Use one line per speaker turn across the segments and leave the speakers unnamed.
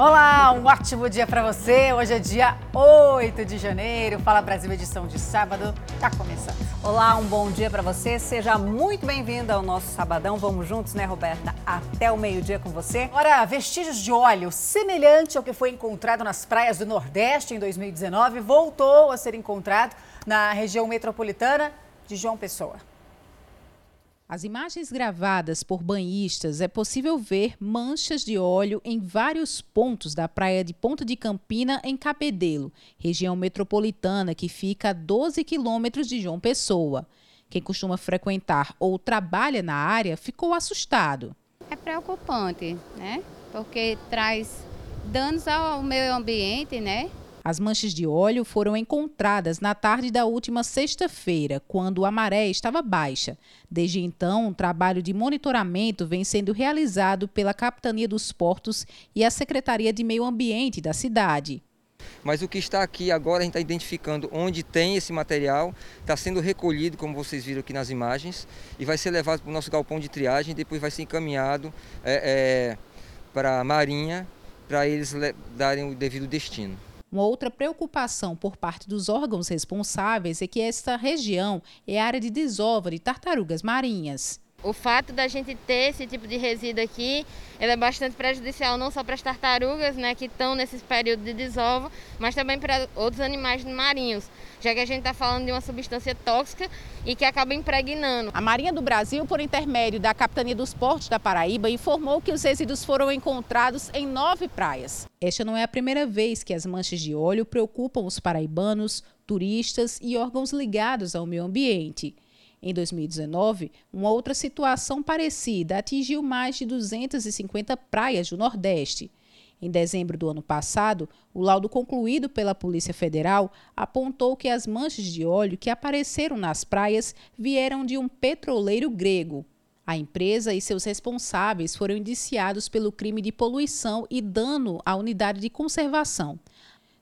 Olá, um ótimo dia para você. Hoje é dia 8 de janeiro. Fala Brasil, edição de sábado. Tá começando.
Olá, um bom dia para você. Seja muito bem-vinda ao nosso sabadão. Vamos juntos, né, Roberta? Até o meio-dia com você.
Ora, vestígios de óleo semelhante ao que foi encontrado nas praias do Nordeste em 2019 voltou a ser encontrado na região metropolitana de João Pessoa.
As imagens gravadas por banhistas é possível ver manchas de óleo em vários pontos da praia de Ponta de Campina, em Cabedelo, região metropolitana que fica a 12 quilômetros de João Pessoa. Quem costuma frequentar ou trabalha na área ficou assustado.
É preocupante, né? Porque traz danos ao meio ambiente, né?
As manchas de óleo foram encontradas na tarde da última sexta-feira, quando a maré estava baixa. Desde então, um trabalho de monitoramento vem sendo realizado pela Capitania dos Portos e a Secretaria de Meio Ambiente da cidade.
Mas o que está aqui agora, a gente está identificando onde tem esse material, está sendo recolhido, como vocês viram aqui nas imagens, e vai ser levado para o nosso galpão de triagem, depois vai ser encaminhado é, é, para a Marinha, para eles darem o devido destino.
Uma outra preocupação por parte dos órgãos responsáveis é que esta região é área de desova de tartarugas marinhas.
O fato da gente ter esse tipo de resíduo aqui, ele é bastante prejudicial não só para as tartarugas, né, que estão nesse período de desova, mas também para outros animais marinhos, já que a gente está falando de uma substância tóxica e que acaba impregnando.
A Marinha do Brasil, por intermédio da Capitania dos Portos da Paraíba, informou que os resíduos foram encontrados em nove praias. Esta não é a primeira vez que as manchas de óleo preocupam os paraibanos, turistas e órgãos ligados ao meio ambiente. Em 2019, uma outra situação parecida atingiu mais de 250 praias do Nordeste. Em dezembro do ano passado, o laudo concluído pela Polícia Federal apontou que as manchas de óleo que apareceram nas praias vieram de um petroleiro grego. A empresa e seus responsáveis foram indiciados pelo crime de poluição e dano à unidade de conservação.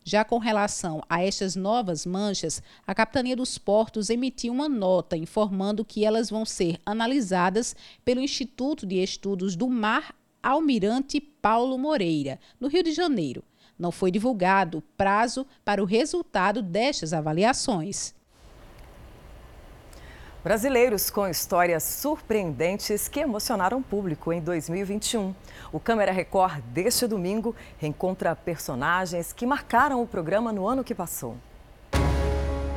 Já com relação a estas novas manchas, a Capitania dos Portos emitiu uma nota informando que elas vão ser analisadas pelo Instituto de Estudos do Mar Almirante Paulo Moreira, no Rio de Janeiro. Não foi divulgado prazo para o resultado destas avaliações.
Brasileiros com histórias surpreendentes que emocionaram o público em 2021. O Câmera Record deste domingo reencontra personagens que marcaram o programa no ano que passou.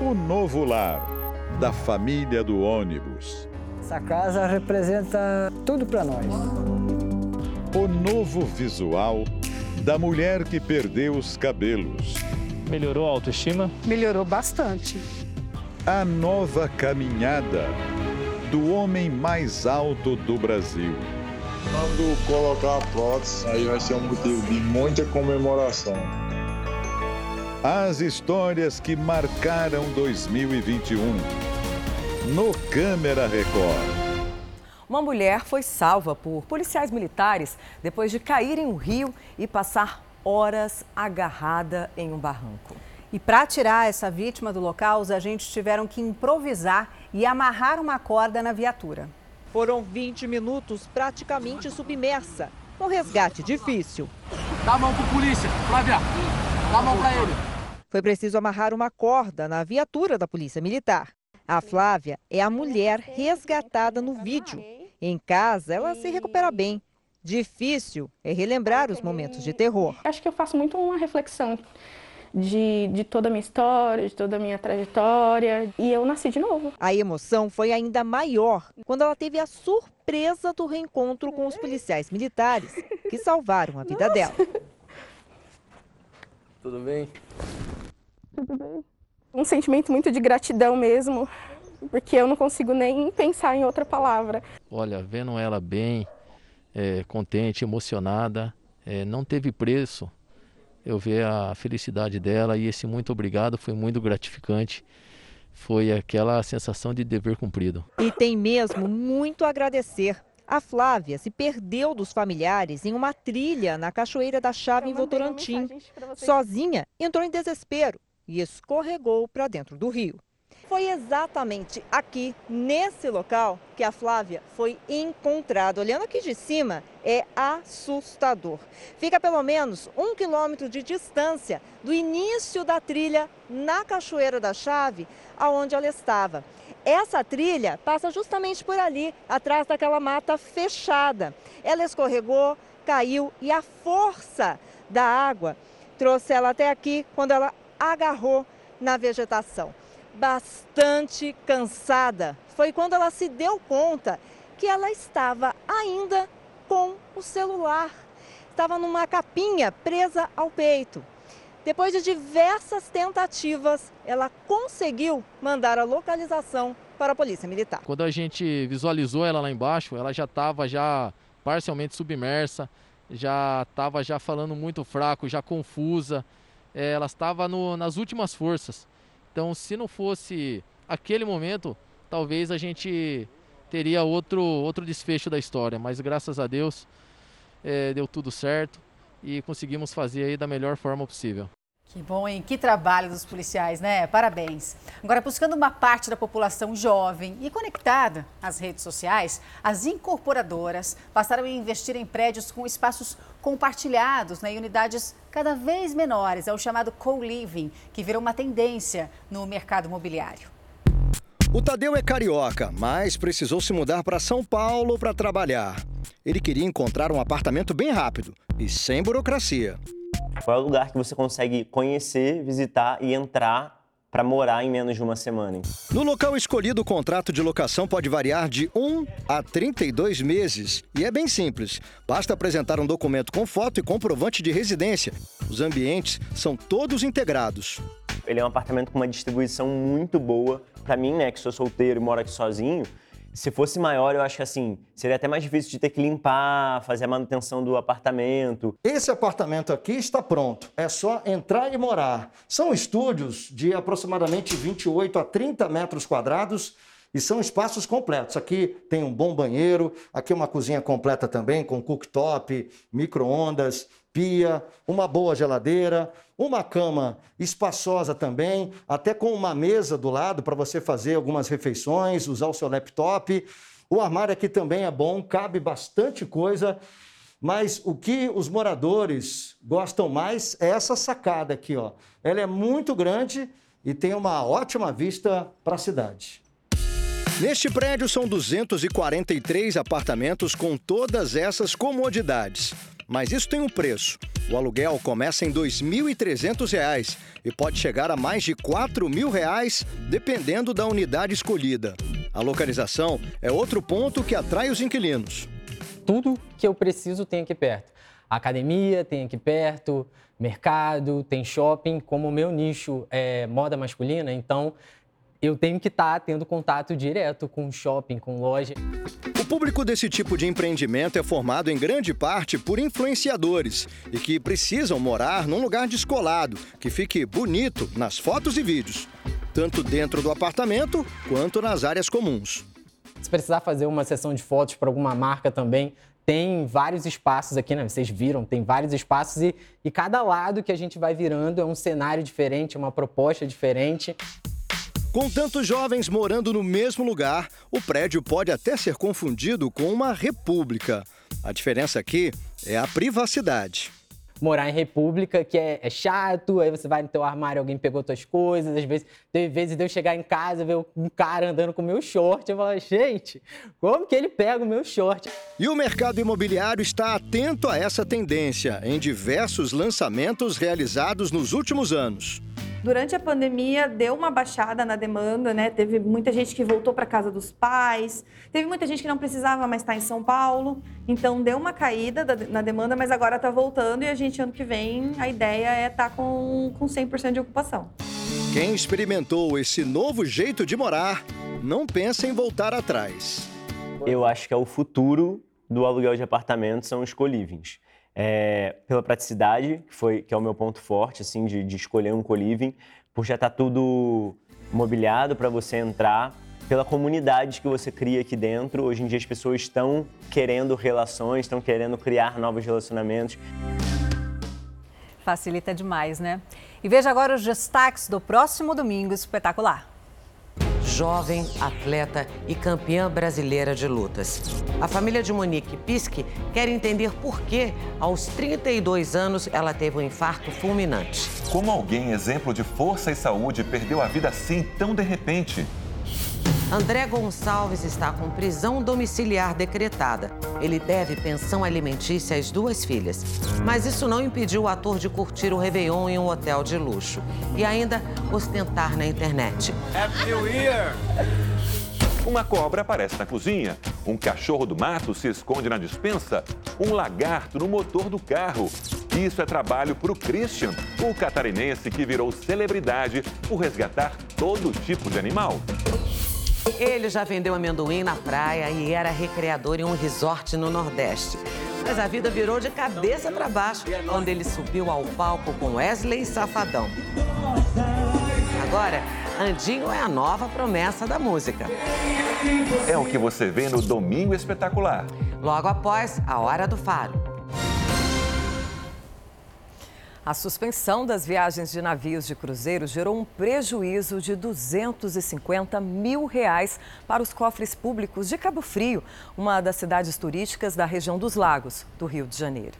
O Novo Lar, da família do ônibus.
Essa casa representa tudo para nós.
O novo visual da mulher que perdeu os cabelos.
Melhorou a autoestima?
Melhorou bastante
a nova caminhada do homem mais alto do Brasil.
Quando colocar a prótese, aí vai ser um motivo de muita comemoração.
As histórias que marcaram 2021 no Câmera Record.
Uma mulher foi salva por policiais militares depois de cair em um rio e passar horas agarrada em um barranco.
E para tirar essa vítima do local, os agentes tiveram que improvisar e amarrar uma corda na viatura.
Foram 20 minutos praticamente submersa. Um resgate difícil.
Dá a mão pro polícia, Flávia. Dá a mão para ele.
Foi preciso amarrar uma corda na viatura da Polícia Militar. A Flávia é a mulher resgatada no vídeo. Em casa, ela se recupera bem. Difícil é relembrar os momentos de terror.
Acho que eu faço muito uma reflexão de, de toda a minha história, de toda a minha trajetória. E eu nasci de novo.
A emoção foi ainda maior quando ela teve a surpresa do reencontro com os policiais militares que salvaram a vida Nossa. dela.
Tudo bem?
Tudo bem. Um sentimento muito de gratidão mesmo, porque eu não consigo nem pensar em outra palavra.
Olha, vendo ela bem, é, contente, emocionada, é, não teve preço eu ver a felicidade dela e esse muito obrigado foi muito gratificante. Foi aquela sensação de dever cumprido.
E tem mesmo muito a agradecer. A Flávia se perdeu dos familiares em uma trilha na Cachoeira da Chave, em Votorantim. Sozinha, entrou em desespero e escorregou para dentro do rio. Foi exatamente aqui, nesse local, que a Flávia foi encontrada. Olhando aqui de cima, é assustador. Fica pelo menos um quilômetro de distância do início da trilha na Cachoeira da Chave, aonde ela estava. Essa trilha passa justamente por ali, atrás daquela mata fechada. Ela escorregou, caiu e a força da água trouxe ela até aqui quando ela agarrou na vegetação. Bastante cansada. Foi quando ela se deu conta que ela estava ainda com o celular. Estava numa capinha presa ao peito. Depois de diversas tentativas, ela conseguiu mandar a localização para a Polícia Militar.
Quando a gente visualizou ela lá embaixo, ela já estava já parcialmente submersa, já estava já falando muito fraco, já confusa. É, ela estava nas últimas forças. Então, se não fosse aquele momento, talvez a gente teria outro, outro desfecho da história. Mas graças a Deus é, deu tudo certo e conseguimos fazer aí da melhor forma possível.
Que bom, hein? Que trabalho dos policiais, né? Parabéns. Agora, buscando uma parte da população jovem e conectada às redes sociais, as incorporadoras passaram a investir em prédios com espaços compartilhados né, em unidades cada vez menores. É o chamado co-living, que virou uma tendência no mercado imobiliário.
O Tadeu é carioca, mas precisou se mudar para São Paulo para trabalhar. Ele queria encontrar um apartamento bem rápido e sem burocracia.
Qual é o lugar que você consegue conhecer, visitar e entrar para morar em menos de uma semana?
No local escolhido, o contrato de locação pode variar de 1 a 32 meses. E é bem simples. Basta apresentar um documento com foto e comprovante de residência. Os ambientes são todos integrados.
Ele é um apartamento com uma distribuição muito boa. Para mim, né, que sou solteiro e moro aqui sozinho, se fosse maior, eu acho que assim, seria até mais difícil de ter que limpar, fazer a manutenção do apartamento.
Esse apartamento aqui está pronto. É só entrar e morar. São estúdios de aproximadamente 28 a 30 metros quadrados e são espaços completos. Aqui tem um bom banheiro, aqui uma cozinha completa também, com cooktop, micro-ondas, pia, uma boa geladeira, uma cama espaçosa também, até com uma mesa do lado para você fazer algumas refeições, usar o seu laptop. O armário aqui também é bom, cabe bastante coisa. Mas o que os moradores gostam mais é essa sacada aqui, ó. Ela é muito grande e tem uma ótima vista para a cidade. Neste prédio são 243 apartamentos com todas essas comodidades. Mas isso tem um preço. O aluguel começa em R$ 2.300 e pode chegar a mais de R$ 4.000, dependendo da unidade escolhida. A localização é outro ponto que atrai os inquilinos.
Tudo que eu preciso tem aqui perto. academia tem aqui perto, mercado, tem shopping. Como o meu nicho é moda masculina, então eu tenho que estar tá tendo contato direto com shopping, com loja.
O público desse tipo de empreendimento é formado em grande parte por influenciadores e que precisam morar num lugar descolado, que fique bonito nas fotos e vídeos, tanto dentro do apartamento quanto nas áreas comuns.
Se precisar fazer uma sessão de fotos para alguma marca também, tem vários espaços aqui, né? Vocês viram, tem vários espaços e, e cada lado que a gente vai virando é um cenário diferente, uma proposta diferente.
Com tantos jovens morando no mesmo lugar, o prédio pode até ser confundido com uma república. A diferença aqui é a privacidade
morar em república, que é, é, chato, aí você vai no teu armário, alguém pegou tuas coisas, às vezes, teve vezes de eu chegar em casa, ver um cara andando com o meu short, eu falo, gente, como que ele pega o meu short?
E o mercado imobiliário está atento a essa tendência em diversos lançamentos realizados nos últimos anos.
Durante a pandemia, deu uma baixada na demanda, né? Teve muita gente que voltou para casa dos pais, teve muita gente que não precisava mais estar em São Paulo, então deu uma caída na demanda, mas agora está voltando e a gente, ano que vem, a ideia é estar tá com, com 100% de ocupação.
Quem experimentou esse novo jeito de morar, não pensa em voltar atrás.
Eu acho que é o futuro do aluguel de apartamentos são os colivings é, pela praticidade, que, foi, que é o meu ponto forte, assim, de, de escolher um co-living, por já estar tá tudo mobiliado para você entrar, pela comunidade que você cria aqui dentro. Hoje em dia as pessoas estão querendo relações, estão querendo criar novos relacionamentos.
Facilita demais, né? E veja agora os destaques do próximo domingo espetacular.
Jovem, atleta e campeã brasileira de lutas. A família de Monique Pisque quer entender por que, aos 32 anos, ela teve um infarto fulminante.
Como alguém, exemplo de força e saúde, perdeu a vida assim tão de repente?
André Gonçalves está com prisão domiciliar decretada. Ele deve pensão alimentícia às duas filhas. Mas isso não impediu o ator de curtir o Réveillon em um hotel de luxo e ainda ostentar na internet.
Happy New Year! Uma cobra aparece na cozinha, um cachorro do mato se esconde na dispensa, um lagarto no motor do carro. Isso é trabalho para o Christian, o catarinense que virou celebridade por resgatar todo tipo de animal.
Ele já vendeu amendoim na praia e era recreador em um resort no Nordeste. Mas a vida virou de cabeça para baixo quando ele subiu ao palco com Wesley Safadão. Agora, Andinho é a nova promessa da música.
É o que você vê no Domingo Espetacular.
Logo após a Hora do Faro.
A suspensão das viagens de navios de cruzeiro gerou um prejuízo de 250 mil reais para os cofres públicos de Cabo Frio, uma das cidades turísticas da região dos Lagos, do Rio de Janeiro.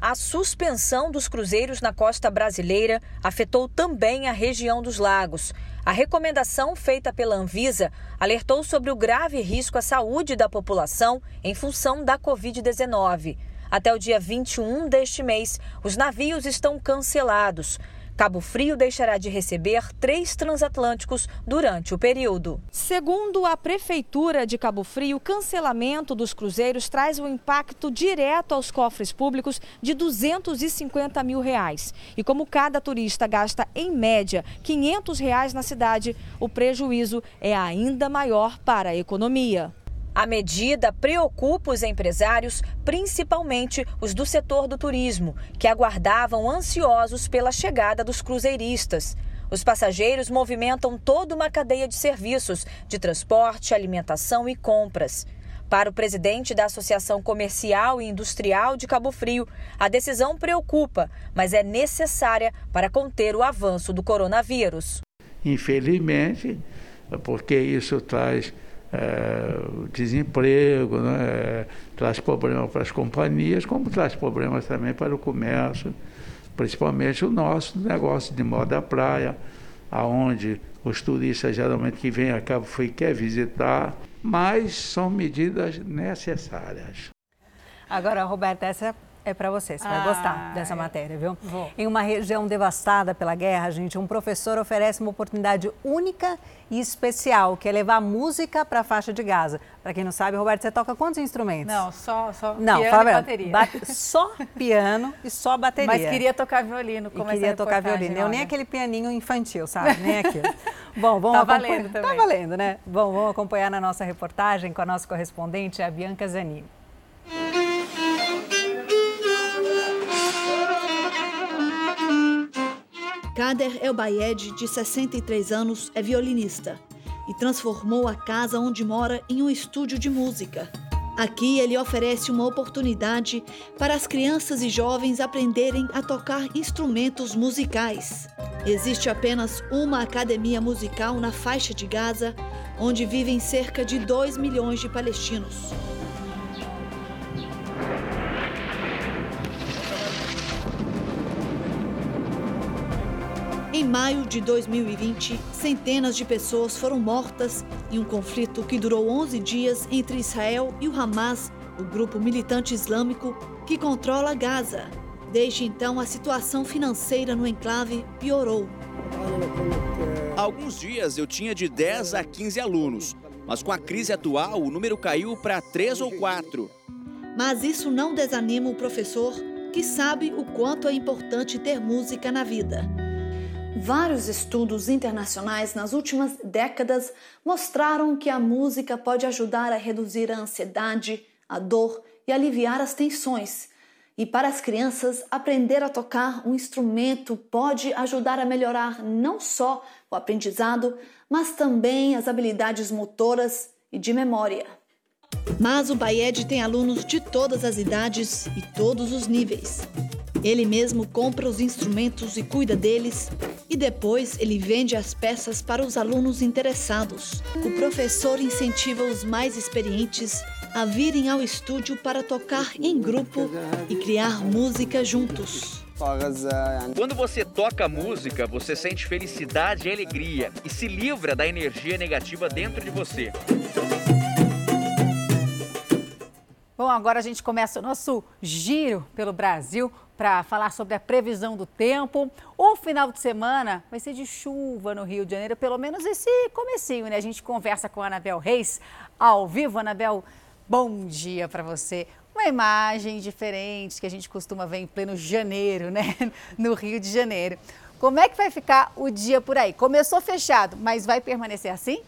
A suspensão dos cruzeiros na costa brasileira afetou também a região dos lagos. A recomendação feita pela Anvisa alertou sobre o grave risco à saúde da população em função da Covid-19. Até o dia 21 deste mês, os navios estão cancelados. Cabo Frio deixará de receber três transatlânticos durante o período. Segundo a Prefeitura de Cabo Frio, o cancelamento dos cruzeiros traz um impacto direto aos cofres públicos de 250 mil reais. E como cada turista gasta, em média, 500 reais na cidade, o prejuízo é ainda maior para a economia. A medida preocupa os empresários, principalmente os do setor do turismo, que aguardavam ansiosos pela chegada dos cruzeiristas. Os passageiros movimentam toda uma cadeia de serviços de transporte, alimentação e compras. Para o presidente da Associação Comercial e Industrial de Cabo Frio, a decisão preocupa, mas é necessária para conter o avanço do coronavírus.
Infelizmente, porque isso traz é, desemprego, né? traz problemas para as companhias, como traz problemas também para o comércio, principalmente o nosso negócio de moda praia, aonde os turistas geralmente que vêm a Cabo Frio quer visitar, mas são medidas necessárias.
Agora, Roberta, essa é para você, você vai gostar dessa
é.
matéria, viu?
Vou.
Em uma região devastada pela guerra, gente, um professor oferece uma oportunidade única e especial, que é levar música para a faixa de Gaza. Para quem não sabe, Roberto, você toca quantos instrumentos?
Não, só, só
não,
piano
fala
e bateria.
Bate- só piano e só bateria.
Mas queria tocar violino,
E
como
queria
essa
tocar violino. Eu nem
olha.
aquele pianinho infantil, sabe? Nem aquilo. Bom, vamos
Tá
acompanhar.
valendo
Tá
também.
valendo, né? Bom, vamos acompanhar na nossa reportagem com a nossa correspondente, a Bianca Zanini.
Kader Elbayed, de 63 anos, é violinista e transformou a casa onde mora em um estúdio de música. Aqui ele oferece uma oportunidade para as crianças e jovens aprenderem a tocar instrumentos musicais. Existe apenas uma academia musical na faixa de Gaza, onde vivem cerca de 2 milhões de palestinos. Em maio de 2020, centenas de pessoas foram mortas em um conflito que durou 11 dias entre Israel e o Hamas, o grupo militante islâmico que controla Gaza. Desde então, a situação financeira no enclave piorou.
Alguns dias eu tinha de 10 a 15 alunos, mas com a crise atual o número caiu para 3 ou 4.
Mas isso não desanima o professor, que sabe o quanto é importante ter música na vida. Vários estudos internacionais nas últimas décadas mostraram que a música pode ajudar a reduzir a ansiedade, a dor e aliviar as tensões. E para as crianças, aprender a tocar um instrumento pode ajudar a melhorar não só o aprendizado, mas também as habilidades motoras e de memória. Mas o Baed tem alunos de todas as idades e todos os níveis. Ele mesmo compra os instrumentos e cuida deles, e depois ele vende as peças para os alunos interessados. O professor incentiva os mais experientes a virem ao estúdio para tocar em grupo e criar música juntos.
Quando você toca música, você sente felicidade e alegria e se livra da energia negativa dentro de você.
Bom, agora a gente começa o nosso giro pelo Brasil para falar sobre a previsão do tempo. O final de semana vai ser de chuva no Rio de Janeiro, pelo menos esse comecinho, né? A gente conversa com a Anabel Reis ao vivo. Anabel, bom dia para você. Uma imagem diferente que a gente costuma ver em pleno janeiro, né? No Rio de Janeiro. Como é que vai ficar o dia por aí? Começou fechado, mas vai permanecer assim?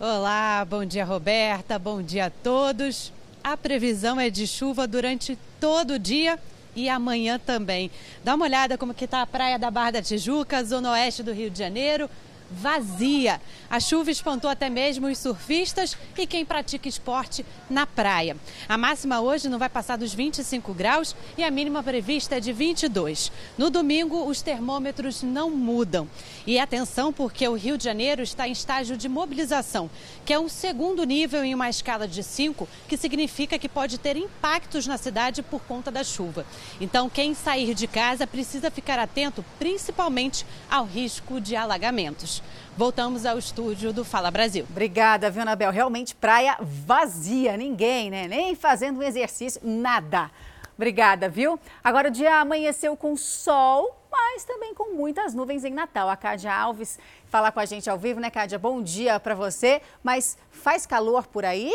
Olá, bom dia Roberta, bom dia a todos. A previsão é de chuva durante todo o dia e amanhã também. Dá uma olhada como que está a praia da Barra da Tijuca, zona oeste do Rio de Janeiro vazia. A chuva espantou até mesmo os surfistas e quem pratica esporte na praia. A máxima hoje não vai passar dos 25 graus e a mínima prevista é de 22. No domingo, os termômetros não mudam. E atenção, porque o Rio de Janeiro está em estágio de mobilização, que é um segundo nível em uma escala de 5, que significa que pode ter impactos na cidade por conta da chuva. Então, quem sair de casa precisa ficar atento, principalmente ao risco de alagamentos. Voltamos ao estúdio do Fala Brasil.
Obrigada, viu, Anabel? Realmente praia vazia, ninguém, né? Nem fazendo um exercício, nada. Obrigada, viu? Agora o dia amanheceu com sol, mas também com muitas nuvens em Natal. A Cádia Alves fala com a gente ao vivo, né, Cádia? Bom dia para você. Mas faz calor por aí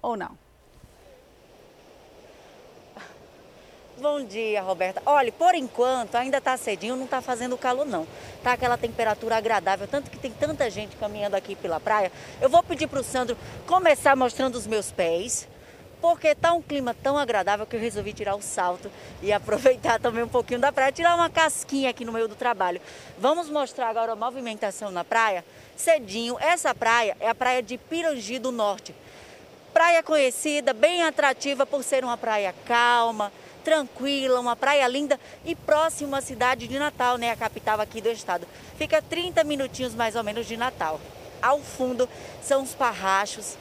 ou não?
Bom dia, Roberta. Olha, por enquanto ainda está cedinho, não está fazendo calor não. Tá aquela temperatura agradável, tanto que tem tanta gente caminhando aqui pela praia. Eu vou pedir para o Sandro começar mostrando os meus pés, porque tá um clima tão agradável que eu resolvi tirar o salto e aproveitar também um pouquinho da praia, tirar uma casquinha aqui no meio do trabalho. Vamos mostrar agora a movimentação na praia. Cedinho, essa praia é a praia de Pirangi do Norte. Praia conhecida, bem atrativa por ser uma praia calma, tranquila, uma praia linda e próxima à cidade de Natal, né, a capital aqui do estado. Fica 30 minutinhos mais ou menos de Natal. Ao fundo são os parrachos,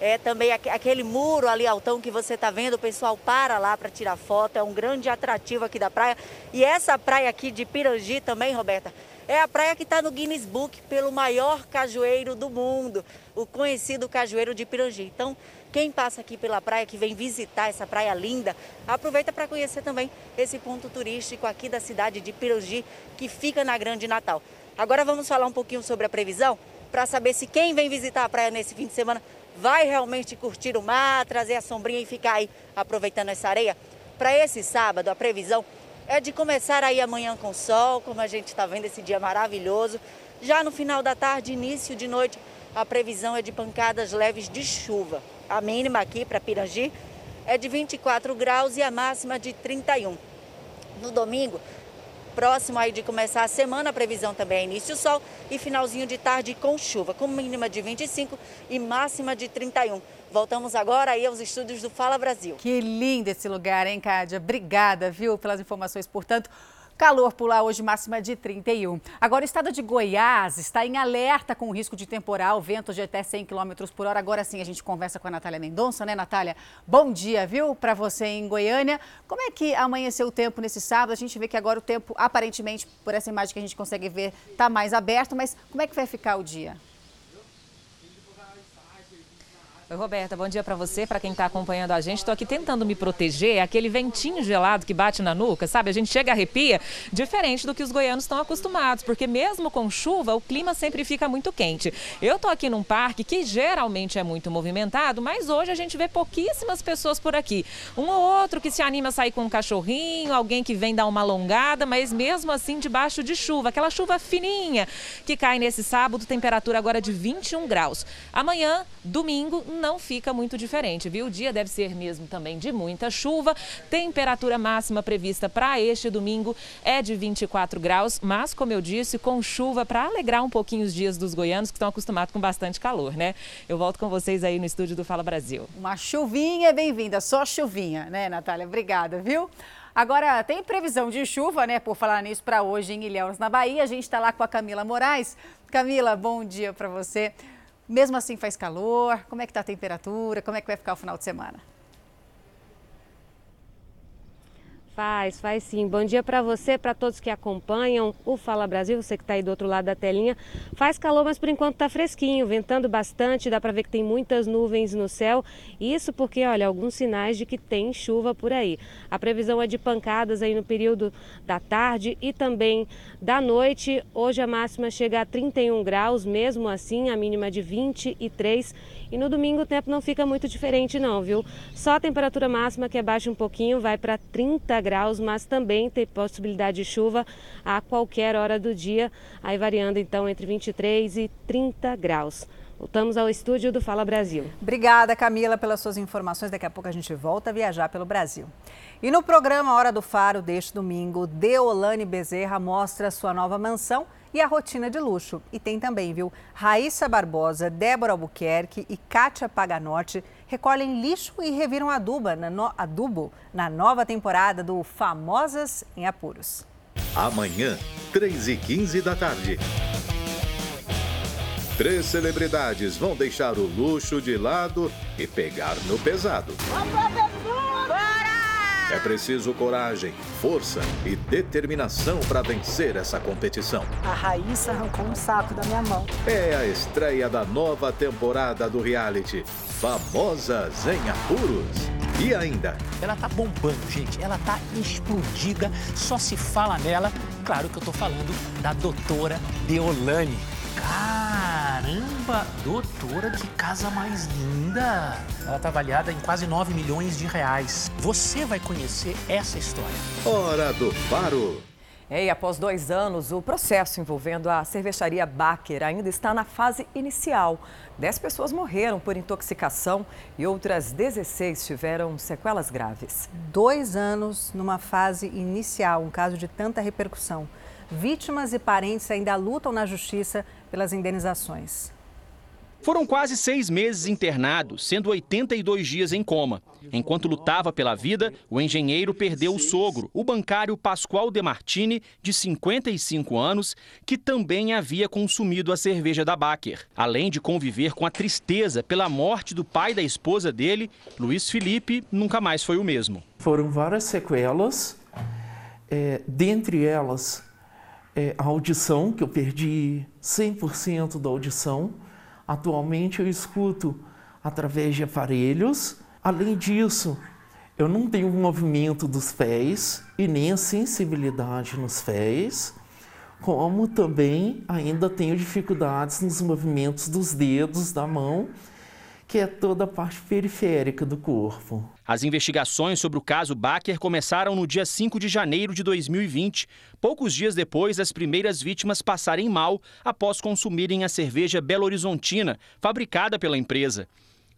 é também aquele muro ali altão que você está vendo, o pessoal para lá para tirar foto, é um grande atrativo aqui da praia. E essa praia aqui de Pirangi também, Roberta, é a praia que está no Guinness Book pelo maior cajueiro do mundo, o conhecido cajueiro de Pirangi. Então, quem passa aqui pela praia, que vem visitar essa praia linda, aproveita para conhecer também esse ponto turístico aqui da cidade de Pirangi, que fica na Grande Natal. Agora vamos falar um pouquinho sobre a previsão, para saber se quem vem visitar a praia nesse fim de semana vai realmente curtir o mar, trazer a sombrinha e ficar aí aproveitando essa areia. Para esse sábado, a previsão é de começar aí amanhã com sol, como a gente está vendo esse dia maravilhoso. Já no final da tarde, início de noite, a previsão é de pancadas leves de chuva. A mínima aqui para Pirangi é de 24 graus e a máxima de 31. No domingo, próximo aí de começar a semana, a previsão também é início sol e finalzinho de tarde com chuva, com mínima de 25 e máxima de 31. Voltamos agora aí aos estúdios do Fala Brasil.
Que lindo esse lugar, hein, Cádia? Obrigada, viu, pelas informações. Portanto, Calor por lá hoje, máxima de 31. Agora, o estado de Goiás está em alerta com risco de temporal, ventos de até 100 km por hora. Agora sim, a gente conversa com a Natália Mendonça, né, Natália? Bom dia, viu, para você em Goiânia. Como é que amanheceu o tempo nesse sábado? A gente vê que agora o tempo, aparentemente, por essa imagem que a gente consegue ver, está mais aberto, mas como é que vai ficar o dia?
Oi, Roberta, bom dia para você, para quem está acompanhando a gente. Estou aqui tentando me proteger, aquele ventinho gelado que bate na nuca, sabe? A gente chega arrepia, diferente do que os goianos estão acostumados, porque mesmo com chuva, o clima sempre fica muito quente. Eu estou aqui num parque que geralmente é muito movimentado, mas hoje a gente vê pouquíssimas pessoas por aqui. Um ou outro que se anima a sair com um cachorrinho, alguém que vem dar uma alongada, mas mesmo assim debaixo de chuva, aquela chuva fininha que cai nesse sábado, temperatura agora de 21 graus. Amanhã, domingo, não fica muito diferente, viu? O dia deve ser mesmo também de muita chuva. Temperatura máxima prevista para este domingo é de 24 graus, mas como eu disse, com chuva para alegrar um pouquinho os dias dos goianos que estão acostumados com bastante calor, né? Eu volto com vocês aí no estúdio do Fala Brasil.
Uma chuvinha bem-vinda, só chuvinha, né, Natália? Obrigada, viu? Agora, tem previsão de chuva, né? Por falar nisso, para hoje em Ilhéus, na Bahia. A gente está lá com a Camila Moraes. Camila, bom dia para você. Mesmo assim faz calor? Como é que está a temperatura? Como é que vai ficar o final de semana?
Faz, faz sim. Bom dia para você, para todos que acompanham o Fala Brasil, você que está aí do outro lado da telinha. Faz calor, mas por enquanto está fresquinho, ventando bastante, dá para ver que tem muitas nuvens no céu. Isso porque, olha, alguns sinais de que tem chuva por aí. A previsão é de pancadas aí no período da tarde e também da noite. Hoje a máxima chega a 31 graus, mesmo assim a mínima de 23 e no domingo o tempo não fica muito diferente não, viu? Só a temperatura máxima que abaixa um pouquinho, vai para 30 graus, mas também tem possibilidade de chuva a qualquer hora do dia, aí variando então entre 23 e 30 graus. Voltamos ao estúdio do Fala Brasil.
Obrigada, Camila, pelas suas informações. Daqui a pouco a gente volta a viajar pelo Brasil. E no programa Hora do Faro deste domingo, Deolane Bezerra mostra sua nova mansão e a rotina de luxo. E tem também, viu? Raíssa Barbosa, Débora Albuquerque e Kátia Paganotti recolhem lixo e reviram aduba na no... adubo na nova temporada do Famosas em Apuros.
Amanhã, 3h15 da tarde. Três celebridades vão deixar o luxo de lado e pegar no pesado. É preciso coragem, força e determinação para vencer essa competição.
A Raíssa arrancou um saco da minha mão.
É a estreia da nova temporada do reality Famosas em Apuros. E ainda.
Ela tá bombando, gente. Ela tá explodida. Só se fala nela. Claro que eu tô falando da doutora Deolane. Caramba, doutora, que casa mais linda! Ela está avaliada em quase 9 milhões de reais. Você vai conhecer essa história.
Hora do Faro.
E após dois anos, o processo envolvendo a cervejaria Baker ainda está na fase inicial. Dez pessoas morreram por intoxicação e outras 16 tiveram sequelas graves.
Dois anos numa fase inicial, um caso de tanta repercussão. Vítimas e parentes ainda lutam na justiça pelas indenizações.
Foram quase seis meses internado, sendo 82 dias em coma. Enquanto lutava pela vida, o engenheiro perdeu o sogro, o bancário Pascoal Demartini, de 55 anos, que também havia consumido a cerveja da Baker. Além de conviver com a tristeza pela morte do pai da esposa dele, Luiz Felipe nunca mais foi o mesmo.
Foram várias sequelas, é, dentre elas é, a audição, que eu perdi 100% da audição. Atualmente eu escuto através de aparelhos. Além disso, eu não tenho movimento dos pés e nem a sensibilidade nos pés, como também ainda tenho dificuldades nos movimentos dos dedos da mão que é toda a parte periférica do corpo.
As investigações sobre o caso Baker começaram no dia 5 de janeiro de 2020, poucos dias depois das primeiras vítimas passarem mal após consumirem a cerveja Belo Horizontina, fabricada pela empresa.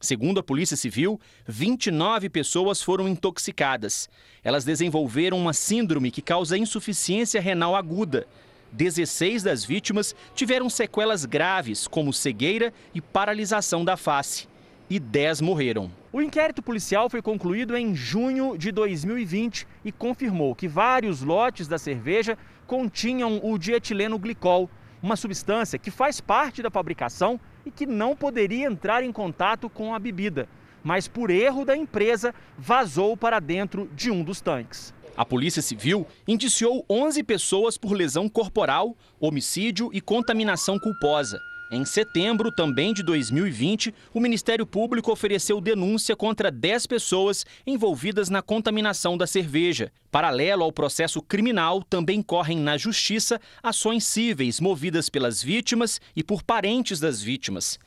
Segundo a Polícia Civil, 29 pessoas foram intoxicadas. Elas desenvolveram uma síndrome que causa insuficiência renal aguda. 16 das vítimas tiveram sequelas graves, como cegueira e paralisação da face e 10 morreram. O inquérito policial foi concluído em junho de 2020 e confirmou que vários lotes da cerveja continham o dietileno glicol, uma substância que faz parte da fabricação e que não poderia entrar em contato com a bebida, mas por erro da empresa vazou para dentro de um dos tanques. A Polícia Civil indiciou 11 pessoas por lesão corporal, homicídio e contaminação culposa. Em setembro, também de 2020, o Ministério Público ofereceu denúncia contra 10 pessoas envolvidas na contaminação da cerveja. Paralelo ao processo criminal, também correm na Justiça ações cíveis movidas pelas vítimas e por parentes das vítimas.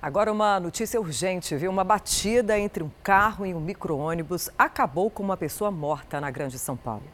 Agora uma notícia urgente, viu? Uma batida entre um carro e um micro-ônibus acabou com uma pessoa morta na Grande São Paulo.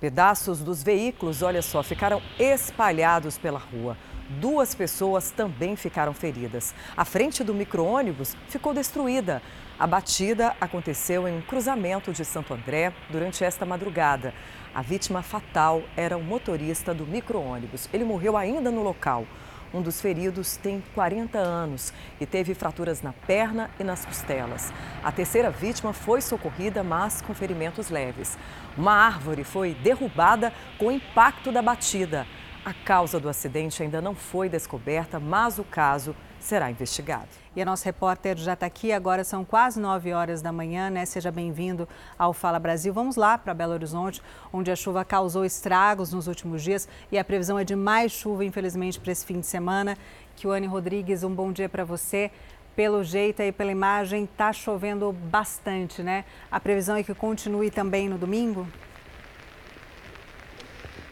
Pedaços dos veículos, olha só, ficaram espalhados pela rua. Duas pessoas também ficaram feridas. A frente do micro-ônibus ficou destruída. A batida aconteceu em um cruzamento de Santo André durante esta madrugada. A vítima fatal era o motorista do micro-ônibus. Ele morreu ainda no local. Um dos feridos tem 40 anos e teve fraturas na perna e nas costelas. A terceira vítima foi socorrida, mas com ferimentos leves. Uma árvore foi derrubada com o impacto da batida. A causa do acidente ainda não foi descoberta, mas o caso será investigado.
E a nossa repórter já está aqui, agora são quase 9 horas da manhã, né? Seja bem-vindo ao Fala Brasil. Vamos lá para Belo Horizonte, onde a chuva causou estragos nos últimos dias e a previsão é de mais chuva, infelizmente, para esse fim de semana. Kiwane Rodrigues, um bom dia para você. Pelo jeito e pela imagem, está chovendo bastante, né? A previsão é que continue também no domingo?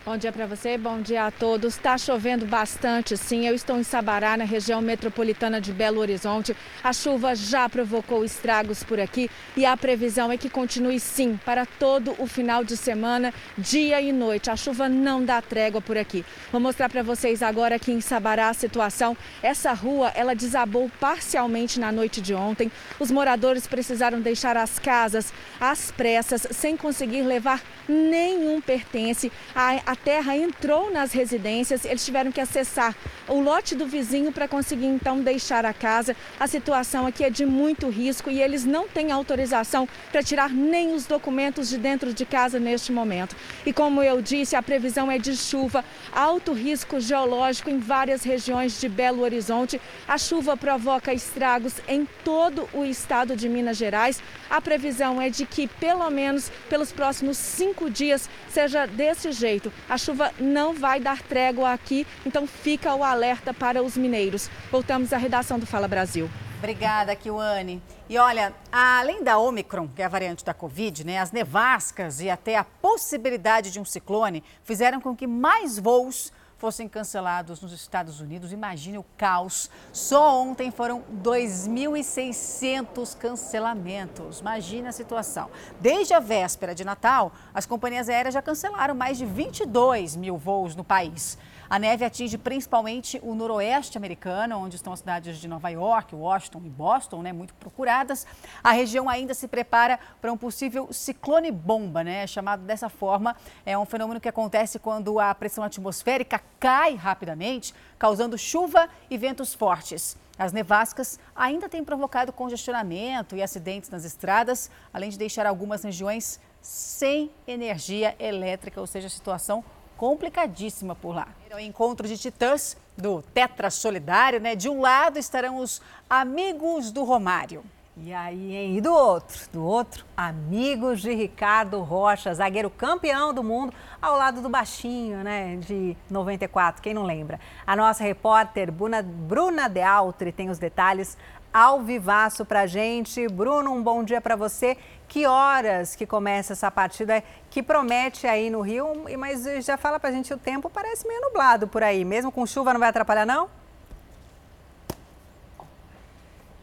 Bom dia para você, bom dia a todos. Está chovendo bastante, sim. Eu estou em Sabará, na região metropolitana de Belo Horizonte. A chuva já provocou estragos por aqui e a previsão é que continue, sim, para todo o final de semana, dia e noite. A chuva não dá trégua por aqui. Vou mostrar para vocês agora aqui em Sabará a situação. Essa rua, ela desabou parcialmente na noite de ontem. Os moradores precisaram deixar as casas às pressas, sem conseguir levar nenhum pertence. A, a terra entrou nas residências, eles tiveram que acessar o lote do vizinho para conseguir então deixar a casa. A situação aqui é de muito risco e eles não têm autorização para tirar nem os documentos de dentro de casa neste momento. E como eu disse, a previsão é de chuva, alto risco geológico em várias regiões de Belo Horizonte. A chuva provoca estragos em todo o estado de Minas Gerais. A previsão é de que pelo menos pelos próximos cinco dias seja desse jeito. A chuva não vai dar trégua aqui, então fica o alerta para os mineiros. Voltamos à redação do Fala Brasil.
Obrigada, Kiwane. E olha, além da Omicron, que é a variante da Covid, né, as nevascas e até a possibilidade de um ciclone fizeram com que mais voos fossem cancelados nos Estados Unidos. Imagine o caos. Só ontem foram 2.600 cancelamentos. Imagine a situação. Desde a véspera de Natal, as companhias aéreas já cancelaram mais de 22 mil voos no país. A neve atinge principalmente o noroeste americano, onde estão as cidades de Nova York, Washington e Boston, né, muito procuradas. A região ainda se prepara para um possível ciclone bomba, né, chamado dessa forma. É um fenômeno que acontece quando a pressão atmosférica cai rapidamente, causando chuva e ventos fortes. As nevascas ainda têm provocado congestionamento e acidentes nas estradas, além de deixar algumas regiões sem energia elétrica, ou seja, a situação complicadíssima por lá. É o encontro de titãs do Tetra Solidário, né? De um lado estarão os amigos do Romário.
E aí, hein? E do outro? Do outro, amigos de Ricardo Rocha, zagueiro campeão do mundo, ao lado do baixinho, né? De 94, quem não lembra? A nossa repórter Bruna, Bruna De Altri tem os detalhes ao vivaço pra gente. Bruno, um bom dia para você. Que horas que começa essa partida que promete aí no Rio, mas já fala pra gente o tempo, parece meio nublado por aí. Mesmo com chuva não vai atrapalhar não?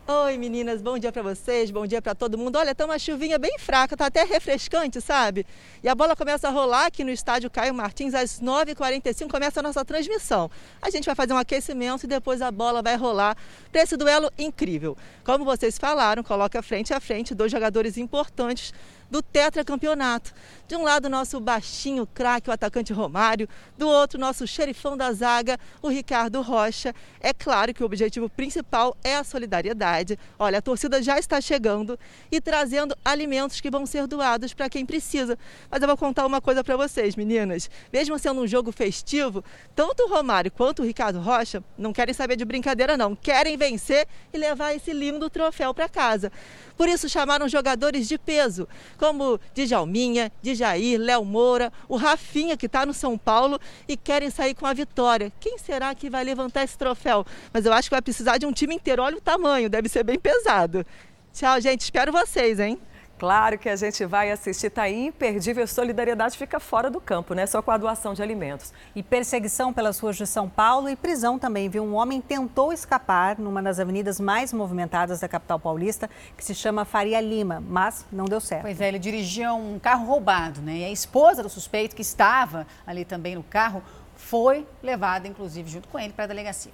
Oi meninas, bom dia para vocês, bom dia para todo mundo. Olha, tá uma chuvinha bem fraca, tá até refrescante, sabe? E a bola começa a rolar aqui no estádio Caio Martins às 9h45, começa a nossa transmissão. A gente vai fazer um aquecimento e depois a bola vai rolar para esse duelo incrível. Como vocês falaram, coloca frente a frente dois jogadores importantes do tetracampeonato. De um lado, nosso baixinho craque, o atacante Romário, do outro, nosso xerifão da zaga, o Ricardo Rocha. É claro que o objetivo principal é a solidariedade. Olha, a torcida já está chegando e trazendo alimentos que vão ser doados para quem precisa. Mas eu vou contar uma coisa para vocês, meninas. Mesmo sendo um jogo festivo, tanto o Romário quanto o Ricardo Rocha não querem saber de brincadeira, não. Querem vencer e levar esse lindo troféu para casa. Por isso chamaram jogadores de peso, como Djalminha, Djair, Léo Moura, o Rafinha, que está no São Paulo e querem sair com a vitória. Quem será que vai levantar esse troféu? Mas eu acho que vai precisar de um time inteiro. Olha o tamanho, deve ser bem pesado. Tchau, gente. Espero vocês, hein?
Claro que a gente vai assistir, tá imperdível. Solidariedade fica fora do campo, né? Só com a doação de alimentos.
E perseguição pelas ruas de São Paulo e prisão também, viu? Um homem tentou escapar numa das avenidas mais movimentadas da capital paulista, que se chama Faria Lima, mas não deu certo.
Pois é, ele dirigia um carro roubado, né? E a esposa do suspeito, que estava ali também no carro, foi levada, inclusive, junto com ele para a delegacia.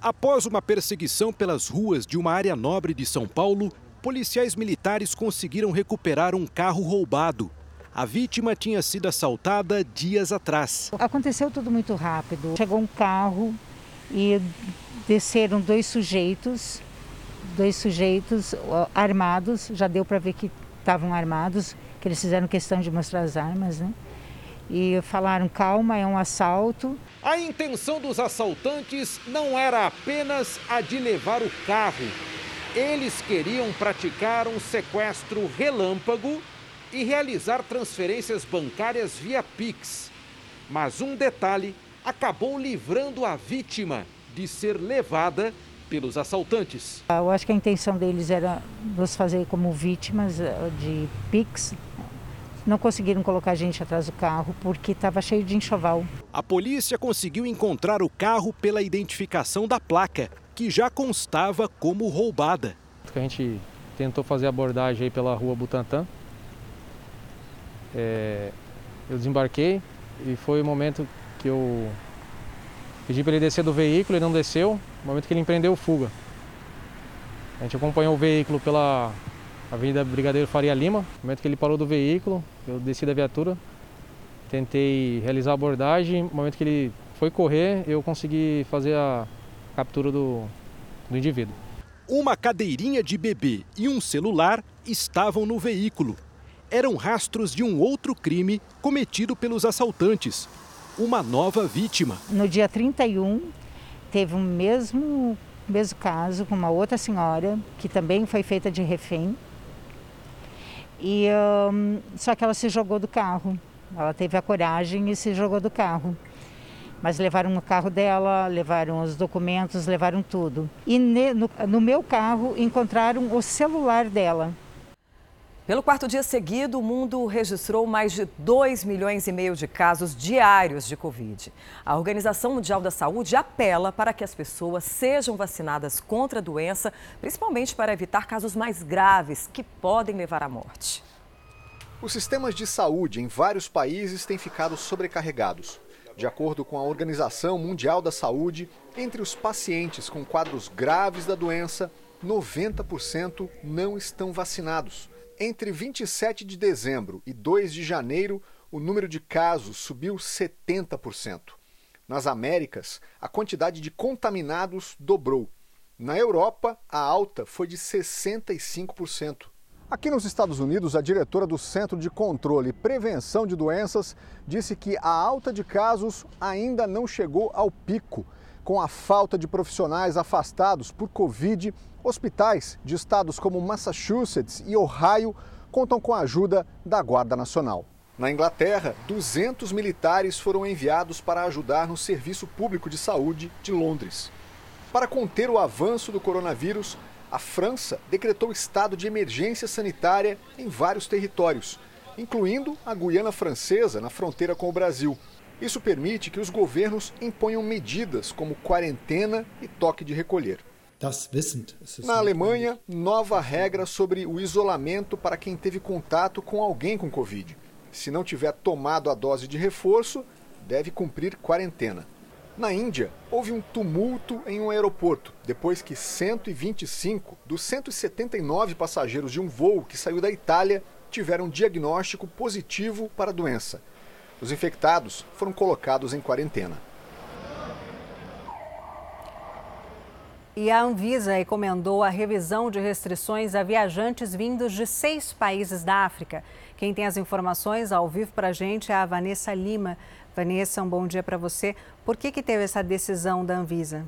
Após uma perseguição pelas ruas de uma área nobre de São Paulo, policiais militares conseguiram recuperar um carro roubado. A vítima tinha sido assaltada dias atrás.
Aconteceu tudo muito rápido. Chegou um carro e desceram dois sujeitos, dois sujeitos armados, já deu para ver que estavam armados, que eles fizeram questão de mostrar as armas, né? E falaram: calma, é um assalto.
A intenção dos assaltantes não era apenas a de levar o carro. Eles queriam praticar um sequestro relâmpago e realizar transferências bancárias via Pix. Mas um detalhe acabou livrando a vítima de ser levada pelos assaltantes.
Eu acho que a intenção deles era nos fazer como vítimas eh, de Pix. Não conseguiram colocar a gente atrás do carro porque estava cheio de enxoval.
A polícia conseguiu encontrar o carro pela identificação da placa, que já constava como roubada.
A gente tentou fazer abordagem aí pela rua Butantã. É, eu desembarquei e foi o momento que eu Pedi para ele descer do veículo, ele não desceu, no momento que ele empreendeu fuga. A gente acompanhou o veículo pela Avenida Brigadeiro Faria Lima, no momento que ele parou do veículo, eu desci da viatura, tentei realizar a abordagem, no momento que ele foi correr, eu consegui fazer a captura do, do indivíduo.
Uma cadeirinha de bebê e um celular estavam no veículo. Eram rastros de um outro crime cometido pelos assaltantes, uma nova vítima.
No dia 31, teve o mesmo, mesmo caso com uma outra senhora, que também foi feita de refém. E, um, só que ela se jogou do carro. Ela teve a coragem e se jogou do carro. Mas levaram o carro dela, levaram os documentos, levaram tudo. E no meu carro encontraram o celular dela.
Pelo quarto dia seguido, o mundo registrou mais de 2 milhões e meio de casos diários de Covid. A Organização Mundial da Saúde apela para que as pessoas sejam vacinadas contra a doença, principalmente para evitar casos mais graves que podem levar à morte.
Os sistemas de saúde em vários países têm ficado sobrecarregados. De acordo com a Organização Mundial da Saúde, entre os pacientes com quadros graves da doença, 90% não estão vacinados. Entre 27 de dezembro e 2 de janeiro, o número de casos subiu 70%. Nas Américas, a quantidade de contaminados dobrou. Na Europa, a alta foi de 65%. Aqui nos Estados Unidos, a diretora do Centro de Controle e Prevenção de Doenças disse que a alta de casos ainda não chegou ao pico. Com a falta de profissionais afastados por Covid, hospitais de estados como Massachusetts e Ohio contam com a ajuda da Guarda Nacional. Na Inglaterra, 200 militares foram enviados para ajudar no Serviço Público de Saúde de Londres. Para conter o avanço do coronavírus, a França decretou estado de emergência sanitária em vários territórios, incluindo a Guiana Francesa, na fronteira com o Brasil. Isso permite que os governos imponham medidas como quarentena e toque de recolher. Na Alemanha, nova regra sobre o isolamento para quem teve contato com alguém com Covid. Se não tiver tomado a dose de reforço, deve cumprir quarentena. Na Índia, houve um tumulto em um aeroporto depois que 125 dos 179 passageiros de um voo que saiu da Itália tiveram diagnóstico positivo para a doença. Os infectados foram colocados em quarentena.
E a Anvisa recomendou a revisão de restrições a viajantes vindos de seis países da África. Quem tem as informações ao vivo para a gente é a Vanessa Lima. Vanessa, um bom dia para você. Por que, que teve essa decisão da Anvisa?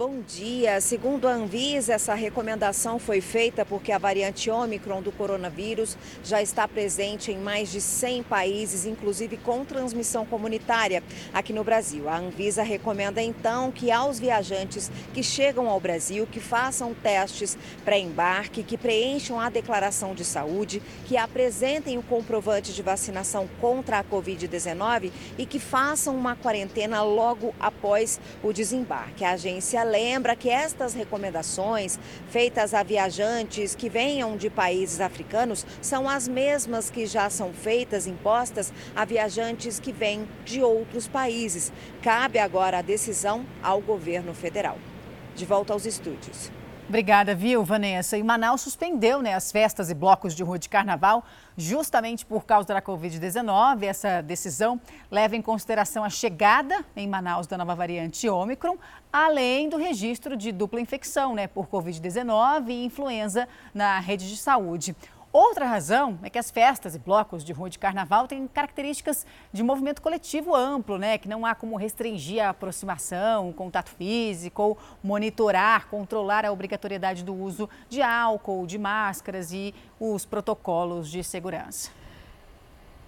Bom dia. Segundo a Anvisa, essa recomendação foi feita porque a variante Ômicron do coronavírus já está presente em mais de 100 países, inclusive com transmissão comunitária aqui no Brasil. A Anvisa recomenda então que aos viajantes que chegam ao Brasil que façam testes pré-embarque, que preencham a declaração de saúde, que apresentem o comprovante de vacinação contra a Covid-19 e que façam uma quarentena logo após o desembarque. A agência
lembra que estas recomendações feitas a viajantes que venham de países africanos são as mesmas que já são feitas, impostas a viajantes que vêm de outros países. Cabe agora a decisão ao governo federal. De volta aos estúdios.
Obrigada, viu, Vanessa? E Manaus suspendeu né, as festas e blocos de rua de carnaval justamente por causa da Covid-19. Essa decisão leva em consideração a chegada em Manaus da nova variante Ômicron, além do registro de dupla infecção né, por Covid-19 e influenza na rede de saúde. Outra razão é que as festas e blocos de rua de carnaval têm características de movimento coletivo amplo, né? Que não há como restringir a aproximação, o contato físico ou monitorar, controlar a obrigatoriedade do uso de álcool, de máscaras e os protocolos de segurança.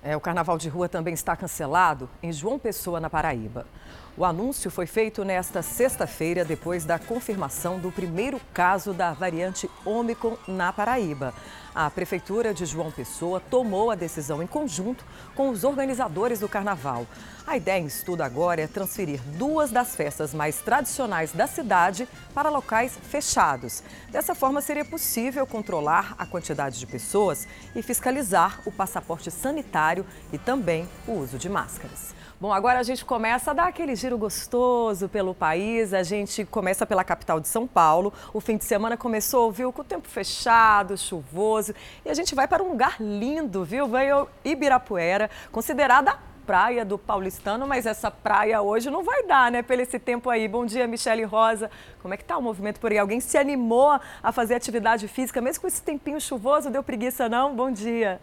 É, o carnaval de rua também está cancelado em João Pessoa, na Paraíba. O anúncio foi feito nesta sexta-feira, depois da confirmação do primeiro caso da variante Ômicron na Paraíba. A Prefeitura de João Pessoa tomou a decisão em conjunto com os organizadores do carnaval. A ideia em estudo agora é transferir duas das festas mais tradicionais da cidade para locais fechados. Dessa forma, seria possível controlar a quantidade de pessoas e fiscalizar o passaporte sanitário e também o uso de máscaras. Bom, agora a gente começa a dar aquele giro gostoso pelo país. A gente começa pela capital de São Paulo. O fim de semana começou, viu, com o tempo fechado, chuvoso. E a gente vai para um lugar lindo, viu? Veio Ibirapuera, considerada praia do paulistano, mas essa praia hoje não vai dar, né, pelo esse tempo aí. Bom dia, Michele Rosa. Como é que tá o movimento por aí? Alguém se animou a fazer atividade física, mesmo com esse tempinho chuvoso? Deu preguiça não? Bom dia.
Bom dia,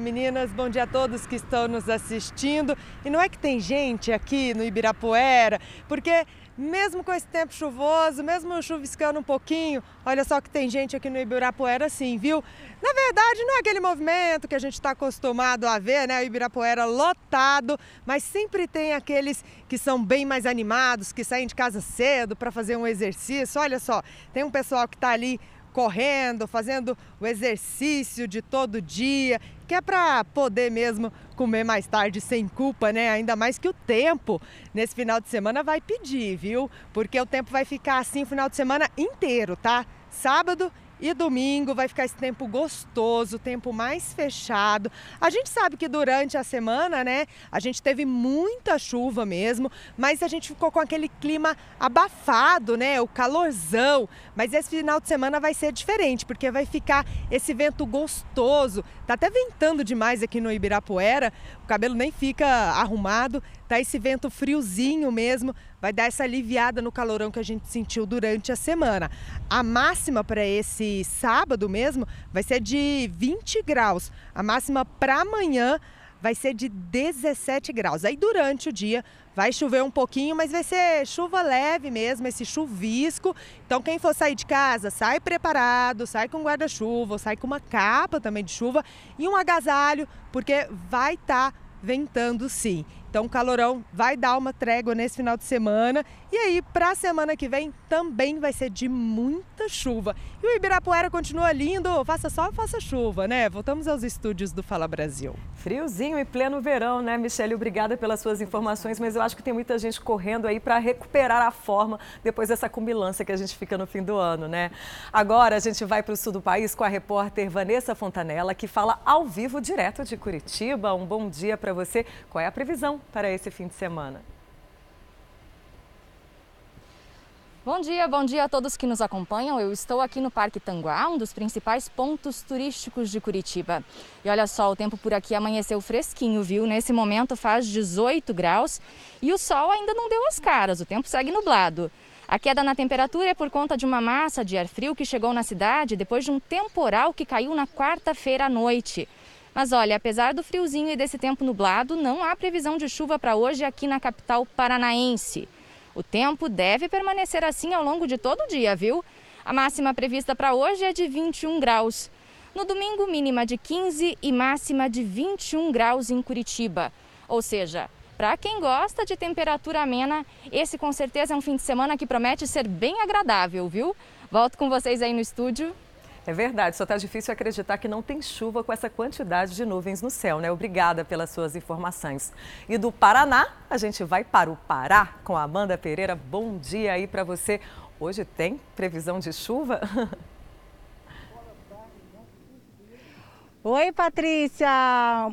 meninas. Bom dia a todos que estão nos assistindo. E não é que tem gente aqui no Ibirapuera, porque mesmo com esse tempo chuvoso, mesmo chuviscando um pouquinho, olha só que tem gente aqui no Ibirapuera sim, viu? Na verdade, não é aquele movimento que a gente está acostumado a ver, né? O Ibirapuera lotado, mas sempre tem aqueles que são bem mais animados, que saem de casa cedo para fazer um exercício. Olha só, tem um pessoal que está ali correndo, fazendo o exercício de todo dia, que é para poder mesmo comer mais tarde sem culpa, né? Ainda mais que o tempo nesse final de semana vai pedir, viu? Porque o tempo vai ficar assim o final de semana inteiro, tá? Sábado e domingo vai ficar esse tempo gostoso, tempo mais fechado. A gente sabe que durante a semana, né, a gente teve muita chuva mesmo, mas a gente ficou com aquele clima abafado, né, o calorzão. Mas esse final de semana vai ser diferente, porque vai ficar esse vento gostoso. Tá até ventando demais aqui no Ibirapuera, o cabelo nem fica arrumado, tá esse vento friozinho mesmo, vai dar essa aliviada no calorão que a gente sentiu durante a semana. A máxima para esse sábado mesmo vai ser de 20 graus. A máxima para amanhã vai ser de 17 graus. Aí durante o dia vai chover um pouquinho, mas vai ser chuva leve mesmo, esse chuvisco. Então quem for sair de casa, sai preparado, sai com guarda-chuva, sai com uma capa também de chuva e um agasalho, porque vai estar tá ventando sim. Então calorão vai dar uma trégua nesse final de semana e aí para a semana que vem também vai ser de muita chuva. E o Ibirapuera continua lindo, faça sol, faça chuva, né? Voltamos aos estúdios do Fala Brasil.
Friozinho e pleno verão, né, Michele? Obrigada pelas suas informações, mas eu acho que tem muita gente correndo aí para recuperar a forma depois dessa cumbilância que a gente fica no fim do ano, né? Agora a gente vai para o sul do país com a repórter Vanessa Fontanella, que fala ao vivo direto de Curitiba. Um bom dia para você. Qual é a previsão para esse fim de semana?
Bom dia, bom dia a todos que nos acompanham. Eu estou aqui no Parque Tanguá, um dos principais pontos turísticos de Curitiba. E olha só, o tempo por aqui amanheceu fresquinho, viu? Nesse momento faz 18 graus e o sol ainda não deu as caras, o tempo segue nublado. A queda na temperatura é por conta de uma massa de ar frio que chegou na cidade depois de um temporal que caiu na quarta-feira à noite. Mas olha, apesar do friozinho e desse tempo nublado, não há previsão de chuva para hoje aqui na capital paranaense. O tempo deve permanecer assim ao longo de todo o dia, viu? A máxima prevista para hoje é de 21 graus. No domingo, mínima de 15 e máxima de 21 graus em Curitiba. Ou seja, para quem gosta de temperatura amena, esse com certeza é um fim de semana que promete ser bem agradável, viu? Volto com vocês aí no estúdio.
É verdade, só está difícil acreditar que não tem chuva com essa quantidade de nuvens no céu, né? Obrigada pelas suas informações. E do Paraná, a gente vai para o Pará com a Amanda Pereira. Bom dia aí para você. Hoje tem previsão de chuva?
Oi, Patrícia.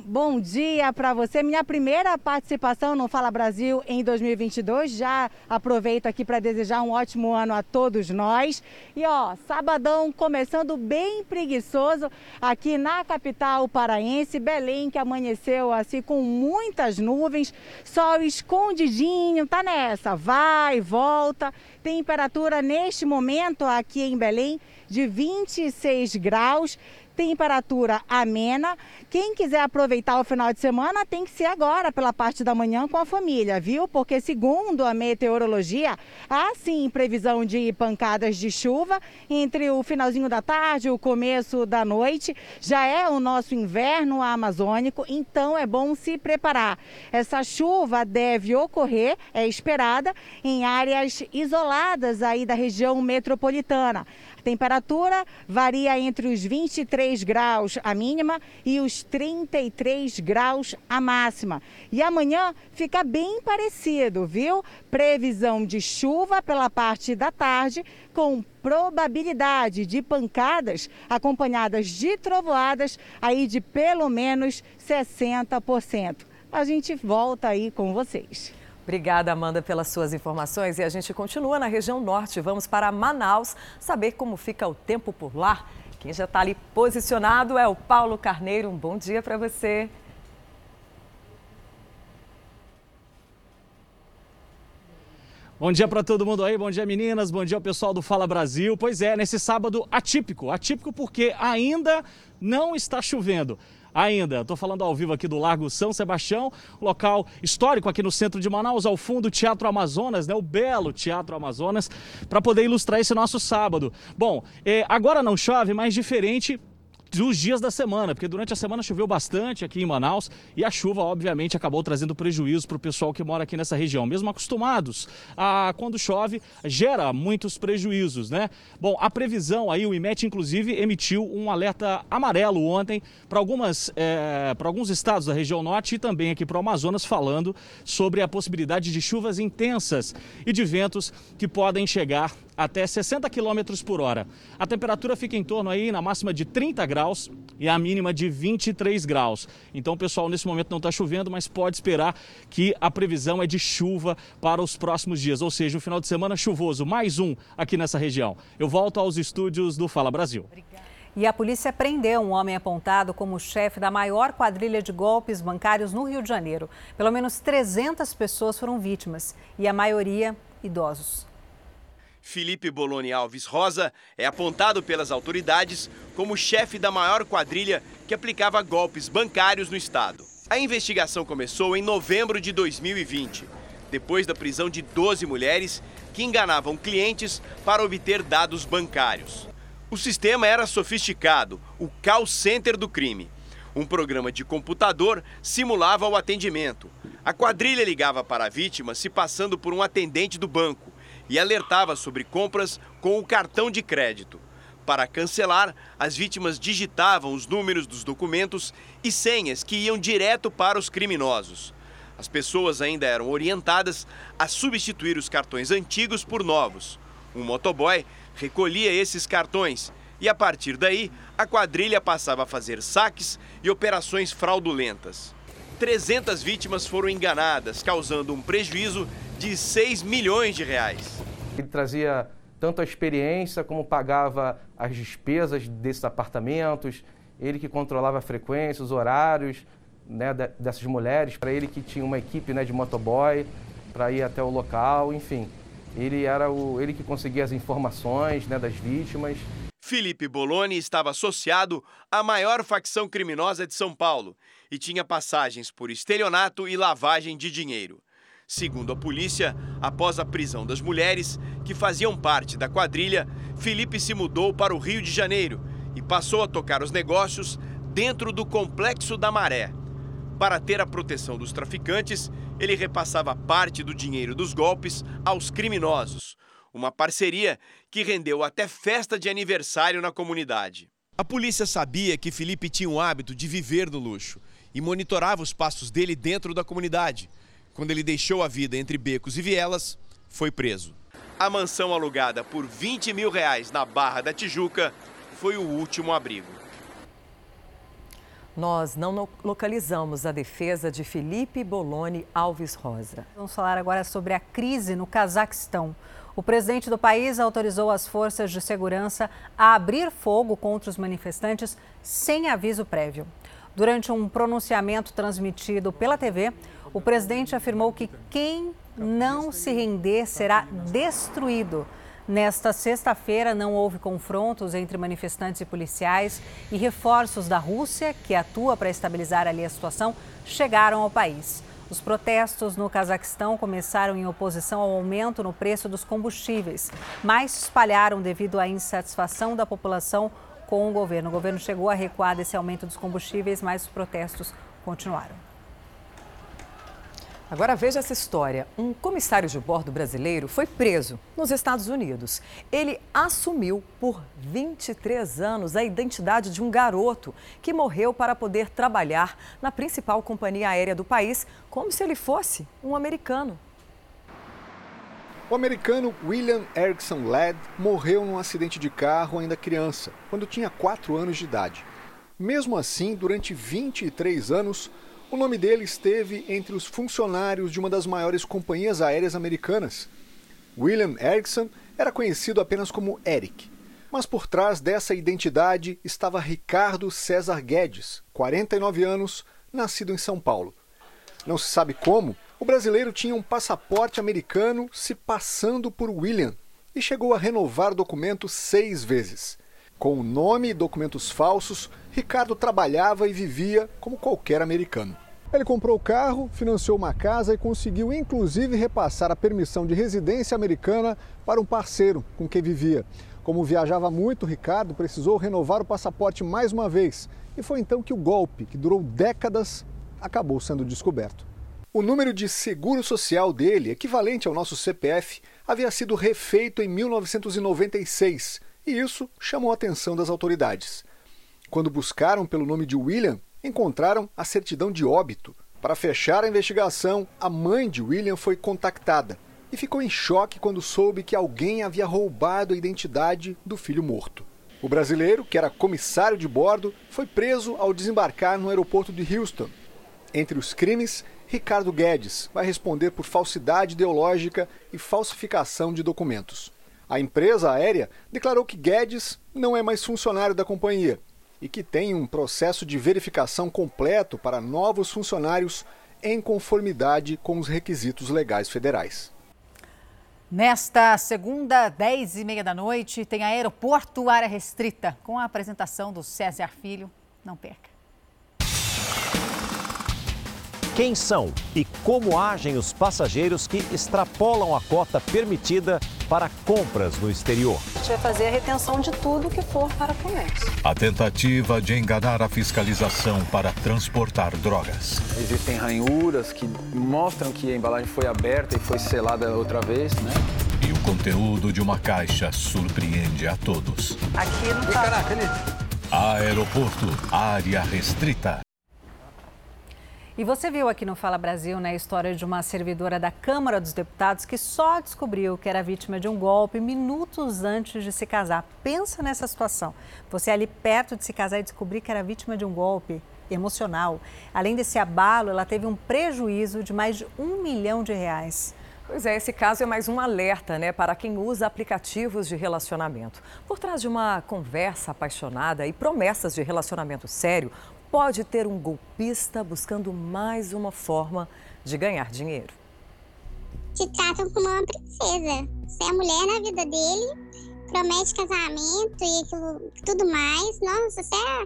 Bom dia para você. Minha primeira participação no Fala Brasil em 2022. Já aproveito aqui para desejar um ótimo ano a todos nós. E ó, sabadão começando bem preguiçoso aqui na capital paraense, Belém, que amanheceu assim com muitas nuvens, sol escondidinho, tá nessa, vai, volta. Temperatura neste momento aqui em Belém de 26 graus temperatura amena. Quem quiser aproveitar o final de semana tem que ser agora, pela parte da manhã, com a família, viu? Porque, segundo a meteorologia, há sim previsão de pancadas de chuva entre o finalzinho da tarde e o começo da noite. Já é o nosso inverno amazônico, então é bom se preparar. Essa chuva deve ocorrer, é esperada, em áreas isoladas aí da região metropolitana. Temperatura varia entre os 23 graus a mínima e os 33 graus a máxima. E amanhã fica bem parecido, viu? Previsão de chuva pela parte da tarde, com probabilidade de pancadas acompanhadas de trovoadas aí de pelo menos 60%. A gente volta aí com vocês.
Obrigada, Amanda, pelas suas informações. E a gente continua na região norte. Vamos para Manaus saber como fica o tempo por lá. Quem já está ali posicionado é o Paulo Carneiro. Um bom dia para você.
Bom dia para todo mundo aí, bom dia meninas, bom dia ao pessoal do Fala Brasil. Pois é, nesse sábado atípico, atípico porque ainda não está chovendo ainda. Estou falando ao vivo aqui do Largo São Sebastião, local histórico aqui no centro de Manaus, ao fundo do Teatro Amazonas, né? o belo Teatro Amazonas, para poder ilustrar esse nosso sábado. Bom, é, agora não chove, mas diferente dos dias da semana, porque durante a semana choveu bastante aqui em Manaus e a chuva, obviamente, acabou trazendo prejuízo para o pessoal que mora aqui nessa região. Mesmo acostumados a quando chove, gera muitos prejuízos, né? Bom, a previsão aí, o IMET, inclusive, emitiu um alerta amarelo ontem para algumas é, para alguns estados da região norte e também aqui para o Amazonas, falando sobre a possibilidade de chuvas intensas e de ventos que podem chegar até 60 km por hora. A temperatura fica em torno aí na máxima de 30 graus e a mínima de 23 graus. Então, pessoal, nesse momento não está chovendo, mas pode esperar que a previsão é de chuva para os próximos dias, ou seja, o final de semana chuvoso, mais um aqui nessa região. Eu volto aos estúdios do Fala Brasil. Obrigada.
E a polícia prendeu um homem apontado como chefe da maior quadrilha de golpes bancários no Rio de Janeiro. Pelo menos 300 pessoas foram vítimas e a maioria idosos.
Felipe Boloni Alves Rosa é apontado pelas autoridades como chefe da maior quadrilha que aplicava golpes bancários no estado. A investigação começou em novembro de 2020, depois da prisão de 12 mulheres que enganavam clientes para obter dados bancários. O sistema era sofisticado, o call center do crime. Um programa de computador simulava o atendimento. A quadrilha ligava para a vítima se passando por um atendente do banco e alertava sobre compras com o cartão de crédito. Para cancelar, as vítimas digitavam os números dos documentos e senhas que iam direto para os criminosos. As pessoas ainda eram orientadas a substituir os cartões antigos por novos. Um motoboy recolhia esses cartões e, a partir daí, a quadrilha passava a fazer saques e operações fraudulentas. 300 vítimas foram enganadas, causando um prejuízo de 6 milhões de reais.
Ele trazia tanto a experiência como pagava as despesas desses apartamentos, ele que controlava a frequência, os horários né, dessas mulheres, para ele que tinha uma equipe né, de motoboy para ir até o local, enfim. Ele era o, ele que conseguia as informações né, das vítimas.
Felipe Boloni estava associado à maior facção criminosa de São Paulo e tinha passagens por estelionato e lavagem de dinheiro. Segundo a polícia, após a prisão das mulheres que faziam parte da quadrilha, Felipe se mudou para o Rio de Janeiro e passou a tocar os negócios dentro do Complexo da Maré. Para ter a proteção dos traficantes, ele repassava parte do dinheiro dos golpes aos criminosos. uma parceria que rendeu até festa de aniversário na comunidade.
A polícia sabia que Felipe tinha o hábito de viver no luxo e monitorava os passos dele dentro da comunidade. Quando ele deixou a vida entre becos e vielas, foi preso.
A mansão alugada por 20 mil reais na Barra da Tijuca foi o último abrigo.
Nós não localizamos a defesa de Felipe Boloni Alves Rosa.
Vamos falar agora sobre a crise no Cazaquistão. O presidente do país autorizou as forças de segurança a abrir fogo contra os manifestantes sem aviso prévio. Durante um pronunciamento transmitido pela TV, o presidente afirmou que quem não se render será destruído. Nesta sexta-feira, não houve confrontos entre manifestantes e policiais e reforços da Rússia, que atua para estabilizar ali a situação, chegaram ao país. Os protestos no Cazaquistão começaram em oposição ao aumento no preço dos combustíveis, mas se espalharam devido à insatisfação da população com o governo. O governo chegou a recuar desse aumento dos combustíveis, mas os protestos continuaram.
Agora veja essa história. Um comissário de bordo brasileiro foi preso nos Estados Unidos. Ele assumiu por 23 anos a identidade de um garoto que morreu para poder trabalhar na principal companhia aérea do país, como se ele fosse um americano.
O americano William Erickson Ladd morreu num acidente de carro ainda criança, quando tinha 4 anos de idade. Mesmo assim, durante 23 anos, o nome dele esteve entre os funcionários de uma das maiores companhias aéreas americanas. William Erickson era conhecido apenas como Eric, mas por trás dessa identidade estava Ricardo César Guedes, 49 anos, nascido em São Paulo. Não se sabe como, o brasileiro tinha um passaporte americano se passando por William e chegou a renovar o documento seis vezes. Com o nome e documentos falsos, Ricardo trabalhava e vivia como qualquer americano. Ele comprou o carro, financiou uma casa e conseguiu inclusive repassar a permissão de residência americana para um parceiro com quem vivia. Como viajava muito, Ricardo precisou renovar o passaporte mais uma vez. E foi então que o golpe, que durou décadas, acabou sendo descoberto. O número de seguro social dele, equivalente ao nosso CPF, havia sido refeito em 1996 e isso chamou a atenção das autoridades. Quando buscaram pelo nome de William, encontraram a certidão de óbito. Para fechar a investigação, a mãe de William foi contactada e ficou em choque quando soube que alguém havia roubado a identidade do filho morto. O brasileiro, que era comissário de bordo, foi preso ao desembarcar no aeroporto de Houston. Entre os crimes, Ricardo Guedes vai responder por falsidade ideológica e falsificação de documentos. A empresa aérea declarou que Guedes não é mais funcionário da companhia e que tem um processo de verificação completo para novos funcionários em conformidade com os requisitos legais federais.
Nesta segunda, 10 e meia da noite, tem aeroporto área restrita, com a apresentação do César Filho. Não perca.
Quem são e como agem os passageiros que extrapolam a cota permitida para compras no exterior?
A gente vai fazer a retenção de tudo que for para comércio.
A tentativa de enganar a fiscalização para transportar drogas.
Existem ranhuras que mostram que a embalagem foi aberta e foi selada outra vez, né?
E o conteúdo de uma caixa surpreende a todos.
Aqui não tá.
Caraca, ele...
Aeroporto, área restrita.
E você viu aqui no Fala Brasil né, a história de uma servidora da Câmara dos Deputados que só descobriu que era vítima de um golpe minutos antes de se casar. Pensa nessa situação. Você ali perto de se casar e descobrir que era vítima de um golpe emocional. Além desse abalo, ela teve um prejuízo de mais de um milhão de reais.
Pois é, esse caso é mais um alerta, né, para quem usa aplicativos de relacionamento. Por trás de uma conversa apaixonada e promessas de relacionamento sério, pode ter um golpista buscando mais uma forma de ganhar dinheiro.
Te tratam como uma princesa. Você é mulher na vida dele, promete casamento e aquilo, tudo mais. Nossa, você, é,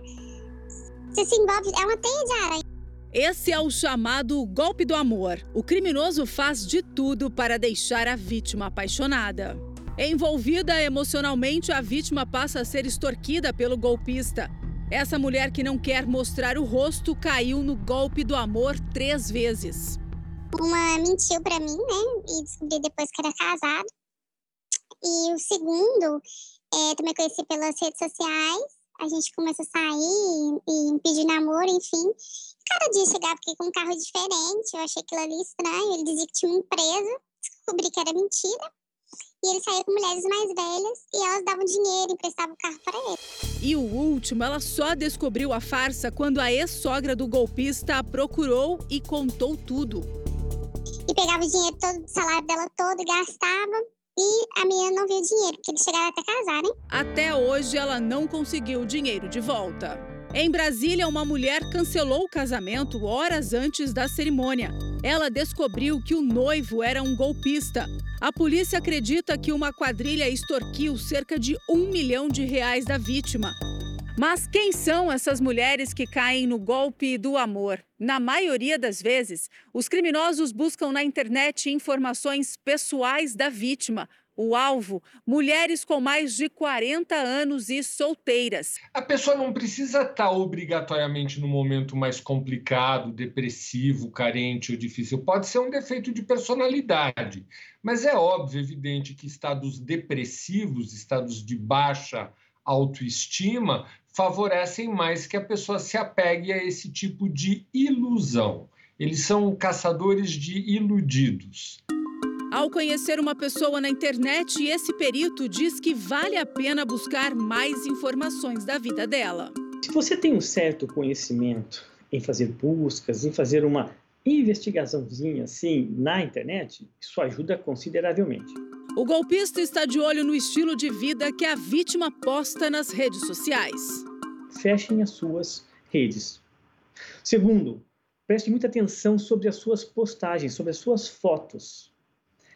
você se envolve, é uma teia de aranha.
Esse é o chamado golpe do amor. O criminoso faz de tudo para deixar a vítima apaixonada. Envolvida emocionalmente, a vítima passa a ser extorquida pelo golpista. Essa mulher que não quer mostrar o rosto caiu no golpe do amor três vezes.
Uma mentiu para mim, né? E descobri depois que era casado. E o segundo, é, também conheci pelas redes sociais. A gente começou a sair e, e pedir namoro, enfim. Cada dia chegava aqui com um carro diferente. Eu achei aquilo ali estranho. Ele dizia que tinha uma empresa. Descobri que era mentira. E ele saía com mulheres mais velhas e elas davam dinheiro, emprestavam o carro para ele.
E o último, ela só descobriu a farsa quando a ex-sogra do golpista a procurou e contou tudo.
E pegava o dinheiro todo, o salário dela todo gastava. E a menina não viu o dinheiro, porque eles chegaram até casar, hein?
Até hoje ela não conseguiu o dinheiro de volta. Em Brasília, uma mulher cancelou o casamento horas antes da cerimônia. Ela descobriu que o noivo era um golpista. A polícia acredita que uma quadrilha extorquiu cerca de um milhão de reais da vítima. Mas quem são essas mulheres que caem no golpe do amor? Na maioria das vezes, os criminosos buscam na internet informações pessoais da vítima, o alvo, mulheres com mais de 40 anos e solteiras.
A pessoa não precisa estar obrigatoriamente no momento mais complicado, depressivo, carente ou difícil. Pode ser um defeito de personalidade. Mas é óbvio, evidente, que estados depressivos, estados de baixa autoestima, favorecem mais que a pessoa se apegue a esse tipo de ilusão. Eles são caçadores de iludidos.
Ao conhecer uma pessoa na internet, esse perito diz que vale a pena buscar mais informações da vida dela.
Se você tem um certo conhecimento em fazer buscas, em fazer uma investigaçãozinha assim na internet, isso ajuda consideravelmente.
O golpista está de olho no estilo de vida que a vítima posta nas redes sociais.
Fechem as suas redes. Segundo, preste muita atenção sobre as suas postagens, sobre as suas fotos.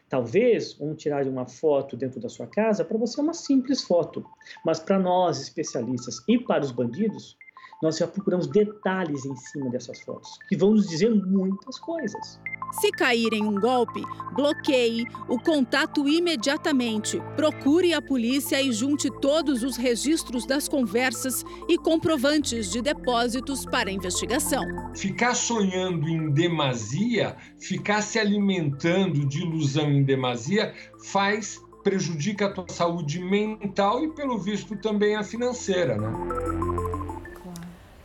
Talvez um tirar uma foto dentro da sua casa para você é uma simples foto, mas para nós especialistas e para os bandidos, nós já procuramos detalhes em cima dessas fotos, que vão nos dizer muitas coisas.
Se cair em um golpe, bloqueie o contato imediatamente. Procure a polícia e junte todos os registros das conversas e comprovantes de depósitos para a investigação.
Ficar sonhando em demasia, ficar se alimentando de ilusão em demasia, faz prejudica a tua saúde mental e, pelo visto, também a financeira, né?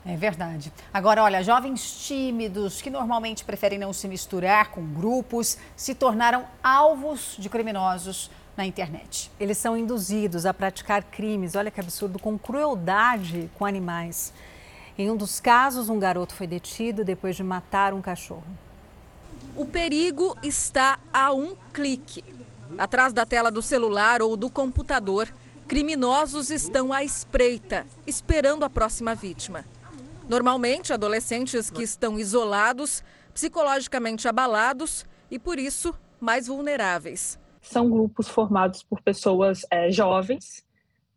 É verdade. Agora, olha, jovens tímidos que normalmente preferem não se misturar com grupos se tornaram alvos de criminosos na internet.
Eles são induzidos a praticar crimes, olha que absurdo, com crueldade com animais. Em um dos casos, um garoto foi detido depois de matar um cachorro.
O perigo está a um clique. Atrás da tela do celular ou do computador, criminosos estão à espreita, esperando a próxima vítima. Normalmente, adolescentes que estão isolados, psicologicamente abalados e, por isso, mais vulneráveis.
São grupos formados por pessoas é, jovens,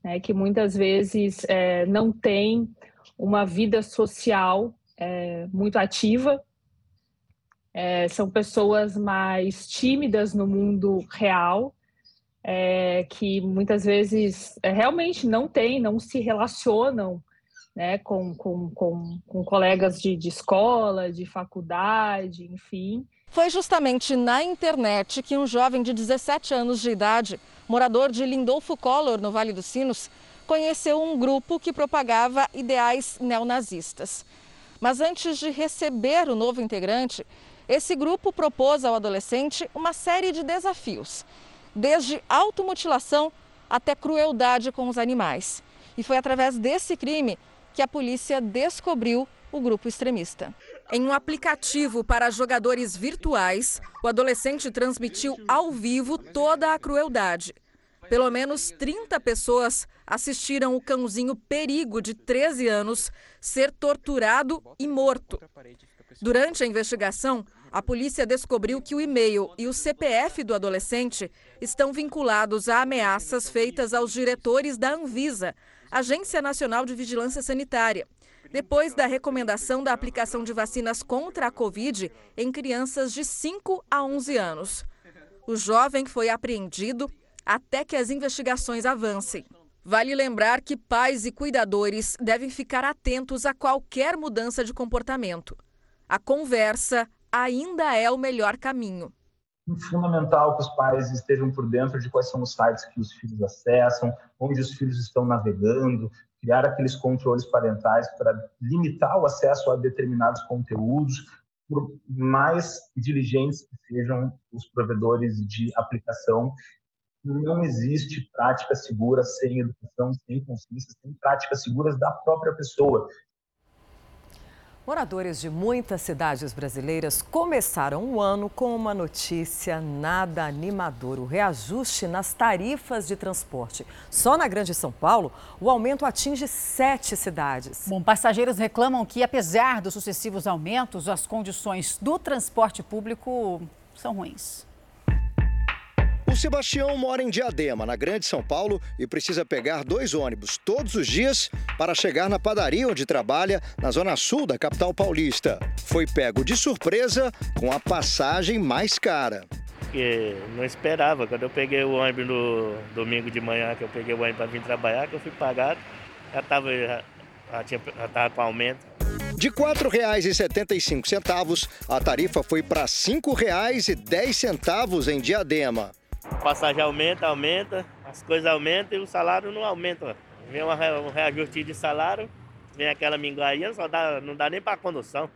né, que muitas vezes é, não têm uma vida social é, muito ativa. É, são pessoas mais tímidas no mundo real, é, que muitas vezes é, realmente não têm, não se relacionam né, com, com, com, com colegas de, de escola, de faculdade, enfim.
Foi justamente na internet que um jovem de 17 anos de idade, morador de Lindolfo Collor, no Vale dos Sinos, conheceu um grupo que propagava ideais neonazistas. Mas antes de receber o novo integrante, esse grupo propôs ao adolescente uma série de desafios, desde automutilação até crueldade com os animais. E foi através desse crime que a polícia descobriu o grupo extremista. Em um aplicativo para jogadores virtuais, o adolescente transmitiu ao vivo toda a crueldade. Pelo menos 30 pessoas assistiram o cãozinho Perigo, de 13 anos, ser torturado e morto. Durante a investigação, a polícia descobriu que o e-mail e o CPF do adolescente estão vinculados a ameaças feitas aos diretores da Anvisa, Agência Nacional de Vigilância Sanitária, depois da recomendação da aplicação de vacinas contra a Covid em crianças de 5 a 11 anos. O jovem foi apreendido até que as investigações avancem. Vale lembrar que pais e cuidadores devem ficar atentos a qualquer mudança de comportamento. A conversa ainda é o melhor caminho.
Fundamental que os pais estejam por dentro de quais são os sites que os filhos acessam, onde os filhos estão navegando, criar aqueles controles parentais para limitar o acesso a determinados conteúdos, por mais diligentes que sejam os provedores de aplicação. Não existe prática segura sem educação, sem consciência, sem práticas seguras da própria pessoa.
Moradores de muitas cidades brasileiras começaram o ano com uma notícia nada animadora: o reajuste nas tarifas de transporte. Só na Grande São Paulo, o aumento atinge sete cidades.
Bom, passageiros reclamam que, apesar dos sucessivos aumentos, as condições do transporte público são ruins.
O Sebastião mora em Diadema, na Grande São Paulo, e precisa pegar dois ônibus todos os dias para chegar na padaria onde trabalha, na zona sul da capital paulista. Foi pego de surpresa com a passagem mais cara.
Porque não esperava. Quando eu peguei o ônibus no domingo de manhã, que eu peguei o ônibus para vir trabalhar, que eu fui pagar, já estava já, já, já tava com aumento.
De R$ 4,75, a tarifa foi para R$ 5,10 em Diadema.
A passagem aumenta, aumenta, as coisas aumentam e o salário não aumenta. Vem um reajuste de salário, vem aquela minguaria, só dá, não dá nem para condução.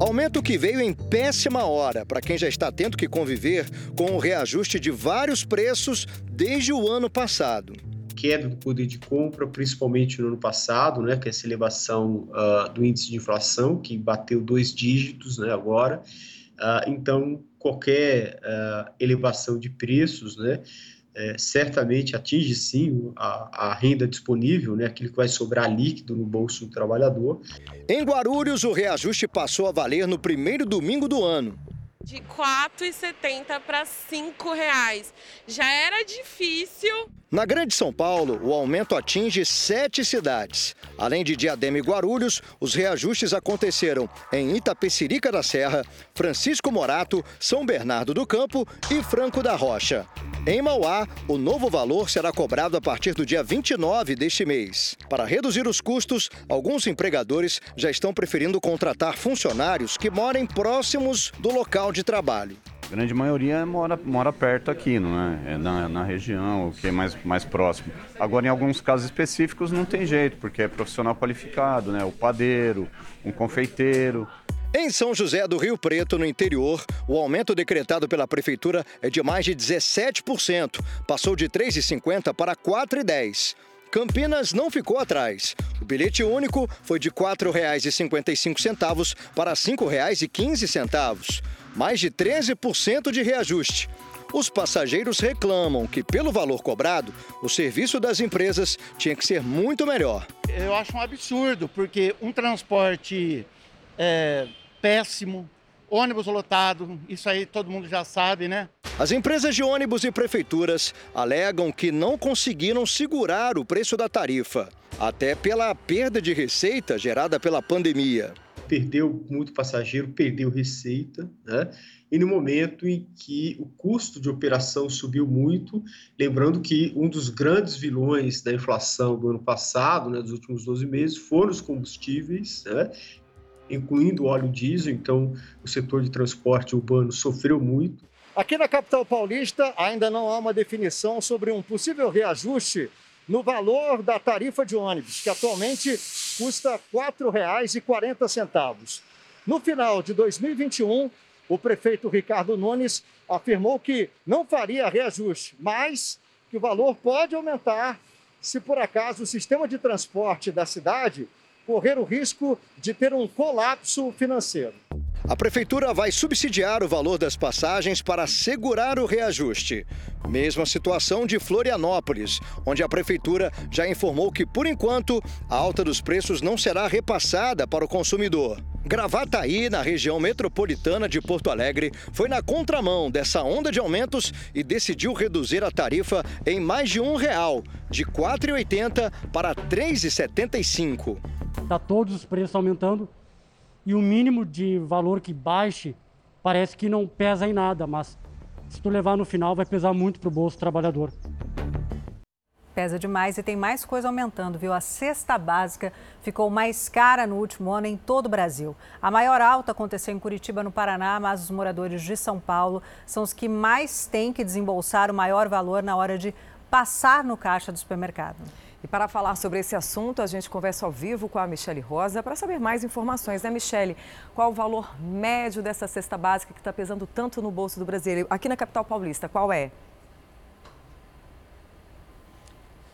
Aumento que veio em péssima hora para quem já está tendo que conviver com o reajuste de vários preços desde o ano passado.
Queda do poder de compra, principalmente no ano passado, né, com essa elevação uh, do índice de inflação, que bateu dois dígitos né, agora. Uh, então, qualquer uh, elevação de preços, né, é, certamente atinge sim a, a, renda disponível, né, aquilo que vai sobrar líquido no bolso do trabalhador.
Em Guarulhos, o reajuste passou a valer no primeiro domingo do ano
de R$ 4,70 para R$ 5,00. Já era difícil.
Na Grande São Paulo, o aumento atinge sete cidades. Além de Diadema e Guarulhos, os reajustes aconteceram em Itapecerica da Serra, Francisco Morato, São Bernardo do Campo e Franco da Rocha. Em Mauá, o novo valor será cobrado a partir do dia 29 deste mês. Para reduzir os custos, alguns empregadores já estão preferindo contratar funcionários que morem próximos do local de trabalho.
A grande maioria mora, mora perto aqui, não é? é na, na, região, o que é mais, mais próximo. Agora, em alguns casos específicos, não tem jeito, porque é profissional qualificado, né? O padeiro, um confeiteiro.
Em São José do Rio Preto, no interior, o aumento decretado pela prefeitura é de mais de 17%, passou de R$ 3,50 para R$ 4,10. Campinas não ficou atrás. O bilhete único foi de R$ 4,55 para R$ 5,15, mais de 13% de reajuste. Os passageiros reclamam que, pelo valor cobrado, o serviço das empresas tinha que ser muito melhor.
Eu acho um absurdo, porque um transporte é, péssimo, ônibus lotado, isso aí todo mundo já sabe, né?
As empresas de ônibus e prefeituras alegam que não conseguiram segurar o preço da tarifa, até pela perda de receita gerada pela pandemia.
Perdeu muito passageiro, perdeu receita, né? E no momento em que o custo de operação subiu muito, lembrando que um dos grandes vilões da inflação do ano passado, né, dos últimos 12 meses, foram os combustíveis, né? Incluindo óleo diesel, então o setor de transporte urbano sofreu muito.
Aqui na capital paulista ainda não há uma definição sobre um possível reajuste no valor da tarifa de ônibus, que atualmente custa R$ 4,40. No final de 2021, o prefeito Ricardo Nunes afirmou que não faria reajuste, mas que o valor pode aumentar se por acaso o sistema de transporte da cidade correr o risco de ter um colapso financeiro. A prefeitura vai subsidiar o valor das passagens para segurar o reajuste. Mesma situação de Florianópolis, onde a prefeitura já informou que, por enquanto, a alta dos preços não será repassada para o consumidor. Gravataí, na região metropolitana de Porto Alegre, foi na contramão dessa onda de aumentos e decidiu reduzir a tarifa em mais de um real, de R$ 4,80 para R$ 3,75.
Está todos os preços aumentando e o mínimo de valor que baixe parece que não pesa em nada, mas se tu levar no final vai pesar muito para o bolso do trabalhador.
pesa demais e tem mais coisa aumentando, viu? A cesta básica ficou mais cara no último ano em todo o Brasil. A maior alta aconteceu em Curitiba, no Paraná, mas os moradores de São Paulo são os que mais têm que desembolsar o maior valor na hora de passar no caixa do supermercado.
E para falar sobre esse assunto, a gente conversa ao vivo com a Michele Rosa para saber mais informações, né, Michele? Qual o valor médio dessa cesta básica que está pesando tanto no bolso do brasileiro? Aqui na capital paulista, qual é?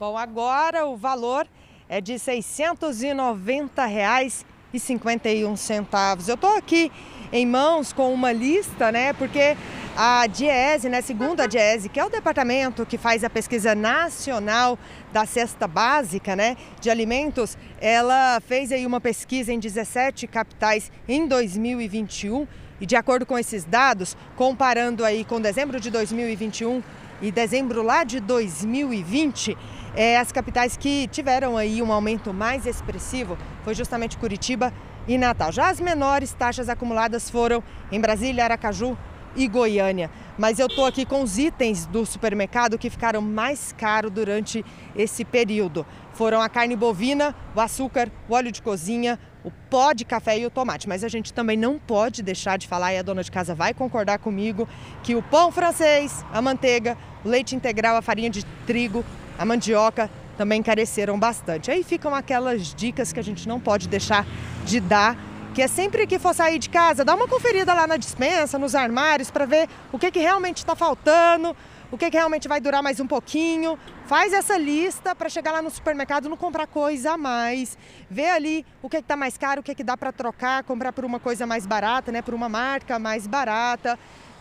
Bom, agora o valor é de R$ 690,51. Eu estou aqui em mãos com uma lista, né? Porque a DIESE, né, segundo a DIESE, que é o departamento que faz a pesquisa nacional da cesta básica né, de alimentos, ela fez aí uma pesquisa em 17 capitais em 2021 e de acordo com esses dados, comparando aí com dezembro de 2021 e dezembro lá de 2020, é, as capitais que tiveram aí um aumento mais expressivo foi justamente Curitiba e Natal. Já as menores taxas acumuladas foram em Brasília, Aracaju, e Goiânia. Mas eu estou aqui com os itens do supermercado que ficaram mais caros durante esse período. Foram a carne bovina, o açúcar, o óleo de cozinha, o pó de café e o tomate. Mas a gente também não pode deixar de falar, e a dona de casa vai concordar comigo, que o pão francês, a manteiga, o leite integral, a farinha de trigo, a mandioca também encareceram bastante. Aí ficam aquelas dicas que a gente não pode deixar de dar que é sempre que for sair de casa, dá uma conferida lá na dispensa, nos armários, para ver o que, que realmente está faltando, o que, que realmente vai durar mais um pouquinho. Faz essa lista para chegar lá no supermercado não comprar coisa a mais. Vê ali o que está mais caro, o que, que dá para trocar, comprar por uma coisa mais barata, né, por uma marca mais barata.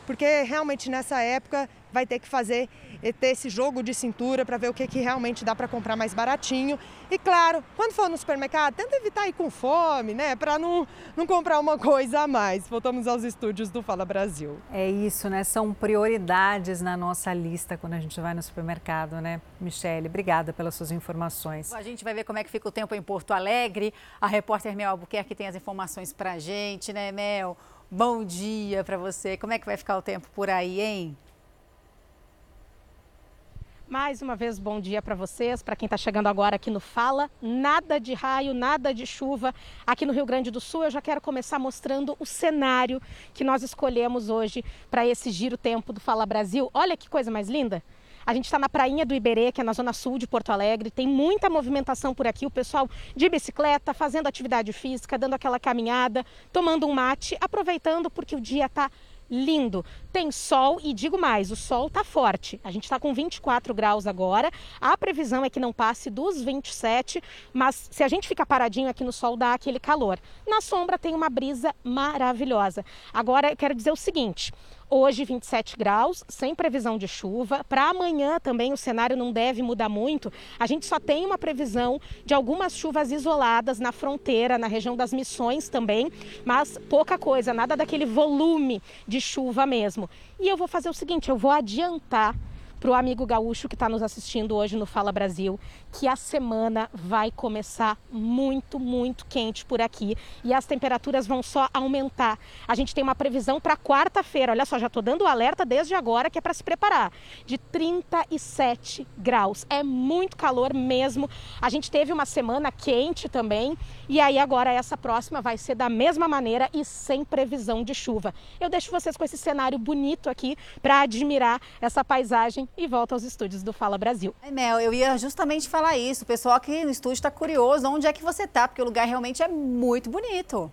Porque realmente nessa época vai ter que fazer ter esse jogo de cintura para ver o que, que realmente dá para comprar mais baratinho. E claro, quando for no supermercado, tenta evitar ir com fome, né? Para não, não comprar uma coisa a mais. Voltamos aos estúdios do Fala Brasil.
É isso, né? São prioridades na nossa lista quando a gente vai no supermercado, né? Michele, obrigada pelas suas informações.
A gente vai ver como é que fica o tempo em Porto Alegre. A repórter Mel Albuquerque tem as informações para a gente, né, Mel? Bom dia para você. Como é que vai ficar o tempo por aí, hein?
Mais uma vez, bom dia para vocês, para quem está chegando agora aqui no Fala. Nada de raio, nada de chuva. Aqui no Rio Grande do Sul, eu já quero começar mostrando o cenário que nós escolhemos hoje para esse giro tempo do Fala Brasil. Olha que coisa mais linda! A gente está na prainha do Iberê, que é na zona sul de Porto Alegre. Tem muita movimentação por aqui, o pessoal de bicicleta, fazendo atividade física, dando aquela caminhada, tomando um mate, aproveitando porque o dia está lindo. Tem sol e digo mais, o sol está forte. A gente está com 24 graus agora. A previsão é que não passe dos 27, mas se a gente ficar paradinho aqui no sol dá aquele calor. Na sombra tem uma brisa maravilhosa. Agora eu quero dizer o seguinte, Hoje 27 graus, sem previsão de chuva. Para amanhã também o cenário não deve mudar muito. A gente só tem uma previsão de algumas chuvas isoladas na fronteira, na região das Missões também, mas pouca coisa, nada daquele volume de chuva mesmo. E eu vou fazer o seguinte, eu vou adiantar para o amigo gaúcho que está nos assistindo hoje no Fala Brasil, que a semana vai começar muito, muito quente por aqui e as temperaturas vão só aumentar. A gente tem uma previsão para quarta-feira, olha só, já estou dando alerta desde agora que é para se preparar, de 37 graus. É muito calor mesmo. A gente teve uma semana quente também e aí agora essa próxima vai ser da mesma maneira e sem previsão de chuva. Eu deixo vocês com esse cenário bonito aqui para admirar essa paisagem e volto aos estúdios do Fala Brasil.
É, Mel, eu ia justamente falar isso. O pessoal aqui no estúdio está curioso onde é que você está, porque o lugar realmente é muito bonito.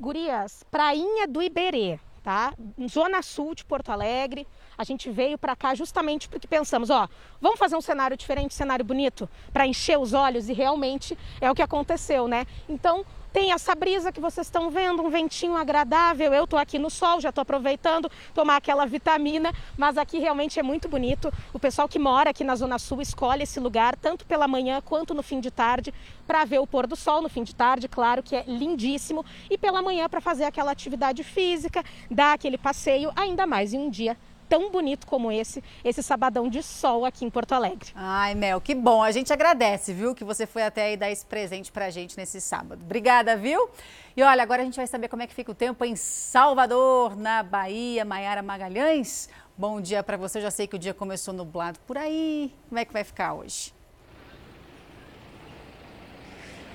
Gurias, Prainha do Iberê, tá? Zona Sul de Porto Alegre. A gente veio para cá justamente porque pensamos, ó, vamos fazer um cenário diferente, um cenário bonito, para encher os olhos e realmente é o que aconteceu, né? Então, tem essa brisa que vocês estão vendo, um ventinho agradável. Eu estou aqui no sol, já estou aproveitando tomar aquela vitamina, mas aqui realmente é muito bonito. O pessoal que mora aqui na Zona Sul escolhe esse lugar, tanto pela manhã quanto no fim de tarde, para ver o pôr do sol no fim de tarde, claro que é lindíssimo, e pela manhã para fazer aquela atividade física, dar aquele passeio, ainda mais em um dia tão bonito como esse, esse sabadão de sol aqui em Porto Alegre.
Ai, Mel, que bom. A gente agradece, viu, que você foi até aí dar esse presente pra gente nesse sábado. Obrigada, viu? E olha, agora a gente vai saber como é que fica o tempo em Salvador, na Bahia. Maiara Magalhães, Bom dia para você. Já sei que o dia começou nublado por aí. Como é que vai ficar hoje?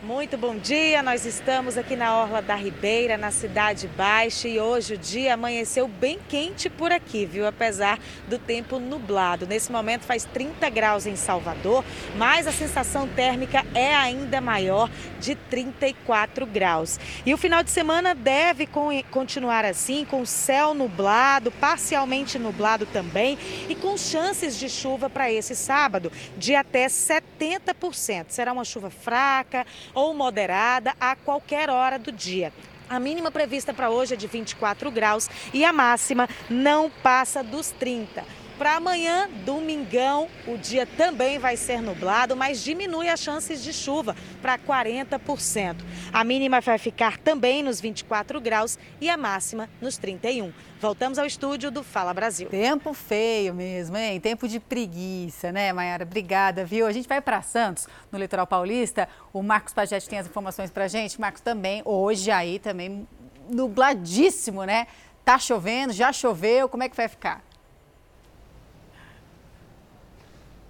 Muito bom dia, nós estamos aqui na Orla da Ribeira, na Cidade Baixa, e hoje o dia amanheceu bem quente por aqui, viu? Apesar do tempo nublado. Nesse momento faz 30 graus em Salvador, mas a sensação térmica é ainda maior, de 34 graus. E o final de semana deve continuar assim, com céu nublado, parcialmente nublado também, e com chances de chuva para esse sábado, de até 70%. Será uma chuva fraca ou moderada a qualquer hora do dia. A mínima prevista para hoje é de 24 graus e a máxima não passa dos 30. Para amanhã, domingão, o dia também vai ser nublado, mas diminui as chances de chuva para 40%. A mínima vai ficar também nos 24 graus e a máxima nos 31. Voltamos ao estúdio do Fala Brasil.
Tempo feio mesmo, hein? Tempo de preguiça, né, Mayara? Obrigada, viu? A gente vai para Santos, no litoral paulista. O Marcos Pagete tem as informações para gente. Marcos também, hoje aí também nubladíssimo, né? Tá chovendo, já choveu, como é que vai ficar?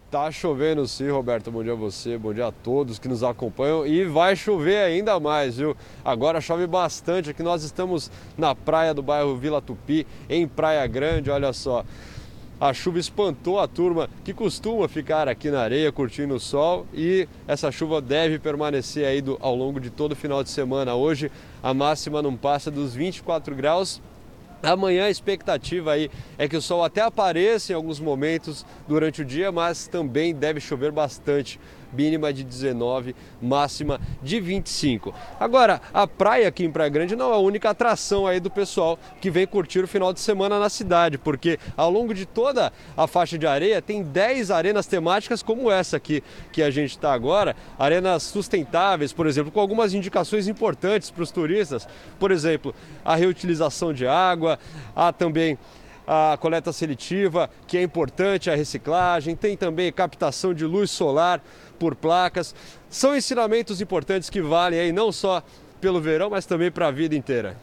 Tá chovendo sim, Roberto. Bom dia a você, bom dia a todos que nos acompanham. E vai chover ainda mais, viu? Agora chove bastante. Aqui nós estamos na praia do bairro Vila Tupi, em Praia Grande, olha só. A chuva espantou a turma que costuma ficar aqui na areia curtindo o sol e essa chuva deve permanecer aí do, ao longo de todo o final de semana. Hoje a máxima não passa dos 24 graus Amanhã a expectativa aí é que o sol até apareça em alguns momentos durante o dia, mas também deve chover bastante mínima de 19, máxima de 25. Agora, a praia aqui em Praia Grande não é a única atração aí do pessoal que vem curtir o final de semana na cidade, porque ao longo de toda a faixa de areia tem 10 arenas temáticas como essa aqui que a gente está agora, arenas sustentáveis, por exemplo, com algumas indicações importantes para os turistas, por exemplo, a reutilização de água, há também a coleta seletiva, que é importante, a reciclagem, tem também captação de luz solar por placas. São ensinamentos importantes que valem aí não só pelo verão, mas também para a vida inteira.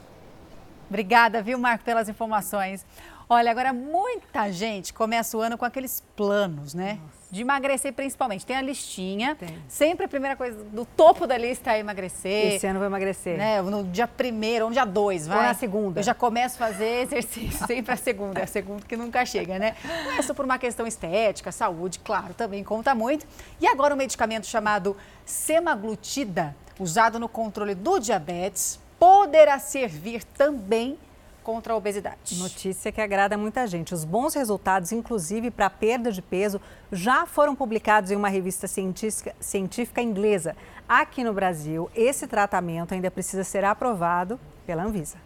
Obrigada, viu, Marco, pelas informações. Olha, agora muita gente começa o ano com aqueles planos, né? Nossa. De emagrecer principalmente. Tem a listinha. Tem. Sempre a primeira coisa, do topo da lista é emagrecer.
Esse ano vou emagrecer.
Né? No dia primeiro, ou no dia dois, vai.
Ou na segunda.
Eu já começo a fazer exercício sempre a segunda. É a segunda que nunca chega, né? Começa por uma questão estética, saúde, claro, também conta muito. E agora um medicamento chamado semaglutida, usado no controle do diabetes, poderá servir também contra a obesidade.
Notícia que agrada muita gente. Os bons resultados, inclusive para perda de peso, já foram publicados em uma revista científica, científica inglesa. Aqui no Brasil, esse tratamento ainda precisa ser aprovado pela Anvisa.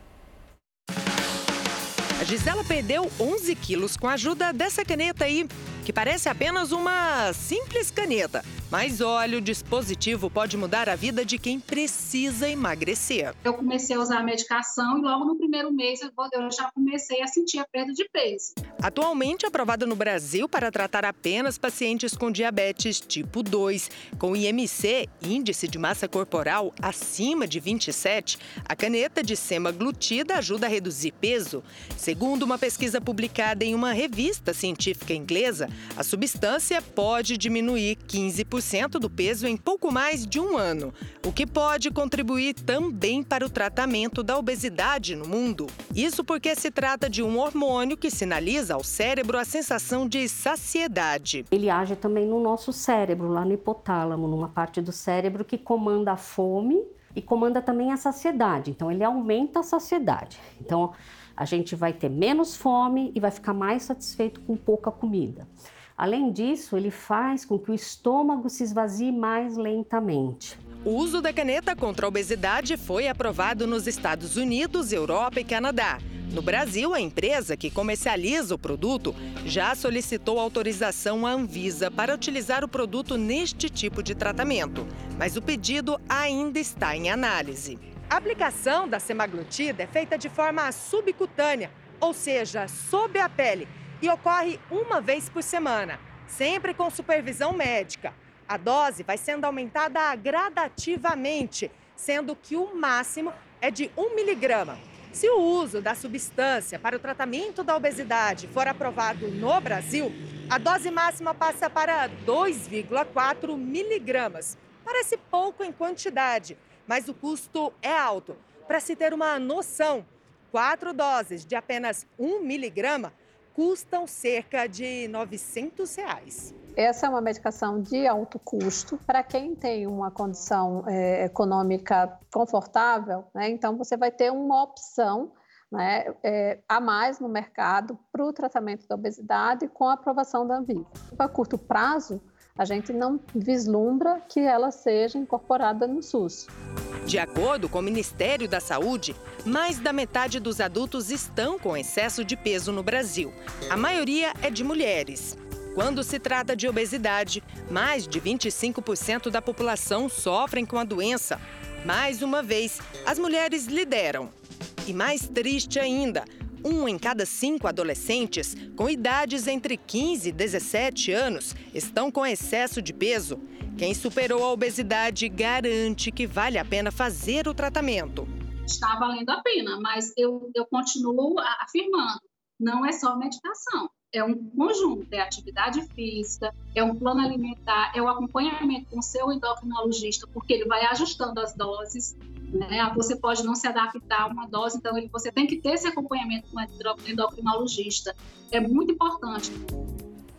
A Gisela perdeu 11 quilos com a ajuda dessa caneta aí, que parece apenas uma simples caneta. Mas olha, o dispositivo pode mudar a vida de quem precisa emagrecer.
Eu comecei a usar a medicação e logo no primeiro mês eu já comecei a sentir a perda de peso.
Atualmente aprovado no Brasil para tratar apenas pacientes com diabetes tipo 2, com IMC, índice de massa corporal acima de 27, a caneta de semaglutida ajuda a reduzir peso. Segundo uma pesquisa publicada em uma revista científica inglesa, a substância pode diminuir 15% 10% do peso em pouco mais de um ano, o que pode contribuir também para o tratamento da obesidade no mundo. Isso porque se trata de um hormônio que sinaliza ao cérebro a sensação de saciedade.
Ele age também no nosso cérebro, lá no hipotálamo, numa parte do cérebro que comanda a fome e comanda também a saciedade. Então, ele aumenta a saciedade. Então, a gente vai ter menos fome e vai ficar mais satisfeito com pouca comida. Além disso, ele faz com que o estômago se esvazie mais lentamente.
O uso da caneta contra a obesidade foi aprovado nos Estados Unidos, Europa e Canadá. No Brasil, a empresa que comercializa o produto já solicitou autorização à Anvisa para utilizar o produto neste tipo de tratamento, mas o pedido ainda está em análise. A aplicação da semaglutida é feita de forma subcutânea, ou seja, sob a pele, e ocorre uma vez por semana, sempre com supervisão médica. A dose vai sendo aumentada gradativamente, sendo que o máximo é de 1 miligrama.
Se o uso da substância para o tratamento da obesidade for aprovado no Brasil, a dose máxima passa para 2,4 miligramas. Parece pouco em quantidade, mas o custo é alto. Para se ter uma noção, quatro doses de apenas um miligrama custam cerca de 900 reais.
Essa é uma medicação de alto custo para quem tem uma condição é, econômica confortável, né? então você vai ter uma opção né, é, a mais no mercado para o tratamento da obesidade com a aprovação da Anvisa. A curto prazo, a gente não vislumbra que ela seja incorporada no SUS.
De acordo com o Ministério da Saúde, mais da metade dos adultos estão com excesso de peso no Brasil. A maioria é de mulheres. Quando se trata de obesidade, mais de 25% da população sofrem com a doença. Mais uma vez, as mulheres lideram. E mais triste ainda, um em cada cinco adolescentes com idades entre 15 e 17 anos estão com excesso de peso. Quem superou a obesidade garante que vale a pena fazer o tratamento.
Está valendo a pena, mas eu, eu continuo afirmando: não é só medicação é um conjunto, é atividade física, é um plano alimentar, é o acompanhamento com seu endocrinologista, porque ele vai ajustando as doses, né? Você pode não se adaptar a uma dose, então ele, você tem que ter esse acompanhamento com o endocrinologista. É muito importante.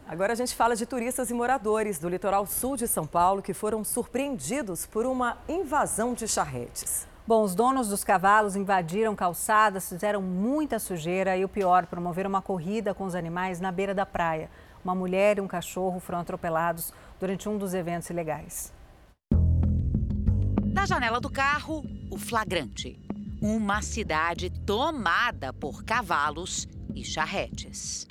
Agora a gente fala de turistas e moradores do litoral sul de São Paulo que foram surpreendidos por uma invasão de charretes.
Bom, os donos dos cavalos invadiram calçadas, fizeram muita sujeira e o pior, promoveram uma corrida com os animais na beira da praia. Uma mulher e um cachorro foram atropelados durante um dos eventos ilegais.
Da janela do carro, o flagrante. Uma cidade tomada por cavalos e charretes.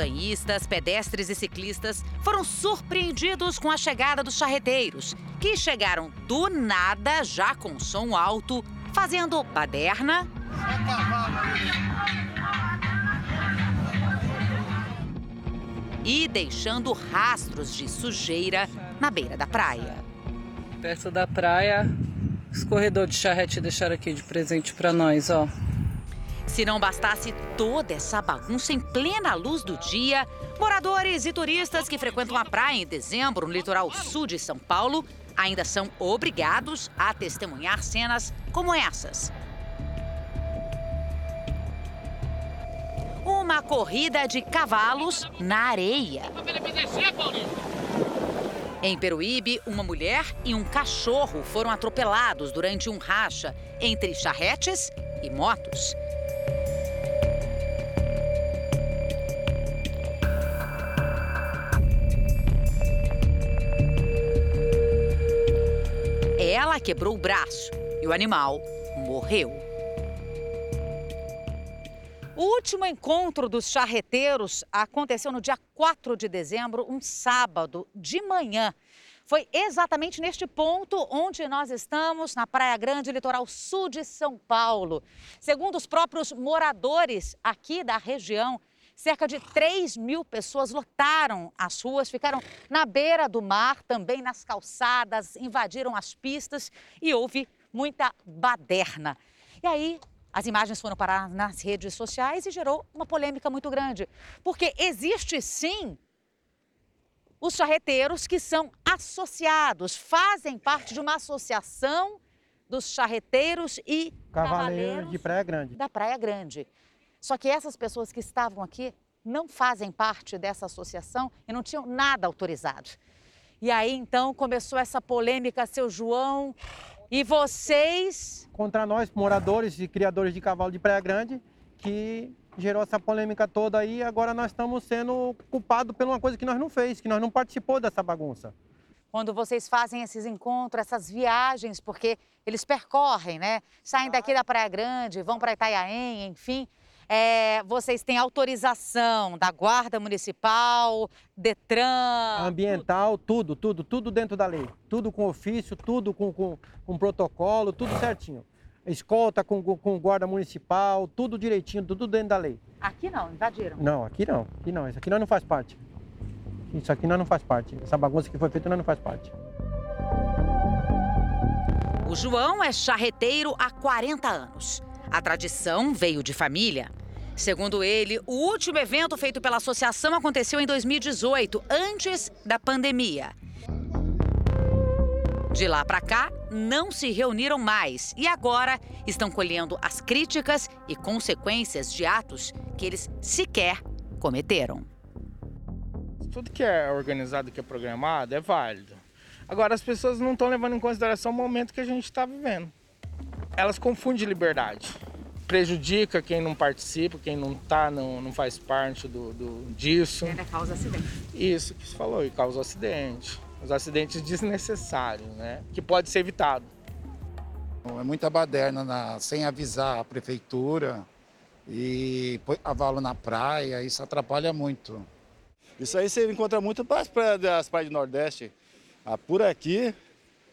Banhistas, pedestres e ciclistas foram surpreendidos com a chegada dos charreteiros, que chegaram do nada, já com som alto, fazendo baderna. E deixando rastros de sujeira na beira da praia.
Perto da praia, os corredores de charrete deixaram aqui de presente para nós, ó.
Se não bastasse toda essa bagunça em plena luz do dia, moradores e turistas que frequentam a praia em dezembro no litoral sul de São Paulo ainda são obrigados a testemunhar cenas como essas. Uma corrida de cavalos na areia. Em Peruíbe, uma mulher e um cachorro foram atropelados durante um racha entre charretes e motos. Ela quebrou o braço e o animal morreu. O último encontro dos charreteiros aconteceu no dia 4 de dezembro, um sábado de manhã. Foi exatamente neste ponto onde nós estamos, na Praia Grande, litoral sul de São Paulo. Segundo os próprios moradores aqui da região, Cerca de 3 mil pessoas lotaram as ruas, ficaram na beira do mar, também nas calçadas, invadiram as pistas e houve muita baderna. E aí, as imagens foram parar nas redes sociais e gerou uma polêmica muito grande. Porque existe sim os charreteiros que são associados, fazem parte de uma associação dos charreteiros e
cavaleiros de Praia Grande.
Da Praia Grande. Só que essas pessoas que estavam aqui não fazem parte dessa associação e não tinham nada autorizado. E aí então começou essa polêmica, seu João, e vocês.
Contra nós, moradores e criadores de cavalo de Praia Grande, que gerou essa polêmica toda aí. Agora nós estamos sendo culpados por uma coisa que nós não fez, que nós não participou dessa bagunça.
Quando vocês fazem esses encontros, essas viagens, porque eles percorrem, né? Saem daqui da Praia Grande, vão para Itaiaém, enfim. É, vocês têm autorização da Guarda Municipal, Detran?
Ambiental, tudo, tudo, tudo dentro da lei. Tudo com ofício, tudo com, com, com protocolo, tudo certinho. Escolta com, com, guarda municipal, tudo direitinho, tudo dentro da lei.
Aqui não, invadiram?
Não, aqui não, aqui não. Isso aqui nós não faz parte. Isso aqui nós não faz parte. Essa bagunça que foi feita nós não faz parte.
O João é charreteiro há 40 anos. A tradição veio de família. Segundo ele, o último evento feito pela associação aconteceu em 2018, antes da pandemia. De lá para cá, não se reuniram mais e agora estão colhendo as críticas e consequências de atos que eles sequer cometeram.
Tudo que é organizado, que é programado, é válido. Agora, as pessoas não estão levando em consideração o momento que a gente está vivendo. Elas confundem liberdade prejudica quem não participa, quem não tá, não, não faz parte do, do disso.
E ainda causa acidente.
Isso que você falou, e causa acidente. Os acidentes desnecessários, né? Que pode ser evitado.
É muita baderna na, sem avisar a prefeitura e põe cavalo na praia, isso atrapalha muito.
Isso aí você encontra muito para as praias, das praias do Nordeste. Ah, por aqui,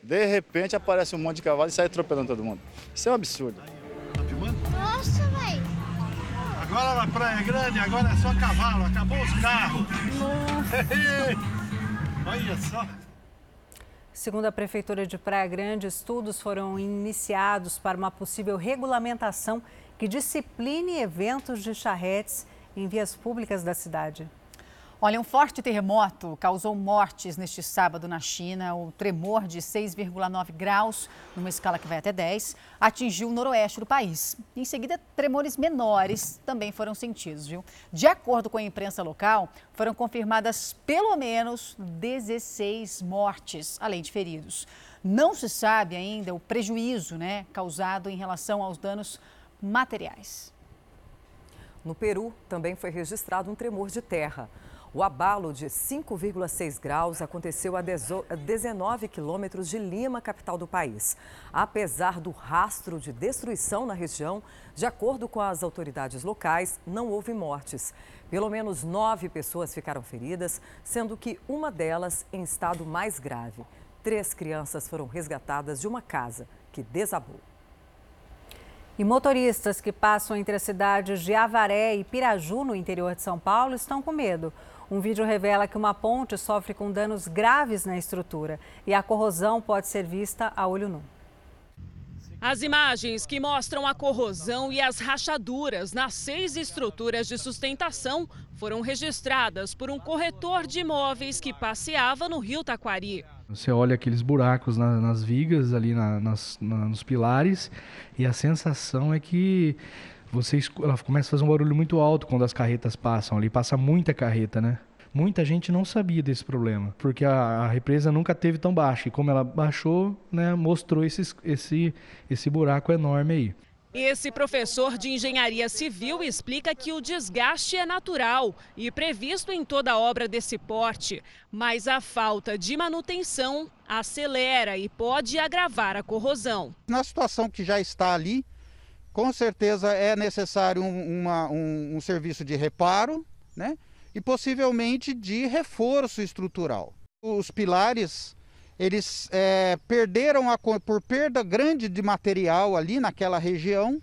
de repente aparece um monte de cavalo e sai atropelando todo mundo. Isso é um absurdo.
Nossa, velho.
Agora na Praia Grande, agora é só cavalo, acabou os carros. Olha só.
Segundo a Prefeitura de Praia Grande, estudos foram iniciados para uma possível regulamentação que discipline eventos de charretes em vias públicas da cidade.
Olha, um forte terremoto causou mortes neste sábado na China. O tremor de 6,9 graus, numa escala que vai até 10, atingiu o noroeste do país. Em seguida, tremores menores também foram sentidos, viu? De acordo com a imprensa local, foram confirmadas pelo menos 16 mortes, além de feridos. Não se sabe ainda o prejuízo né, causado em relação aos danos materiais.
No Peru, também foi registrado um tremor de terra. O abalo de 5,6 graus aconteceu a 19 quilômetros de Lima, capital do país. Apesar do rastro de destruição na região, de acordo com as autoridades locais, não houve mortes. Pelo menos nove pessoas ficaram feridas, sendo que uma delas em estado mais grave. Três crianças foram resgatadas de uma casa que desabou.
E motoristas que passam entre as cidades de Avaré e Piraju, no interior de São Paulo, estão com medo. Um vídeo revela que uma ponte sofre com danos graves na estrutura e a corrosão pode ser vista a olho nu.
As imagens que mostram a corrosão e as rachaduras nas seis estruturas de sustentação foram registradas por um corretor de imóveis que passeava no rio Taquari.
Você olha aqueles buracos na, nas vigas, ali na, nas, na, nos pilares, e a sensação é que você ela começa a fazer um barulho muito alto quando as carretas passam ali, passa muita carreta, né? Muita gente não sabia desse problema, porque a, a represa nunca teve tão baixa. E como ela baixou, né, mostrou esse, esse, esse buraco enorme aí.
Esse professor de engenharia civil explica que o desgaste é natural e previsto em toda obra desse porte, mas a falta de manutenção acelera e pode agravar a corrosão.
Na situação que já está ali, com certeza é necessário um, uma, um, um serviço de reparo né? e possivelmente de reforço estrutural. Os pilares eles é, perderam a, por perda grande de material ali naquela região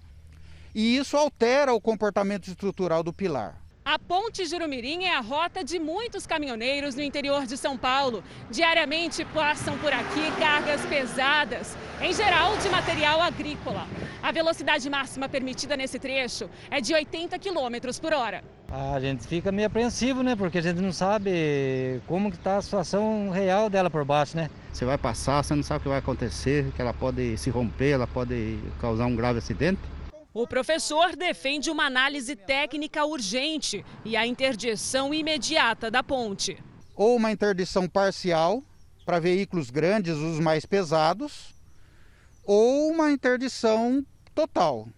e isso altera o comportamento estrutural do pilar.
A Ponte Jurumirim é a rota de muitos caminhoneiros no interior de São Paulo. Diariamente passam por aqui cargas pesadas, em geral de material agrícola. A velocidade máxima permitida nesse trecho é de 80 km por hora.
A gente fica meio apreensivo, né? Porque a gente não sabe como que está a situação real dela por baixo, né?
Você vai passar, você não sabe o que vai acontecer, que ela pode se romper, ela pode causar um grave acidente.
O professor defende uma análise técnica urgente e a interdição imediata da ponte.
Ou uma interdição parcial para veículos grandes, os mais pesados, ou uma interdição total.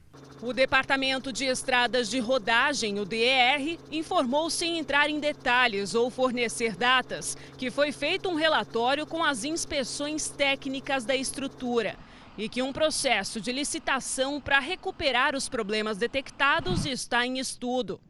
O Departamento de Estradas de Rodagem, o DER, informou sem entrar em detalhes ou fornecer datas que foi feito um relatório com as inspeções técnicas da estrutura e que um processo de licitação para recuperar os problemas detectados está em estudo.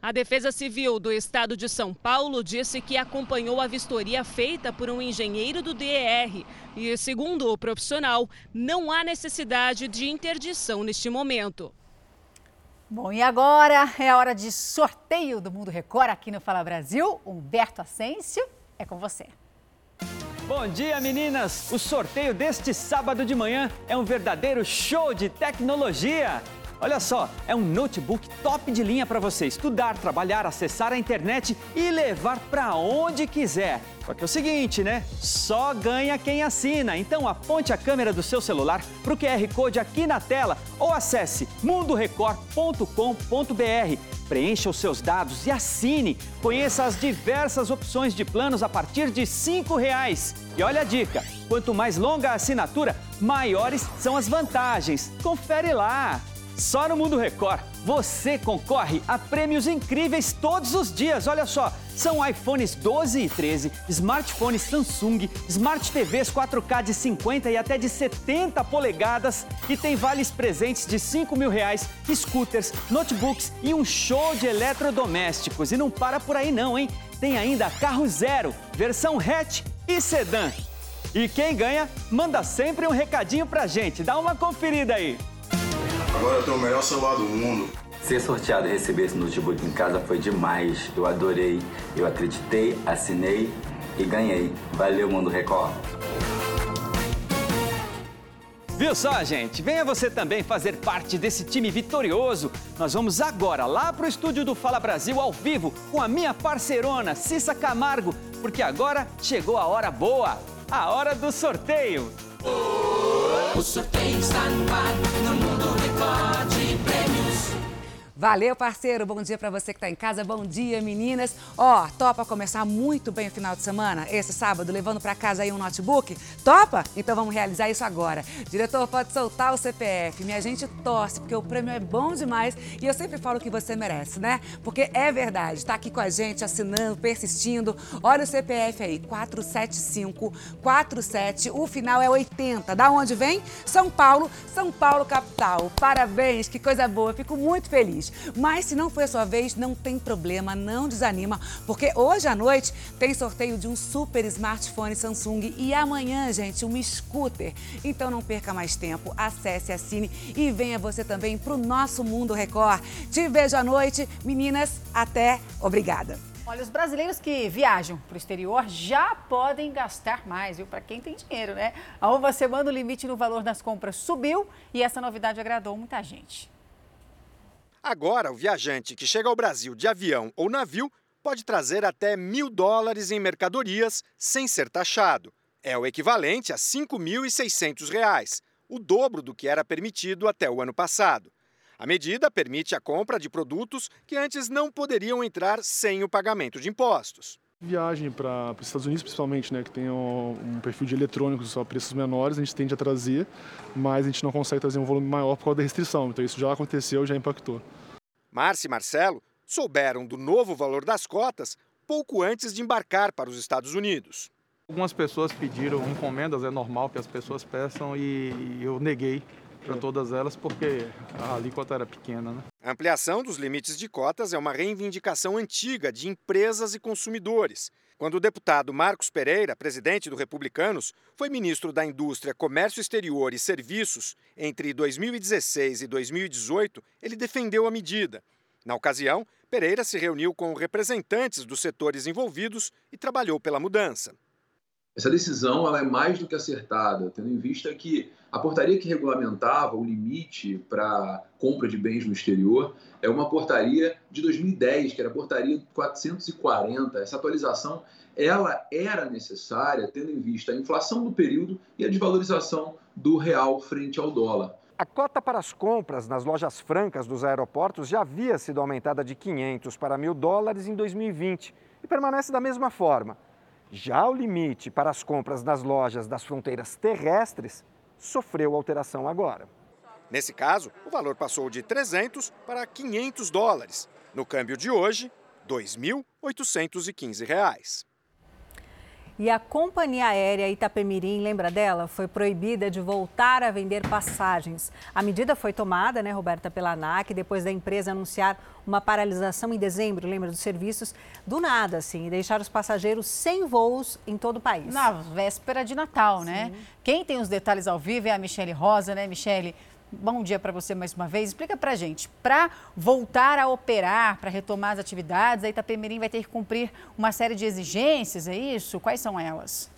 A Defesa Civil do Estado de São Paulo disse que acompanhou a vistoria feita por um engenheiro do DER e, segundo o profissional, não há necessidade de interdição neste momento.
Bom, e agora é a hora de sorteio do Mundo Record aqui no Fala Brasil. Humberto Asensio, é com você.
Bom dia, meninas! O sorteio deste sábado de manhã é um verdadeiro show de tecnologia. Olha só, é um notebook top de linha para você estudar, trabalhar, acessar a internet e levar para onde quiser. Só que é o seguinte, né? Só ganha quem assina. Então aponte a câmera do seu celular para o QR Code aqui na tela ou acesse mundorecord.com.br. Preencha os seus dados e assine. Conheça as diversas opções de planos a partir de R$ reais. E olha a dica: quanto mais longa a assinatura, maiores são as vantagens. Confere lá! Só no Mundo Record você concorre a prêmios incríveis todos os dias. Olha só, são iPhones 12 e 13, smartphones Samsung, Smart TVs 4K de 50 e até de 70 polegadas e tem vales presentes de 5 mil reais, scooters, notebooks e um show de eletrodomésticos. E não para por aí não, hein? Tem ainda carro zero, versão hatch e sedã. E quem ganha, manda sempre um recadinho pra gente. Dá uma conferida aí.
Agora eu tenho o melhor celular do mundo.
Ser sorteado e receber esse notebook em casa foi demais. Eu adorei, eu acreditei, assinei e ganhei. Valeu, Mundo Record.
Viu só, gente? Venha você também fazer parte desse time vitorioso. Nós vamos agora lá para o estúdio do Fala Brasil ao vivo com a minha parceirona Cissa Camargo, porque agora chegou a hora boa, a hora do sorteio.
O sorteio está no ar, no mundo prêmios.
Valeu, parceiro. Bom dia para você que está em casa. Bom dia, meninas. Ó, topa começar muito bem o final de semana, esse sábado, levando para casa aí um notebook? Topa? Então vamos realizar isso agora. Diretor, pode soltar o CPF. Minha gente torce, porque o prêmio é bom demais e eu sempre falo que você merece, né? Porque é verdade. Está aqui com a gente, assinando, persistindo. Olha o CPF aí, 47547. O final é 80. Da onde vem? São Paulo, São Paulo capital. Parabéns, que coisa boa. Fico muito feliz. Mas se não foi a sua vez, não tem problema, não desanima, porque hoje à noite tem sorteio de um super smartphone Samsung e amanhã, gente, um scooter. Então não perca mais tempo, acesse, assine e venha você também para o nosso Mundo Record. Te vejo à noite, meninas, até, obrigada.
Olha, os brasileiros que viajam para o exterior já podem gastar mais, viu? Para quem tem dinheiro, né? A uma semana o limite no valor das compras subiu e essa novidade agradou muita gente.
Agora, o viajante que chega ao Brasil de avião ou navio pode trazer até mil dólares em mercadorias sem ser taxado. É o equivalente a R$ 5.600, o dobro do que era permitido até o ano passado. A medida permite a compra de produtos que antes não poderiam entrar sem o pagamento de impostos.
Viagem para os Estados Unidos, principalmente, né, que tem um, um perfil de eletrônicos só preços menores, a gente tende a trazer, mas a gente não consegue trazer um volume maior por causa da restrição. Então isso já aconteceu, já impactou.
Márcia e Marcelo souberam do novo valor das cotas pouco antes de embarcar para os Estados Unidos.
Algumas pessoas pediram encomendas, é normal que as pessoas peçam e eu neguei para todas elas porque a alíquota era pequena. Né?
A ampliação dos limites de cotas é uma reivindicação antiga de empresas e consumidores. Quando o deputado Marcos Pereira, presidente do Republicanos, foi ministro da Indústria, Comércio Exterior e Serviços entre 2016 e 2018, ele defendeu a medida. Na ocasião, Pereira se reuniu com representantes dos setores envolvidos e trabalhou pela mudança.
Essa decisão ela é mais do que acertada, tendo em vista que a portaria que regulamentava o limite para compra de bens no exterior é uma portaria de 2010, que era a portaria 440. Essa atualização ela era necessária, tendo em vista a inflação do período e a desvalorização do real frente ao dólar.
A cota para as compras nas lojas francas dos aeroportos já havia sido aumentada de 500 para 1.000 dólares em 2020 e permanece da mesma forma. Já o limite para as compras nas lojas das fronteiras terrestres sofreu alteração agora. Nesse caso, o valor passou de 300 para 500 dólares. No câmbio de hoje, R$ 2.815.
E a companhia aérea Itapemirim, lembra dela? Foi proibida de voltar a vender passagens. A medida foi tomada, né, Roberta, pela ANAC, depois da empresa anunciar uma paralisação em dezembro, lembra dos serviços, do nada, assim, e deixar os passageiros sem voos em todo o país.
Na véspera de Natal, né? Quem tem os detalhes ao vivo é a Michele Rosa, né, Michele? Bom dia para você mais uma vez. Explica para gente, para voltar a operar, para retomar as atividades, a Itapemirim vai ter que cumprir uma série de exigências, é isso? Quais são elas?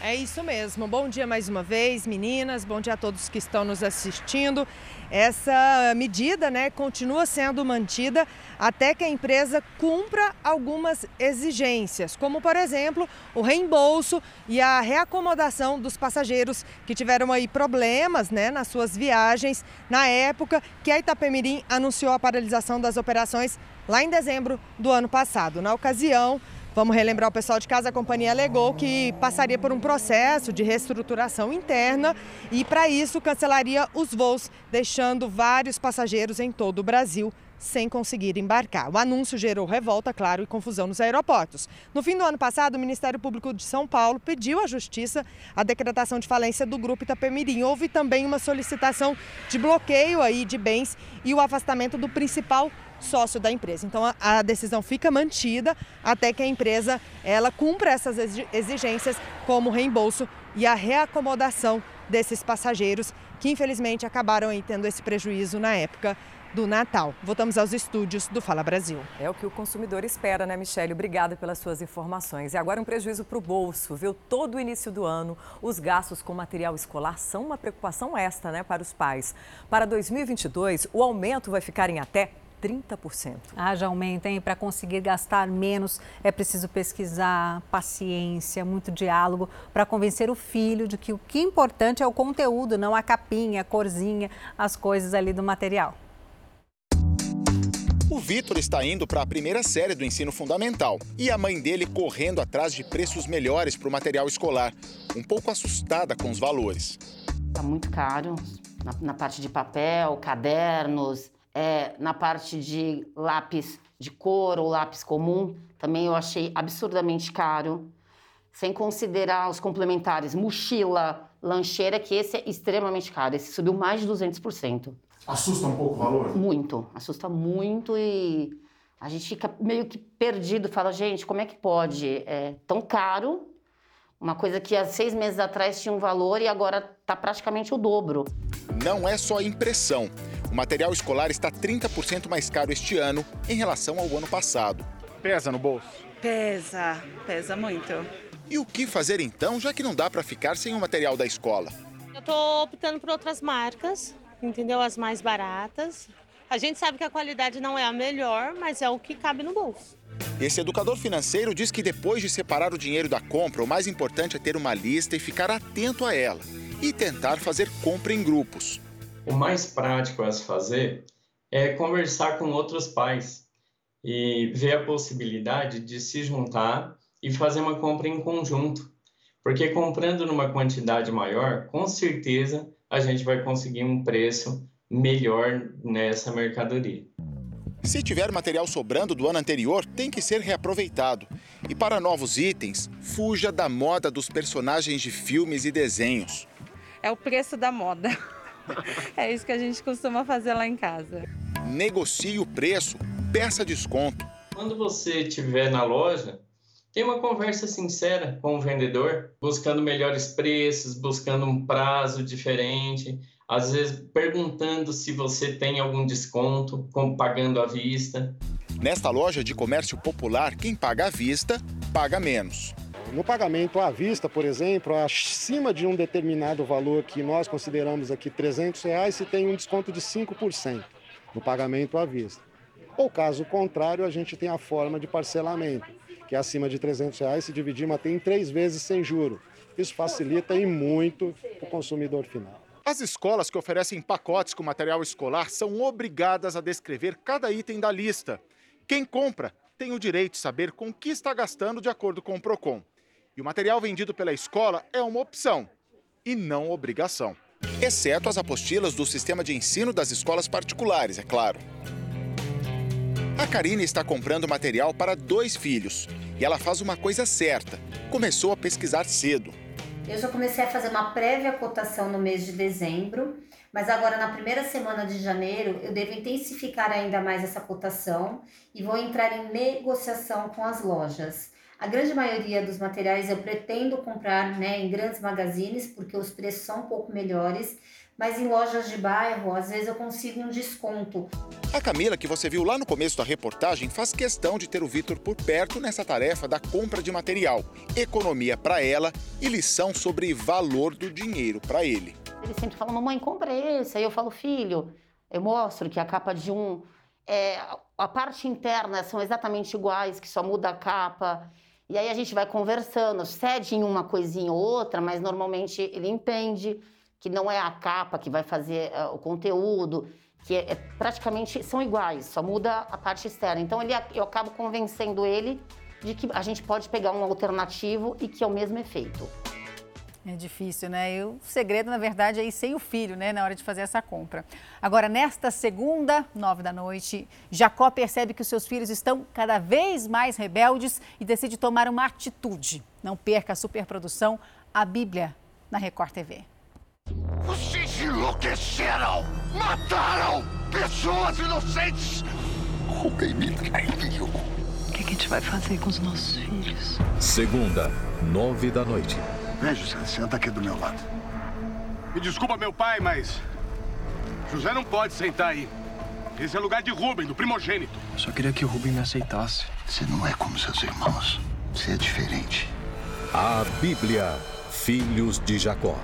É isso mesmo. Bom dia mais uma vez, meninas. Bom dia a todos que estão nos assistindo. Essa medida, né, continua sendo mantida até que a empresa cumpra algumas exigências, como por exemplo, o reembolso e a reacomodação dos passageiros que tiveram aí problemas, né, nas suas viagens na época que a Itapemirim anunciou a paralisação das operações lá em dezembro do ano passado. Na ocasião, Vamos relembrar o pessoal de casa, a companhia alegou que passaria por um processo de reestruturação interna e, para isso, cancelaria os voos, deixando vários passageiros em todo o Brasil sem conseguir embarcar. O anúncio gerou revolta, claro, e confusão nos aeroportos. No fim do ano passado, o Ministério Público de São Paulo pediu à Justiça a decretação de falência do grupo Itapemirim. Houve também uma solicitação de bloqueio aí de bens e o afastamento do principal sócio da empresa. Então a, decisão fica mantida até que a empresa ela cumpra essas exigências como reembolso e a reacomodação desses passageiros que infelizmente acabaram tendo esse prejuízo na época do Natal. Voltamos aos estúdios do Fala Brasil.
É o que o consumidor espera, né, Michele? Obrigada pelas suas informações. E agora um prejuízo para o bolso, viu? Todo o início do ano, os gastos com material escolar são uma preocupação extra, né, para os pais. Para 2022, o aumento vai ficar em até 30%.
Ah, já aumenta, hein? Para conseguir gastar menos é preciso pesquisar, paciência, muito diálogo para convencer o filho de que o que é importante é o conteúdo, não a capinha, a corzinha, as coisas ali do material.
O Vitor está indo para a primeira série do ensino fundamental e a mãe dele correndo atrás de preços melhores para o material escolar, um pouco assustada com os valores.
Está muito caro na, na parte de papel, cadernos, é, na parte de lápis de cor ou lápis comum, também eu achei absurdamente caro. Sem considerar os complementares, mochila, lancheira, que esse é extremamente caro. Esse subiu mais de 200%.
Assusta um pouco o valor?
Muito, assusta muito e a gente fica meio que perdido. Fala, gente, como é que pode? É tão caro, uma coisa que há seis meses atrás tinha um valor e agora está praticamente o dobro.
Não é só impressão. O material escolar está 30% mais caro este ano em relação ao ano passado. Pesa no bolso?
Pesa, pesa muito.
E o que fazer então, já que não dá para ficar sem o material da escola?
Eu estou optando por outras marcas, entendeu? As mais baratas. A gente sabe que a qualidade não é a melhor, mas é o que cabe no bolso.
Esse educador financeiro diz que depois de separar o dinheiro da compra, o mais importante é ter uma lista e ficar atento a ela. E tentar fazer compra em grupos.
O mais prático a se fazer é conversar com outros pais e ver a possibilidade de se juntar e fazer uma compra em conjunto. Porque comprando numa quantidade maior, com certeza a gente vai conseguir um preço melhor nessa mercadoria.
Se tiver material sobrando do ano anterior, tem que ser reaproveitado. E para novos itens, fuja da moda dos personagens de filmes e desenhos.
É o preço da moda. É isso que a gente costuma fazer lá em casa.
Negocie o preço, peça desconto.
Quando você estiver na loja, tem uma conversa sincera com o vendedor, buscando melhores preços, buscando um prazo diferente, às vezes perguntando se você tem algum desconto, como pagando à vista.
Nesta loja de comércio popular, quem paga à vista, paga menos.
No pagamento à vista, por exemplo, acima de um determinado valor que nós consideramos aqui 300 reais, se tem um desconto de 5% no pagamento à vista. Ou caso contrário, a gente tem a forma de parcelamento, que é acima de 300 reais, se dividir até em três vezes sem juro. Isso facilita e muito o consumidor final.
As escolas que oferecem pacotes com material escolar são obrigadas a descrever cada item da lista. Quem compra tem o direito de saber com que está gastando de acordo com o PROCON. E o material vendido pela escola é uma opção e não obrigação. Exceto as apostilas do sistema de ensino das escolas particulares, é claro. A Karine está comprando material para dois filhos e ela faz uma coisa certa: começou a pesquisar cedo.
Eu já comecei a fazer uma prévia cotação no mês de dezembro, mas agora na primeira semana de janeiro eu devo intensificar ainda mais essa cotação e vou entrar em negociação com as lojas.
A grande maioria dos materiais eu pretendo comprar né, em grandes magazines, porque os preços são um pouco melhores, mas em lojas de bairro, às vezes eu consigo um desconto.
A Camila, que você viu lá no começo da reportagem, faz questão de ter o Vitor por perto nessa tarefa da compra de material. Economia para ela e lição sobre valor do dinheiro para ele.
Ele sempre fala, mamãe, compra esse. Aí eu falo, filho, eu mostro que a capa de um. É, a parte interna são exatamente iguais, que só muda a capa. E aí a gente vai conversando, cede em uma coisinha ou outra, mas normalmente ele entende que não é a capa que vai fazer uh, o conteúdo, que é, é, praticamente são iguais, só muda a parte externa. Então ele, eu acabo convencendo ele de que a gente pode pegar um alternativo e que é o mesmo efeito.
É difícil, né? E o segredo, na verdade, é ir sem o filho, né? Na hora de fazer essa compra. Agora, nesta segunda, nove da noite, Jacó percebe que os seus filhos estão cada vez mais rebeldes e decide tomar uma atitude. Não perca a superprodução A Bíblia na Record TV.
Vocês enlouqueceram! Mataram pessoas inocentes!
Alguém me traiu.
O que a gente vai fazer com os nossos filhos?
Segunda, nove da noite. Vem, José, senta aqui do meu lado.
Me desculpa, meu pai, mas. José não pode sentar aí. Esse é lugar de Rubem, do primogênito.
Eu só queria que o Rubem me aceitasse. Você não é como seus irmãos. Você é diferente. A Bíblia, Filhos de Jacó.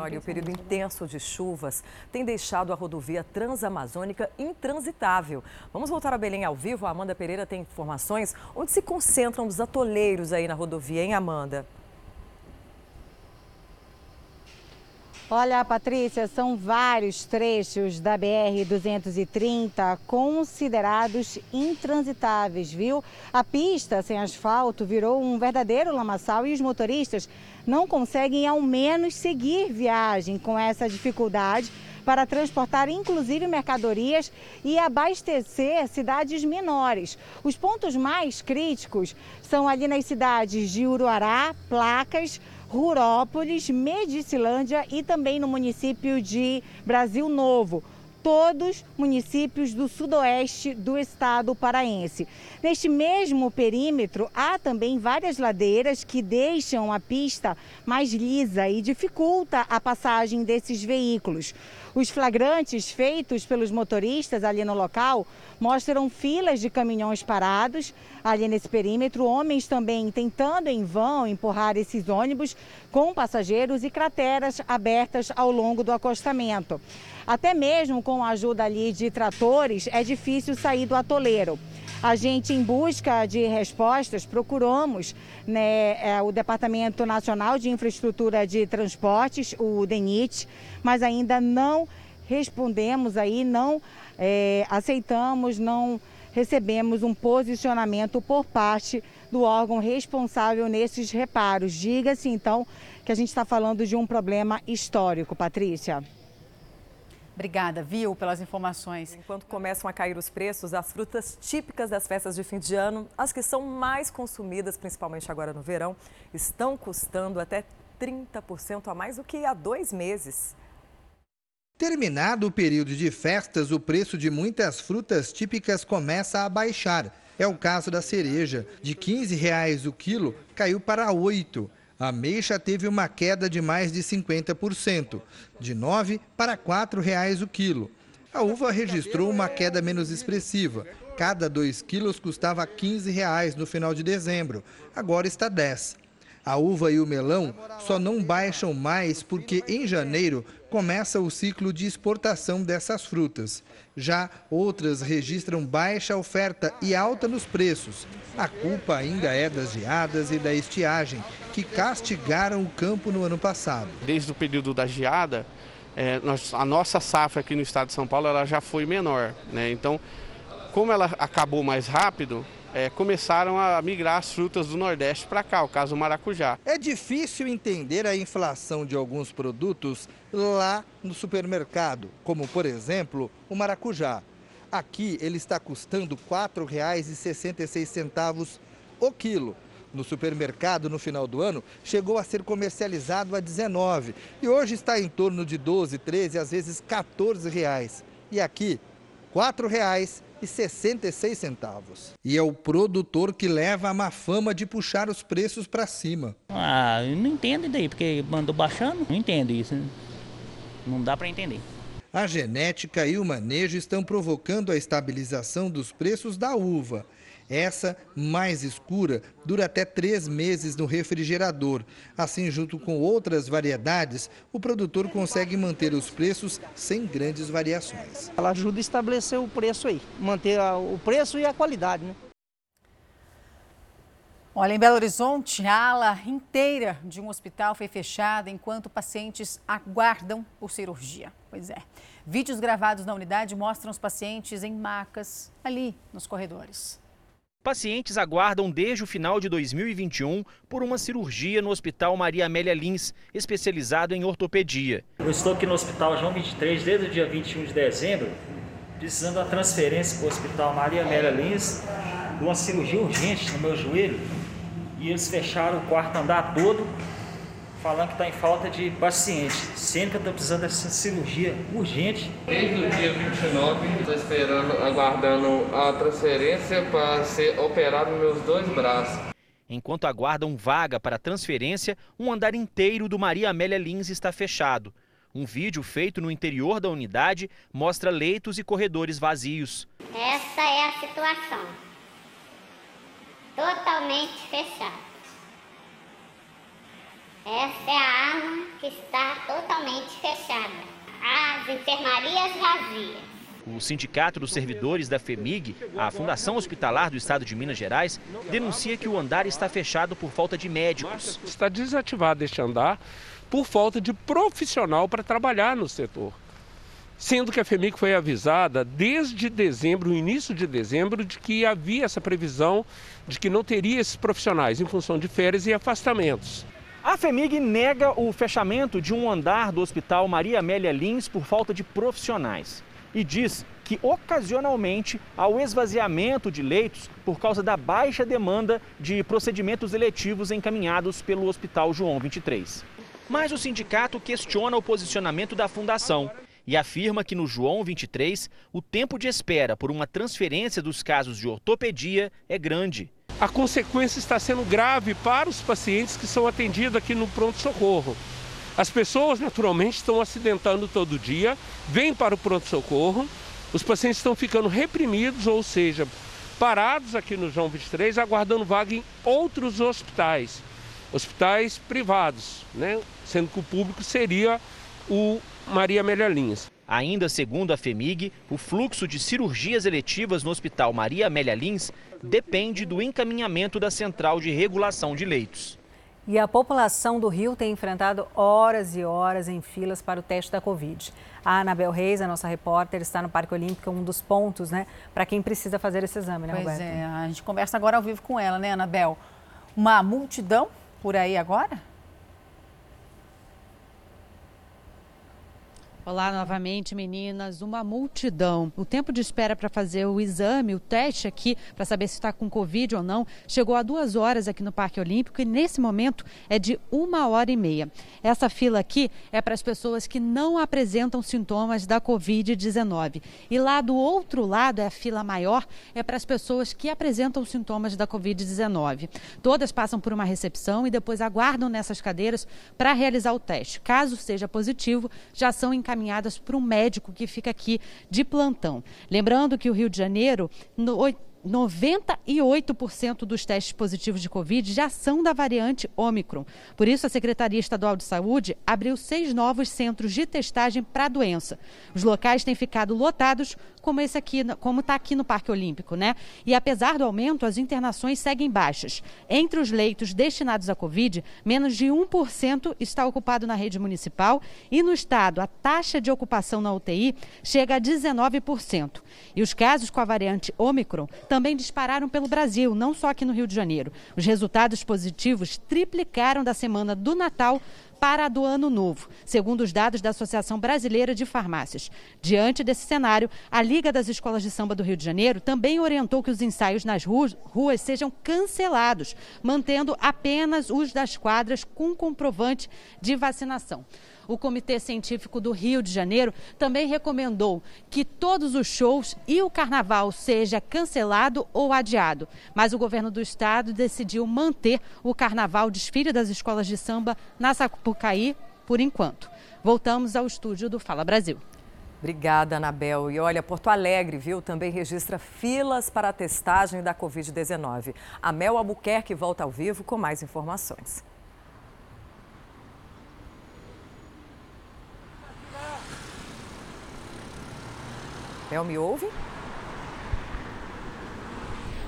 Olha, o período intenso de chuvas tem deixado a rodovia transamazônica intransitável. Vamos voltar a Belém ao vivo. A Amanda Pereira tem informações onde se concentram os atoleiros aí na rodovia, hein, Amanda?
Olha, Patrícia, são vários trechos da BR-230 considerados intransitáveis, viu? A pista sem asfalto virou um verdadeiro lamaçal e os motoristas não conseguem ao menos seguir viagem com essa dificuldade para transportar inclusive mercadorias e abastecer cidades menores. Os pontos mais críticos são ali nas cidades de Uruará, Placas, Rurópolis, Medicilândia e também no município de Brasil Novo todos municípios do sudoeste do estado paraense. Neste mesmo perímetro, há também várias ladeiras que deixam a pista mais lisa e dificulta a passagem desses veículos. Os flagrantes feitos pelos motoristas ali no local mostram filas de caminhões parados ali nesse perímetro, homens também tentando em vão empurrar esses ônibus com passageiros e crateras abertas ao longo do acostamento. Até mesmo com a ajuda ali de tratores, é difícil sair do atoleiro. A gente, em busca de respostas, procuramos né, é, o Departamento Nacional de Infraestrutura de Transportes, o DENIT, mas ainda não respondemos aí, não é, aceitamos, não recebemos um posicionamento por parte do órgão responsável nesses reparos. Diga-se então que a gente está falando de um problema histórico, Patrícia.
Obrigada, viu, pelas informações.
Enquanto começam a cair os preços, as frutas típicas das festas de fim de ano, as que são mais consumidas, principalmente agora no verão, estão custando até 30% a mais do que há dois meses.
Terminado o período de festas, o preço de muitas frutas típicas começa a baixar. É o caso da cereja. De 15 reais o quilo, caiu para R$ 8. A ameixa teve uma queda de mais de 50%, de R$ 9 para R$ 4,00 o quilo. A uva registrou uma queda menos expressiva. Cada 2 quilos custava 15 reais no final de dezembro, agora está 10. A uva e o melão só não baixam mais porque em janeiro começa o ciclo de exportação dessas frutas. Já outras registram baixa oferta e alta nos preços. A culpa ainda é das geadas e da estiagem, que castigaram o campo no ano passado.
Desde o período da geada, é, nós, a nossa safra aqui no estado de São Paulo ela já foi menor. Né? Então, como ela acabou mais rápido, é, começaram a migrar as frutas do Nordeste para cá, o caso maracujá.
É difícil entender a inflação de alguns produtos lá no supermercado, como por exemplo o maracujá. Aqui ele está custando R$ 4,66 o quilo. No supermercado, no final do ano, chegou a ser comercializado a 19 e hoje está em torno de 12, 13, às vezes 14 reais. E aqui, R$ 4,00 1,66. E é o produtor que leva a má fama de puxar os preços para cima.
Ah, eu não entendo daí, porque mandou baixando. Não entendo isso. Não dá para entender.
A genética e o manejo estão provocando a estabilização dos preços da uva. Essa, mais escura, dura até três meses no refrigerador. Assim, junto com outras variedades, o produtor consegue manter os preços sem grandes variações.
Ela ajuda a estabelecer o preço aí, manter o preço e a qualidade, né?
Olha, em Belo Horizonte, a ala inteira de um hospital foi fechada enquanto pacientes aguardam por cirurgia. Pois é. Vídeos gravados na unidade mostram os pacientes em macas ali nos corredores.
Pacientes aguardam desde o final de 2021 por uma cirurgia no Hospital Maria Amélia Lins, especializado em ortopedia.
Eu estou aqui no Hospital João 23 desde o dia 21 de dezembro, precisando da transferência para o Hospital Maria Amélia Lins, de uma cirurgia urgente no meu joelho. E eles fecharam o quarto andar todo falando que está em falta de paciente, sendo que eu estou precisando dessa cirurgia urgente.
Desde o dia 29, estou esperando, aguardando a transferência para ser operado nos meus dois braços.
Enquanto aguardam vaga para transferência, um andar inteiro do Maria Amélia Lins está fechado. Um vídeo feito no interior da unidade mostra leitos e corredores vazios.
Essa é a situação. Totalmente fechado. Essa é a ala que está totalmente fechada. As enfermarias vazias.
O Sindicato dos Servidores da FEMIG, a Fundação Hospitalar do Estado de Minas Gerais, denuncia que o andar está fechado por falta de médicos.
Está desativado este andar por falta de profissional para trabalhar no setor. Sendo que a FEMIG foi avisada desde dezembro, o início de dezembro, de que havia essa previsão de que não teria esses profissionais em função de férias e afastamentos.
A FEMIG nega o fechamento de um andar do Hospital Maria Amélia Lins por falta de profissionais e diz que ocasionalmente há o esvaziamento de leitos por causa da baixa demanda de procedimentos eletivos encaminhados pelo Hospital João 23. Mas o sindicato questiona o posicionamento da fundação e afirma que no João 23 o tempo de espera por uma transferência dos casos de ortopedia é grande
a consequência está sendo grave para os pacientes que são atendidos aqui no pronto-socorro. As pessoas, naturalmente, estão acidentando todo dia, vêm para o pronto-socorro, os pacientes estão ficando reprimidos, ou seja, parados aqui no João 23, aguardando vaga em outros hospitais, hospitais privados, né? sendo que o público seria o Maria Amélia Lins.
Ainda segundo a FEMIG, o fluxo de cirurgias eletivas no Hospital Maria Amélia Lins depende do encaminhamento da Central de Regulação de Leitos.
E a população do Rio tem enfrentado horas e horas em filas para o teste da Covid. A Anabel Reis, a nossa repórter, está no Parque Olímpico, um dos pontos, né, para quem precisa fazer esse exame, né,
pois
Roberto?
é, a gente conversa agora ao vivo com ela, né, Anabel? Uma multidão por aí agora?
Olá novamente, meninas. Uma multidão. O tempo de espera para fazer o exame, o teste aqui, para saber se está com Covid ou não, chegou a duas horas aqui no Parque Olímpico e nesse momento é de uma hora e meia. Essa fila aqui é para as pessoas que não apresentam sintomas da Covid-19. E lá do outro lado, é a fila maior, é para as pessoas que apresentam sintomas da Covid-19. Todas passam por uma recepção e depois aguardam nessas cadeiras para realizar o teste. Caso seja positivo, já são encaminhados encaminhadas para um médico que fica aqui de plantão. Lembrando que o Rio de Janeiro, no, 98% dos testes positivos de Covid já são da variante Omicron. Por isso, a Secretaria Estadual de Saúde abriu seis novos centros de testagem para a doença. Os locais têm ficado lotados, como esse aqui, como está aqui no Parque Olímpico, né? E apesar do aumento, as internações seguem baixas. Entre os leitos destinados à Covid, menos de 1% está ocupado na rede municipal e no estado a taxa de ocupação na UTI chega a 19%. E os casos com a variante Omicron também dispararam pelo Brasil, não só aqui no Rio de Janeiro. Os resultados positivos triplicaram da semana do Natal para a do ano novo, segundo os dados da Associação Brasileira de Farmácias. Diante desse cenário, a Liga das Escolas de Samba do Rio de Janeiro também orientou que os ensaios nas ruas, ruas sejam cancelados, mantendo apenas os das quadras com comprovante de vacinação. O Comitê Científico do Rio de Janeiro também recomendou que todos os shows e o carnaval seja cancelado ou adiado. Mas o governo do estado decidiu manter o carnaval desfile das escolas de samba na Sapucaí por enquanto. Voltamos ao estúdio do Fala Brasil.
Obrigada, Anabel. E olha, Porto Alegre, viu, também registra filas para a testagem da Covid-19. A Mel Albuquerque volta ao vivo com mais informações. Mel, me ouve?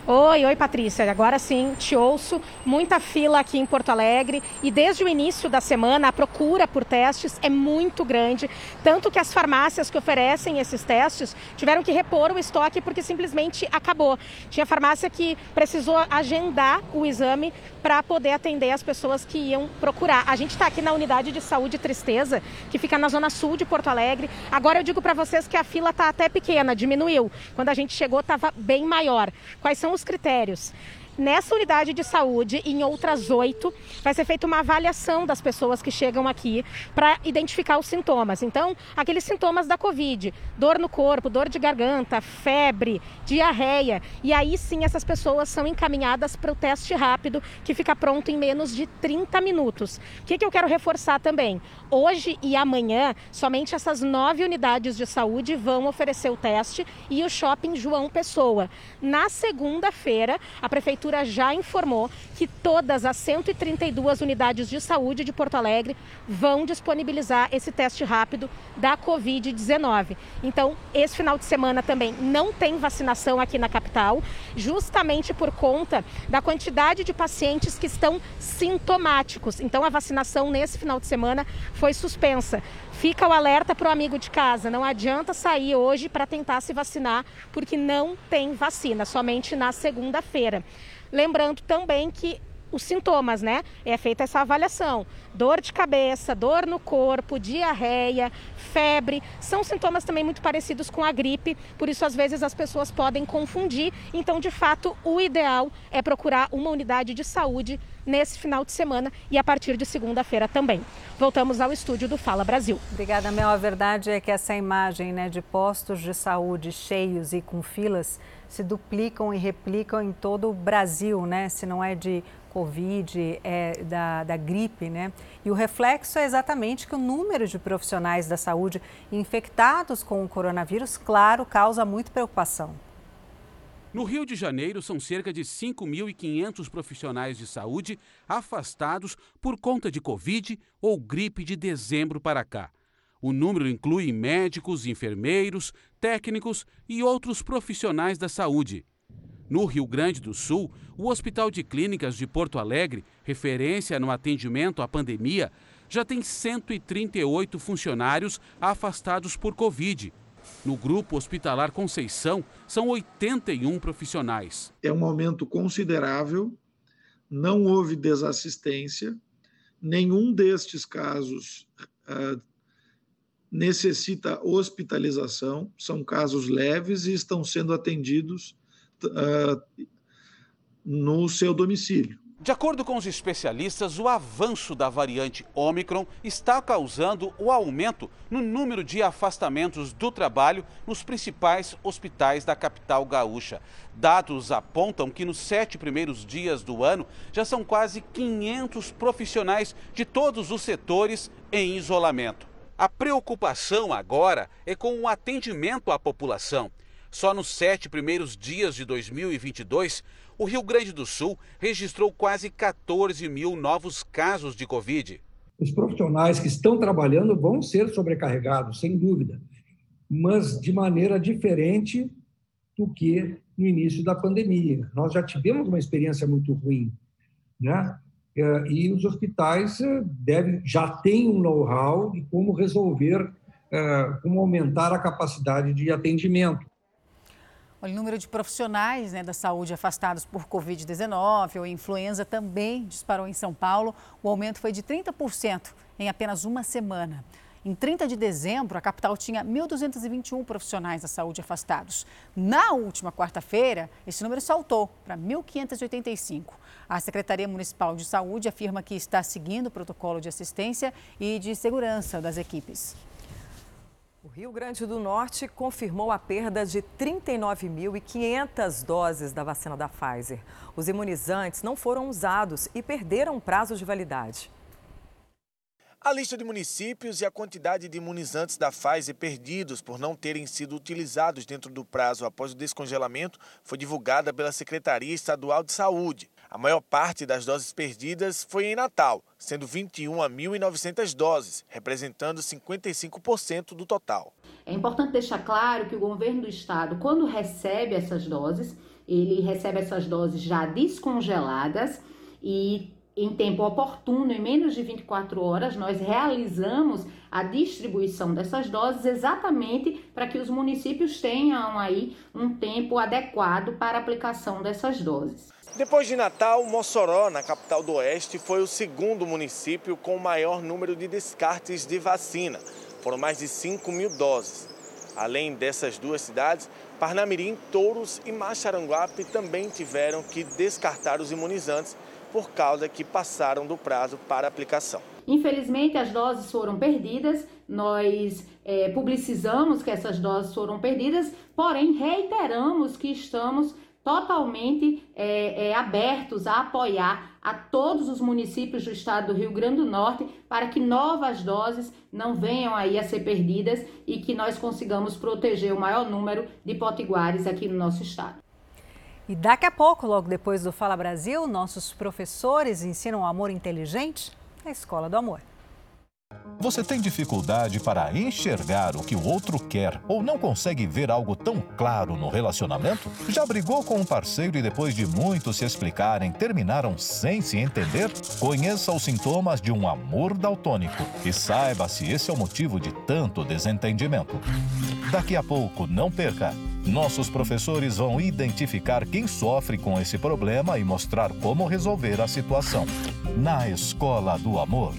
Oi, oi Patrícia, agora sim te ouço. Muita fila aqui em Porto Alegre e desde o início da semana a procura por testes é muito grande, tanto que as farmácias que oferecem esses testes tiveram que repor o estoque porque simplesmente acabou. Tinha farmácia que precisou agendar o exame para poder atender as pessoas que iam procurar. A gente está aqui na unidade de saúde Tristeza, que fica na zona sul de Porto Alegre. Agora eu digo para vocês que a fila está até pequena, diminuiu. Quando a gente chegou estava bem maior. Quais são os critérios? Nessa unidade de saúde e em outras oito, vai ser feita uma avaliação das pessoas que chegam aqui para identificar os sintomas. Então, aqueles sintomas da Covid, dor no corpo, dor de garganta, febre, diarreia. E aí sim essas pessoas são encaminhadas para o teste rápido, que fica pronto em menos de 30 minutos. O que, que eu quero reforçar também? Hoje e amanhã, somente essas nove unidades de saúde vão oferecer o teste e o shopping João Pessoa. Na segunda-feira, a Prefeitura Prefeitura já informou que todas as 132 unidades de saúde de Porto Alegre vão disponibilizar esse teste rápido da Covid-19. Então, esse final de semana também não tem vacinação aqui na capital, justamente por conta da quantidade de pacientes que estão sintomáticos. Então, a vacinação nesse final de semana foi suspensa. Fica o alerta para o amigo de casa: não adianta sair hoje para tentar se vacinar, porque não tem vacina, somente na segunda-feira. Lembrando também que os sintomas, né? É feita essa avaliação. Dor de cabeça, dor no corpo, diarreia, febre, são sintomas também muito parecidos com a gripe, por isso às vezes as pessoas podem confundir. Então, de fato, o ideal é procurar uma unidade de saúde nesse final de semana e a partir de segunda-feira também. Voltamos ao estúdio do Fala Brasil.
Obrigada, Mel. A verdade é que essa imagem né, de postos de saúde cheios e com filas se duplicam e replicam em todo o Brasil, né? Se não é de Covid, é da, da gripe, né? E o reflexo é exatamente que o número de profissionais da saúde infectados com o coronavírus, claro, causa muita preocupação.
No Rio de Janeiro, são cerca de 5.500 profissionais de saúde afastados por conta de Covid ou gripe de dezembro para cá. O número inclui médicos, enfermeiros, técnicos e outros profissionais da saúde. No Rio Grande do Sul, o Hospital de Clínicas de Porto Alegre, referência no atendimento à pandemia, já tem 138 funcionários afastados por Covid. No grupo hospitalar Conceição, são 81 profissionais.
É um aumento considerável, não houve desassistência, nenhum destes casos uh, necessita hospitalização, são casos leves e estão sendo atendidos uh, no seu domicílio.
De acordo com os especialistas, o avanço da variante Omicron está causando o aumento no número de afastamentos do trabalho nos principais hospitais da capital gaúcha. Dados apontam que nos sete primeiros dias do ano já são quase 500 profissionais de todos os setores em isolamento. A preocupação agora é com o atendimento à população. Só nos sete primeiros dias de 2022, o Rio Grande do Sul registrou quase 14 mil novos casos de Covid.
Os profissionais que estão trabalhando vão ser sobrecarregados, sem dúvida, mas de maneira diferente do que no início da pandemia. Nós já tivemos uma experiência muito ruim, né? É, e os hospitais é, devem, já têm um know-how de como resolver, é, como aumentar a capacidade de atendimento.
O número de profissionais né, da saúde afastados por Covid-19 ou influenza também disparou em São Paulo. O aumento foi de 30% em apenas uma semana. Em 30 de dezembro, a capital tinha 1.221 profissionais da saúde afastados. Na última quarta-feira, esse número saltou para 1.585. A Secretaria Municipal de Saúde afirma que está seguindo o protocolo de assistência e de segurança das equipes.
O Rio Grande do Norte confirmou a perda de 39.500 doses da vacina da Pfizer. Os imunizantes não foram usados e perderam prazo de validade.
A lista de municípios e a quantidade de imunizantes da Pfizer perdidos por não terem sido utilizados dentro do prazo após o descongelamento foi divulgada pela Secretaria Estadual de Saúde. A maior parte das doses perdidas foi em Natal, sendo 21.900 doses, representando 55% do total.
É importante deixar claro que o governo do estado, quando recebe essas doses, ele recebe essas doses já descongeladas e em tempo oportuno, em menos de 24 horas, nós realizamos a distribuição dessas doses exatamente para que os municípios tenham aí um tempo adequado para a aplicação dessas doses.
Depois de Natal, Mossoró, na capital do Oeste, foi o segundo município com o maior número de descartes de vacina. Foram mais de 5 mil doses. Além dessas duas cidades, Parnamirim, Touros e Macharanguape também tiveram que descartar os imunizantes por causa que passaram do prazo para aplicação.
Infelizmente, as doses foram perdidas, nós é, publicizamos que essas doses foram perdidas, porém reiteramos que estamos totalmente é, é, abertos a apoiar a todos os municípios do estado do Rio Grande do Norte para que novas doses não venham aí a ser perdidas e que nós consigamos proteger o maior número de potiguares aqui no nosso estado.
E daqui a pouco, logo depois do Fala Brasil, nossos professores ensinam o amor inteligente na Escola do Amor.
Você tem dificuldade para enxergar o que o outro quer ou não consegue ver algo tão claro no relacionamento? Já brigou com um parceiro e depois de muito se explicarem, terminaram sem se entender? Conheça os sintomas de um amor daltônico e saiba se esse é o motivo de tanto desentendimento. Daqui a pouco, não perca! Nossos professores vão identificar quem sofre com esse problema e mostrar como resolver a situação. Na Escola do Amor.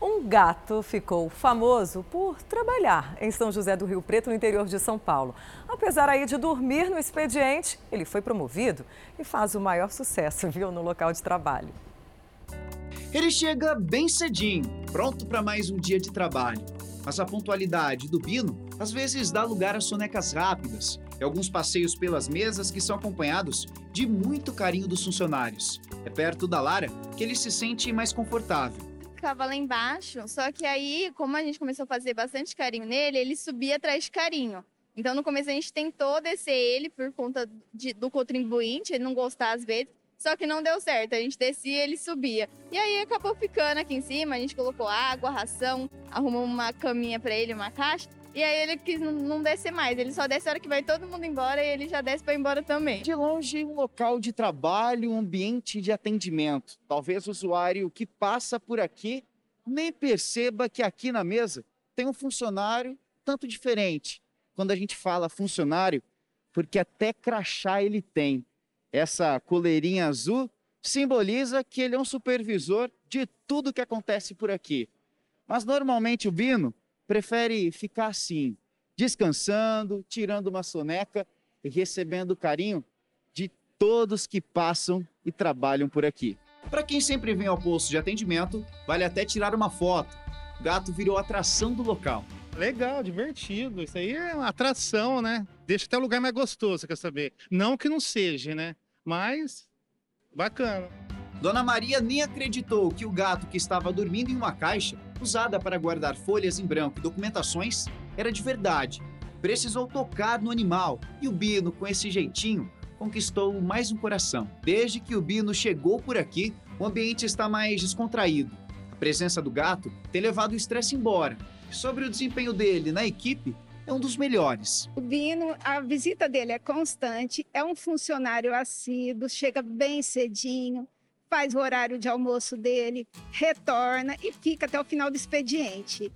Um gato ficou famoso por trabalhar em São José do Rio Preto, no interior de São Paulo. Apesar aí de dormir no expediente, ele foi promovido e faz o maior sucesso, viu, no local de trabalho.
Ele chega bem cedinho, pronto para mais um dia de trabalho. Mas a pontualidade do Bino às vezes dá lugar a sonecas rápidas e alguns passeios pelas mesas que são acompanhados de muito carinho dos funcionários. É perto da Lara que ele se sente mais confortável
ficava lá embaixo, só que aí, como a gente começou a fazer bastante carinho nele, ele subia atrás de carinho. Então, no começo, a gente tentou descer ele por conta de, do contribuinte, ele não gostar às vezes, só que não deu certo. A gente descia ele subia. E aí acabou ficando aqui em cima, a gente colocou água, ração, arrumou uma caminha para ele, uma caixa. E aí ele quis não descer mais, ele só desce a hora que vai todo mundo embora e ele já desce para embora também.
De longe, um local de trabalho, um ambiente de atendimento. Talvez o usuário que passa por aqui nem perceba que aqui na mesa tem um funcionário tanto diferente. Quando a gente fala funcionário, porque até crachá ele tem. Essa coleirinha azul simboliza que ele é um supervisor de tudo que acontece por aqui. Mas normalmente o Bino prefere ficar assim, descansando, tirando uma soneca e recebendo o carinho de todos que passam e trabalham por aqui. Para quem sempre vem ao posto de atendimento, vale até tirar uma foto. O gato virou atração do local.
Legal, divertido. Isso aí é uma atração, né? Deixa até o lugar mais gostoso, quer saber? Não que não seja, né? Mas bacana.
Dona Maria nem acreditou que o gato que estava dormindo em uma caixa, usada para guardar folhas em branco e documentações, era de verdade. Precisou tocar no animal e o Bino, com esse jeitinho, conquistou mais um coração. Desde que o Bino chegou por aqui, o ambiente está mais descontraído. A presença do gato tem levado o estresse embora. Sobre o desempenho dele na equipe, é um dos melhores.
O Bino, a visita dele é constante, é um funcionário assíduo, chega bem cedinho, faz o horário de almoço dele, retorna e fica até o final do expediente.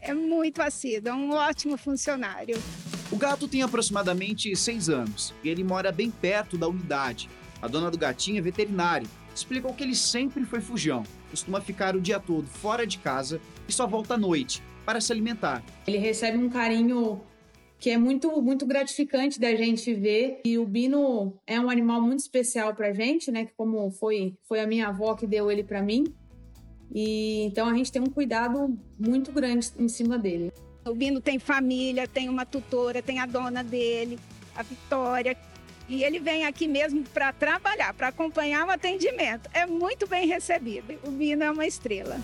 É muito assíduo, é um ótimo funcionário.
O gato tem aproximadamente seis anos e ele mora bem perto da unidade. A dona do gatinho é veterinária explicou que ele sempre foi fujão, costuma ficar o dia todo fora de casa e só volta à noite para se alimentar.
Ele recebe um carinho que é muito muito gratificante da gente ver e o Bino é um animal muito especial pra gente, né, que como foi foi a minha avó que deu ele para mim. E então a gente tem um cuidado muito grande em cima dele.
O Bino tem família, tem uma tutora, tem a dona dele, a Vitória, e ele vem aqui mesmo para trabalhar, para acompanhar o atendimento. É muito bem recebido. O Bino é uma estrela.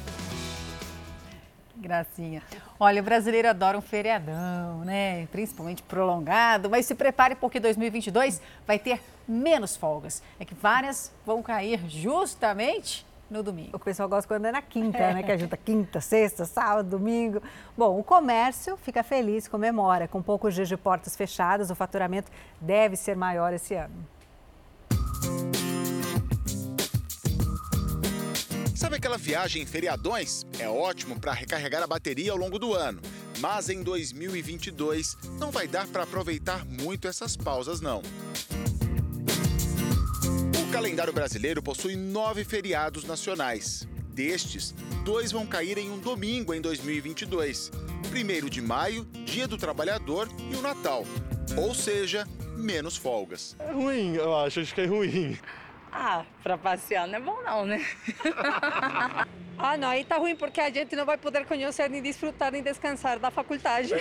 Gracinha. Olha, o brasileiro adora um feriadão, né? Principalmente prolongado, mas se prepare porque 2022 vai ter menos folgas. É que várias vão cair justamente no domingo.
O pessoal gosta quando é na quinta, é. né? Que a junta quinta, sexta, sábado, domingo. Bom, o comércio fica feliz, comemora. Com poucos dias de portas fechadas, o faturamento deve ser maior esse ano.
Sabe aquela viagem em feriadões? É ótimo para recarregar a bateria ao longo do ano. Mas em 2022 não vai dar para aproveitar muito essas pausas, não. O calendário brasileiro possui nove feriados nacionais. Destes, dois vão cair em um domingo em 2022. 1 de maio, Dia do Trabalhador e o Natal. Ou seja, menos folgas.
É ruim, eu acho, acho que é ruim.
Ah, pra passear não é bom não, né?
ah, não, aí tá ruim porque a gente não vai poder conhecer, nem desfrutar, nem descansar da faculdade.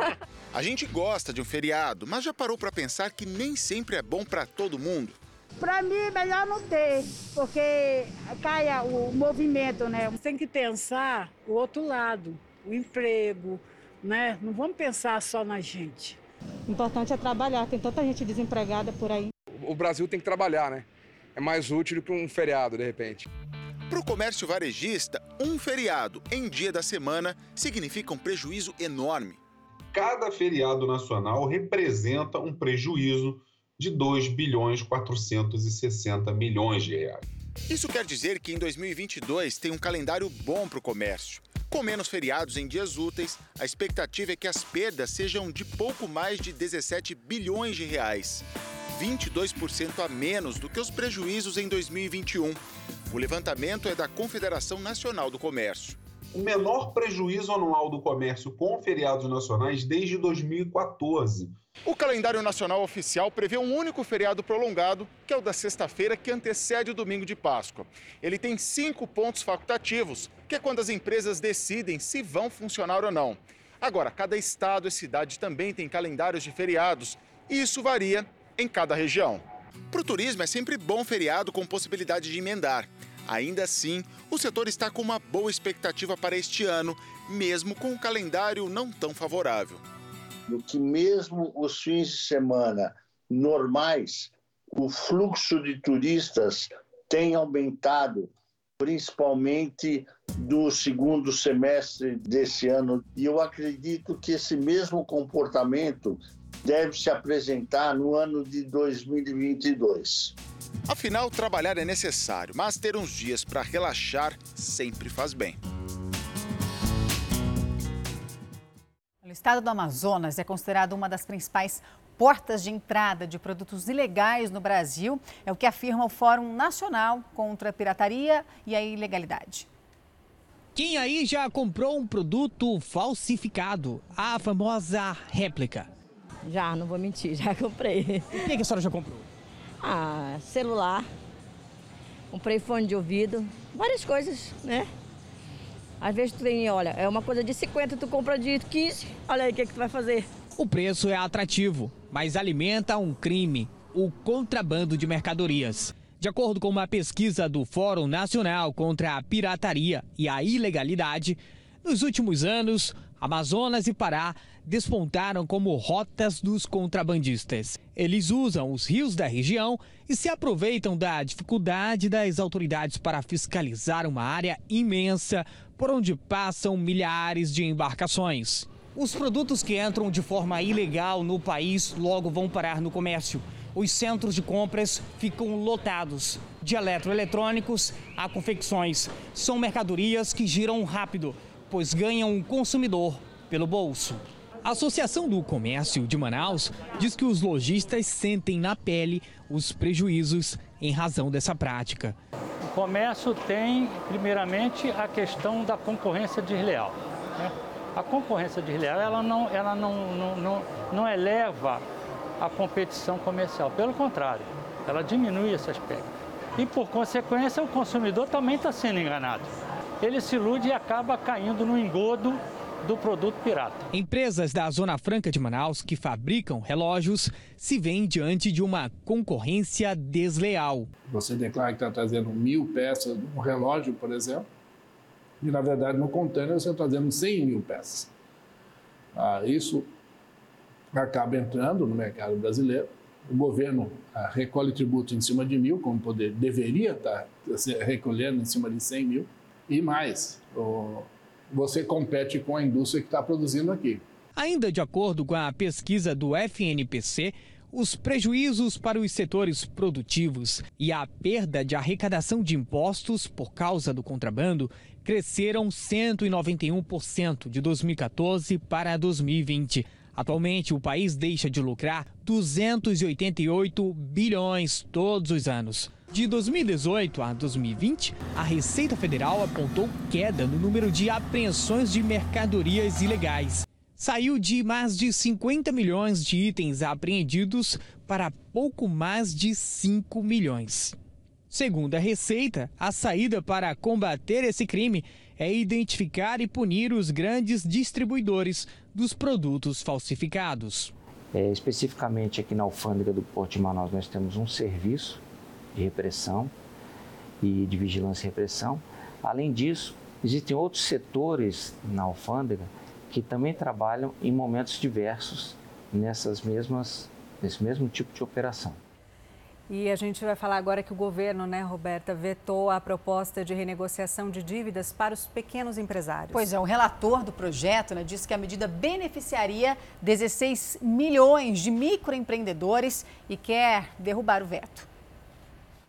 a gente gosta de um feriado, mas já parou para pensar que nem sempre é bom para todo mundo?
Para mim, melhor não ter, porque caia o movimento, né?
Tem que pensar o outro lado, o emprego, né? Não vamos pensar só na gente.
O importante é trabalhar, tem tanta gente desempregada por aí.
O Brasil tem que trabalhar, né? É mais útil do que um feriado, de repente.
Para o comércio varejista, um feriado em dia da semana significa um prejuízo enorme.
Cada feriado nacional representa um prejuízo de 2 bilhões 460 milhões de reais.
Isso quer dizer que em 2022 tem um calendário bom para o comércio. Com menos feriados em dias úteis, a expectativa é que as perdas sejam de pouco mais de 17 bilhões de reais. 22% a menos do que os prejuízos em 2021. O levantamento é da Confederação Nacional do Comércio.
O menor prejuízo anual do comércio com feriados nacionais desde 2014
o calendário nacional oficial prevê um único feriado prolongado, que é o da sexta-feira, que antecede o domingo de Páscoa. Ele tem cinco pontos facultativos, que é quando as empresas decidem se vão funcionar ou não. Agora, cada estado e cidade também tem calendários de feriados, e isso varia em cada região. Para o turismo, é sempre bom feriado com possibilidade de emendar. Ainda assim, o setor está com uma boa expectativa para este ano, mesmo com um calendário não tão favorável
do que mesmo os fins de semana normais, o fluxo de turistas tem aumentado, principalmente do segundo semestre desse ano. E eu acredito que esse mesmo comportamento deve se apresentar no ano de 2022.
Afinal, trabalhar é necessário, mas ter uns dias para relaxar sempre faz bem.
estado do Amazonas é considerado uma das principais portas de entrada de produtos ilegais no Brasil. É o que afirma o Fórum Nacional contra a Pirataria e a Ilegalidade.
Quem aí já comprou um produto falsificado? A famosa réplica.
Já, não vou mentir, já comprei.
O que, que a senhora já comprou?
Ah, celular. Comprei fone de ouvido, várias coisas, né? Às vezes tu tem, olha, é uma coisa de 50, tu compra de 15, olha aí o que, é que tu vai fazer.
O preço é atrativo, mas alimenta um crime, o contrabando de mercadorias. De acordo com uma pesquisa do Fórum Nacional contra a Pirataria e a Ilegalidade, nos últimos anos, Amazonas e Pará despontaram como rotas dos contrabandistas. Eles usam os rios da região e se aproveitam da dificuldade das autoridades para fiscalizar uma área imensa por onde passam milhares de embarcações. Os produtos que entram de forma ilegal no país logo vão parar no comércio. Os centros de compras ficam lotados, de eletroeletrônicos a confecções. São mercadorias que giram rápido, pois ganham o consumidor pelo bolso. A Associação do Comércio de Manaus diz que os lojistas sentem na pele os prejuízos em razão dessa prática.
comércio tem, primeiramente, a questão da concorrência desleal. Né? A concorrência desleal ela não, ela não, não, não, não eleva a competição comercial, pelo contrário, ela diminui esse aspecto. E, por consequência, o consumidor também está sendo enganado. Ele se ilude e acaba caindo no engodo do produto pirata.
Empresas da Zona Franca de Manaus que fabricam relógios se veem diante de uma concorrência desleal.
Você declara que está trazendo mil peças de um relógio, por exemplo, e na verdade no container você está trazendo 100 mil peças. Ah, isso acaba entrando no mercado brasileiro. O governo ah, recolhe tributo em cima de mil, como poder, deveria estar tá recolhendo em cima de 100 mil, e mais. O, você compete com a indústria que está produzindo aqui.
Ainda de acordo com a pesquisa do FNPC, os prejuízos para os setores produtivos e a perda de arrecadação de impostos por causa do contrabando cresceram 191% de 2014 para 2020. Atualmente, o país deixa de lucrar 288 bilhões todos os anos. De 2018 a 2020, a Receita Federal apontou queda no número de apreensões de mercadorias ilegais. Saiu de mais de 50 milhões de itens apreendidos para pouco mais de 5 milhões. Segundo a Receita, a saída para combater esse crime é identificar e punir os grandes distribuidores dos produtos falsificados.
É, especificamente aqui na alfândega do Porto de Manaus, nós temos um serviço de repressão e de vigilância e repressão. Além disso, existem outros setores na alfândega que também trabalham em momentos diversos nessas mesmas, nesse mesmo tipo de operação.
E a gente vai falar agora que o governo, né, Roberta, vetou a proposta de renegociação de dívidas para os pequenos empresários.
Pois é, o relator do projeto né, disse que a medida beneficiaria 16 milhões de microempreendedores e quer derrubar o veto.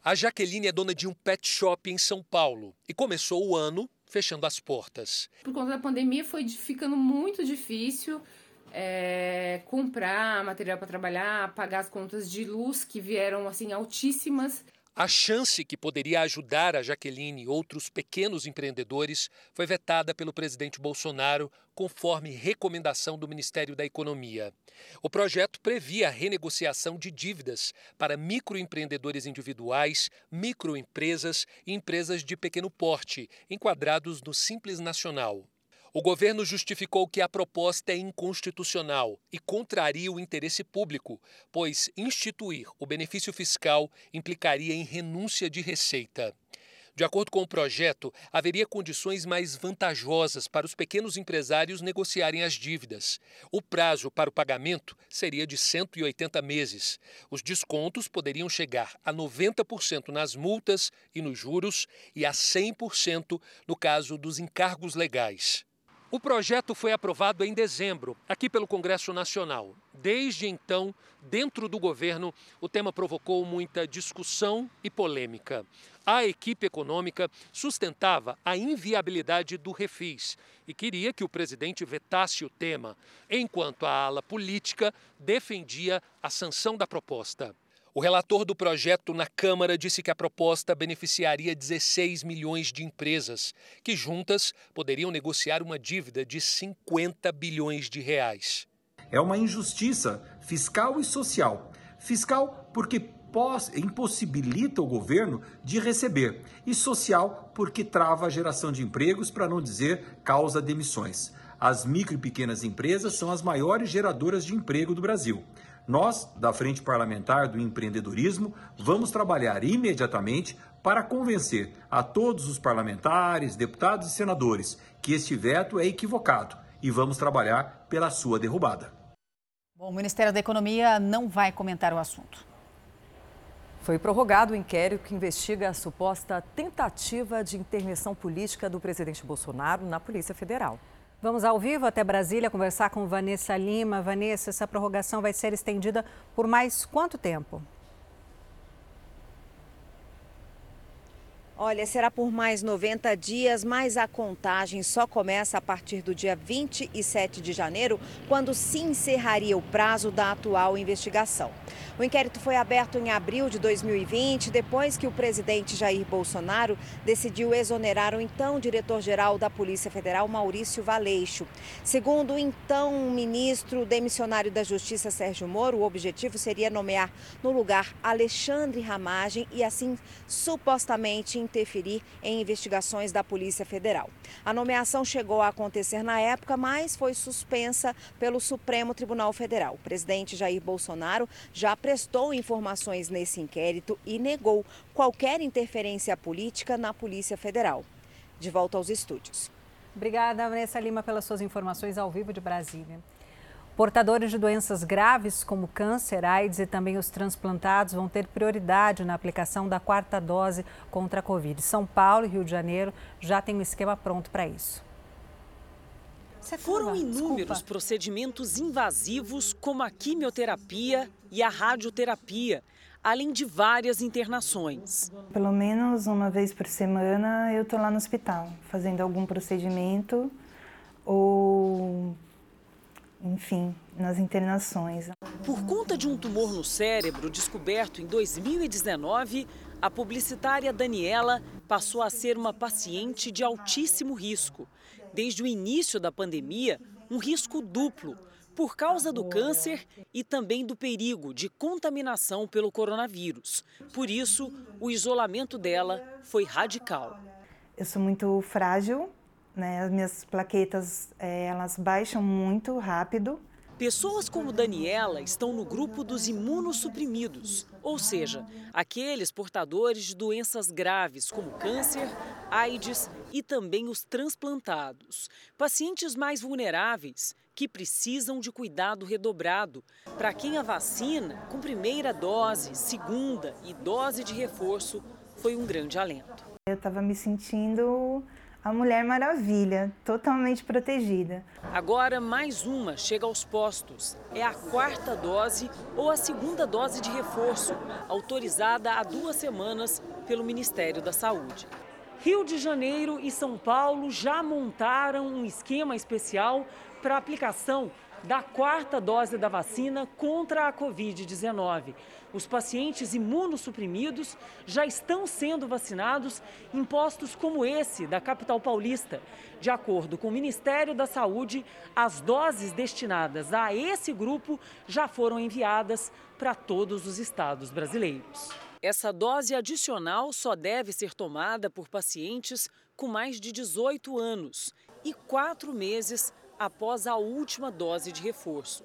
A Jaqueline é dona de um pet shop em São Paulo e começou o ano fechando as portas.
Por conta da pandemia foi ficando muito difícil é, comprar material para trabalhar, pagar as contas de luz que vieram assim altíssimas.
A chance que poderia ajudar a Jaqueline e outros pequenos empreendedores foi vetada pelo presidente Bolsonaro, conforme recomendação do Ministério da Economia. O projeto previa a renegociação de dívidas para microempreendedores individuais, microempresas e empresas de pequeno porte, enquadrados no Simples Nacional. O governo justificou que a proposta é inconstitucional e contraria o interesse público, pois instituir o benefício fiscal implicaria em renúncia de receita. De acordo com o projeto, haveria condições mais vantajosas para os pequenos empresários negociarem as dívidas. O prazo para o pagamento seria de 180 meses. Os descontos poderiam chegar a 90% nas multas e nos juros e a 100% no caso dos encargos legais. O projeto foi aprovado em dezembro, aqui pelo Congresso Nacional. Desde então, dentro do governo, o tema provocou muita discussão e polêmica. A equipe econômica sustentava a inviabilidade do refis e queria que o presidente vetasse o tema, enquanto a ala política defendia a sanção da proposta. O relator do projeto na Câmara disse que a proposta beneficiaria 16 milhões de empresas, que juntas poderiam negociar uma dívida de 50 bilhões de reais.
É uma injustiça fiscal e social. Fiscal porque impossibilita o governo de receber, e social porque trava a geração de empregos, para não dizer causa demissões. As micro e pequenas empresas são as maiores geradoras de emprego do Brasil. Nós, da Frente Parlamentar do Empreendedorismo, vamos trabalhar imediatamente para convencer a todos os parlamentares, deputados e senadores que este veto é equivocado e vamos trabalhar pela sua derrubada.
Bom, o Ministério da Economia não vai comentar o assunto.
Foi prorrogado o inquérito que investiga a suposta tentativa de intervenção política do presidente Bolsonaro na Polícia Federal.
Vamos ao vivo até Brasília conversar com Vanessa Lima. Vanessa, essa prorrogação vai ser estendida por mais quanto tempo?
Olha, será por mais 90 dias, mas a contagem só começa a partir do dia 27 de janeiro, quando se encerraria o prazo da atual investigação. O inquérito foi aberto em abril de 2020, depois que o presidente Jair Bolsonaro decidiu exonerar o então diretor-geral da Polícia Federal, Maurício Valeixo. Segundo o então ministro demissionário da Justiça, Sérgio Moro, o objetivo seria nomear no lugar Alexandre Ramagem e assim supostamente interferir em investigações da Polícia Federal. A nomeação chegou a acontecer na época, mas foi suspensa pelo Supremo Tribunal Federal. O presidente Jair Bolsonaro já prestou informações nesse inquérito e negou qualquer interferência política na Polícia Federal. De volta aos estúdios.
Obrigada, Vanessa Lima, pelas suas informações ao vivo de Brasília. Portadores de doenças graves como câncer, AIDS e também os transplantados vão ter prioridade na aplicação da quarta dose contra a Covid. São Paulo e Rio de Janeiro já têm um esquema pronto para isso.
Foram inúmeros Desculpa. procedimentos invasivos, como a quimioterapia e a radioterapia, além de várias internações.
Pelo menos uma vez por semana eu estou lá no hospital, fazendo algum procedimento ou enfim, nas internações.
Por conta de um tumor no cérebro descoberto em 2019, a publicitária Daniela passou a ser uma paciente de altíssimo risco. Desde o início da pandemia, um risco duplo, por causa do câncer e também do perigo de contaminação pelo coronavírus. Por isso, o isolamento dela foi radical.
Eu sou muito frágil, né? As minhas plaquetas, é, elas baixam muito rápido.
Pessoas como Daniela estão no grupo dos imunossuprimidos, ou seja, aqueles portadores de doenças graves como câncer, AIDS e também os transplantados. Pacientes mais vulneráveis que precisam de cuidado redobrado. Para quem a vacina, com primeira dose, segunda e dose de reforço, foi um grande alento.
Eu estava me sentindo a Mulher Maravilha, totalmente protegida.
Agora, mais uma chega aos postos. É a quarta dose ou a segunda dose de reforço, autorizada há duas semanas pelo Ministério da Saúde. Rio de Janeiro e São Paulo já montaram um esquema especial para aplicação da quarta dose da vacina contra a Covid-19. Os pacientes imunossuprimidos já estão sendo vacinados em postos como esse da capital paulista. De acordo com o Ministério da Saúde, as doses destinadas a esse grupo já foram enviadas para todos os estados brasileiros. Essa dose adicional só deve ser tomada por pacientes com mais de 18 anos e quatro meses após a última dose de reforço.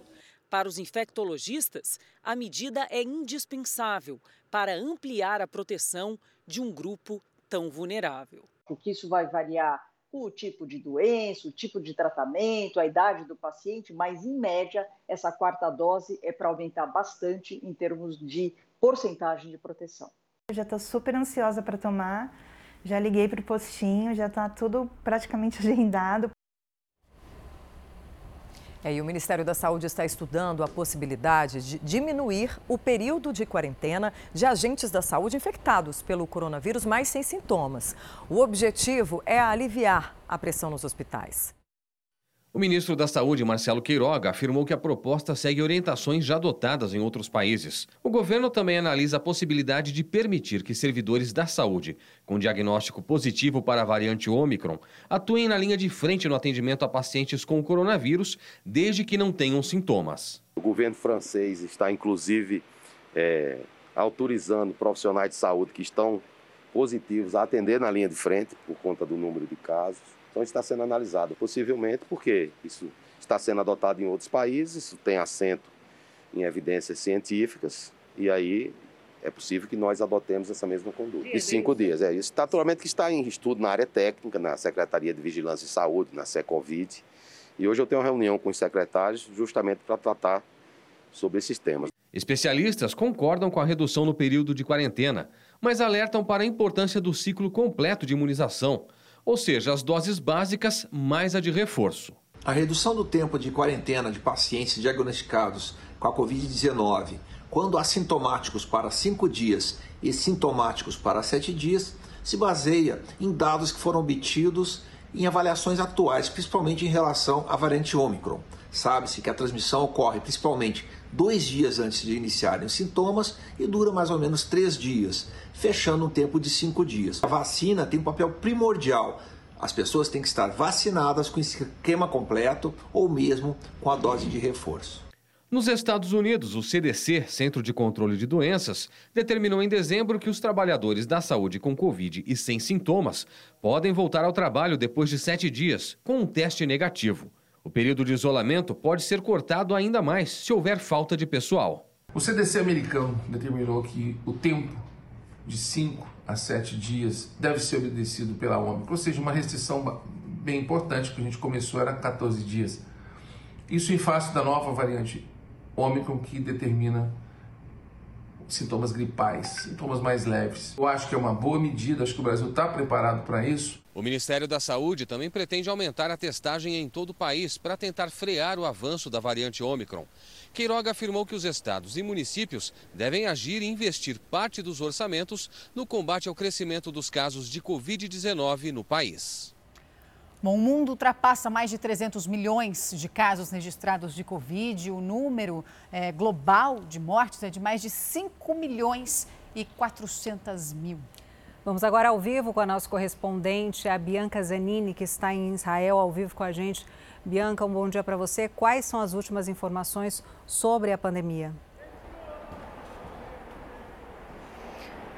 Para os infectologistas, a medida é indispensável para ampliar a proteção de um grupo tão vulnerável.
Porque isso vai variar o tipo de doença, o tipo de tratamento, a idade do paciente, mas em média essa quarta dose é para aumentar bastante em termos de porcentagem de proteção.
Eu já estou super ansiosa para tomar, já liguei para o postinho, já está tudo praticamente agendado.
É, e o Ministério da Saúde está estudando a possibilidade de diminuir o período de quarentena de agentes da saúde infectados pelo coronavírus, mas sem sintomas. O objetivo é aliviar a pressão nos hospitais.
O ministro da Saúde, Marcelo Queiroga, afirmou que a proposta segue orientações já adotadas em outros países. O governo também analisa a possibilidade de permitir que servidores da saúde com diagnóstico positivo para a variante Ômicron atuem na linha de frente no atendimento a pacientes com coronavírus, desde que não tenham sintomas.
O governo francês está, inclusive, é, autorizando profissionais de saúde que estão positivos a atender na linha de frente por conta do número de casos. Então está sendo analisado, possivelmente porque isso está sendo adotado em outros países, isso tem assento em evidências científicas, e aí é possível que nós adotemos essa mesma conduta. Dia, cinco dia. dias, é isso. Naturalmente que está em estudo na área técnica, na Secretaria de Vigilância e Saúde, na Secovid, e hoje eu tenho uma reunião com os secretários justamente para tratar sobre esses temas.
Especialistas concordam com a redução no período de quarentena, mas alertam para a importância do ciclo completo de imunização ou seja, as doses básicas mais a de reforço.
A redução do tempo de quarentena de pacientes diagnosticados com a Covid-19, quando assintomáticos para 5 dias e sintomáticos para 7 dias, se baseia em dados que foram obtidos em avaliações atuais, principalmente em relação à variante Ômicron. Sabe-se que a transmissão ocorre principalmente dois dias antes de iniciarem os sintomas e dura mais ou menos três dias, fechando um tempo de cinco dias. A vacina tem um papel primordial. As pessoas têm que estar vacinadas com esquema completo ou mesmo com a dose de reforço.
Nos Estados Unidos, o CDC, Centro de Controle de Doenças, determinou em dezembro que os trabalhadores da saúde com Covid e sem sintomas podem voltar ao trabalho depois de sete dias, com um teste negativo. O período de isolamento pode ser cortado ainda mais se houver falta de pessoal.
O CDC americano determinou que o tempo de 5 a 7 dias deve ser obedecido pela Ômicron, ou seja, uma restrição bem importante que a gente começou era 14 dias. Isso em face da nova variante Ômicron que determina sintomas gripais, sintomas mais leves. Eu acho que é uma boa medida, acho que o Brasil está preparado para isso.
O Ministério da Saúde também pretende aumentar a testagem em todo o país para tentar frear o avanço da variante Ômicron. Queiroga afirmou que os estados e municípios devem agir e investir parte dos orçamentos no combate ao crescimento dos casos de Covid-19 no país.
Bom, o mundo ultrapassa mais de 300 milhões de casos registrados de Covid. O número é, global de mortes é de mais de 5 milhões e 400 mil.
Vamos agora ao vivo com a nossa correspondente, a Bianca Zanini, que está em Israel, ao vivo com a gente. Bianca, um bom dia para você. Quais são as últimas informações sobre a pandemia?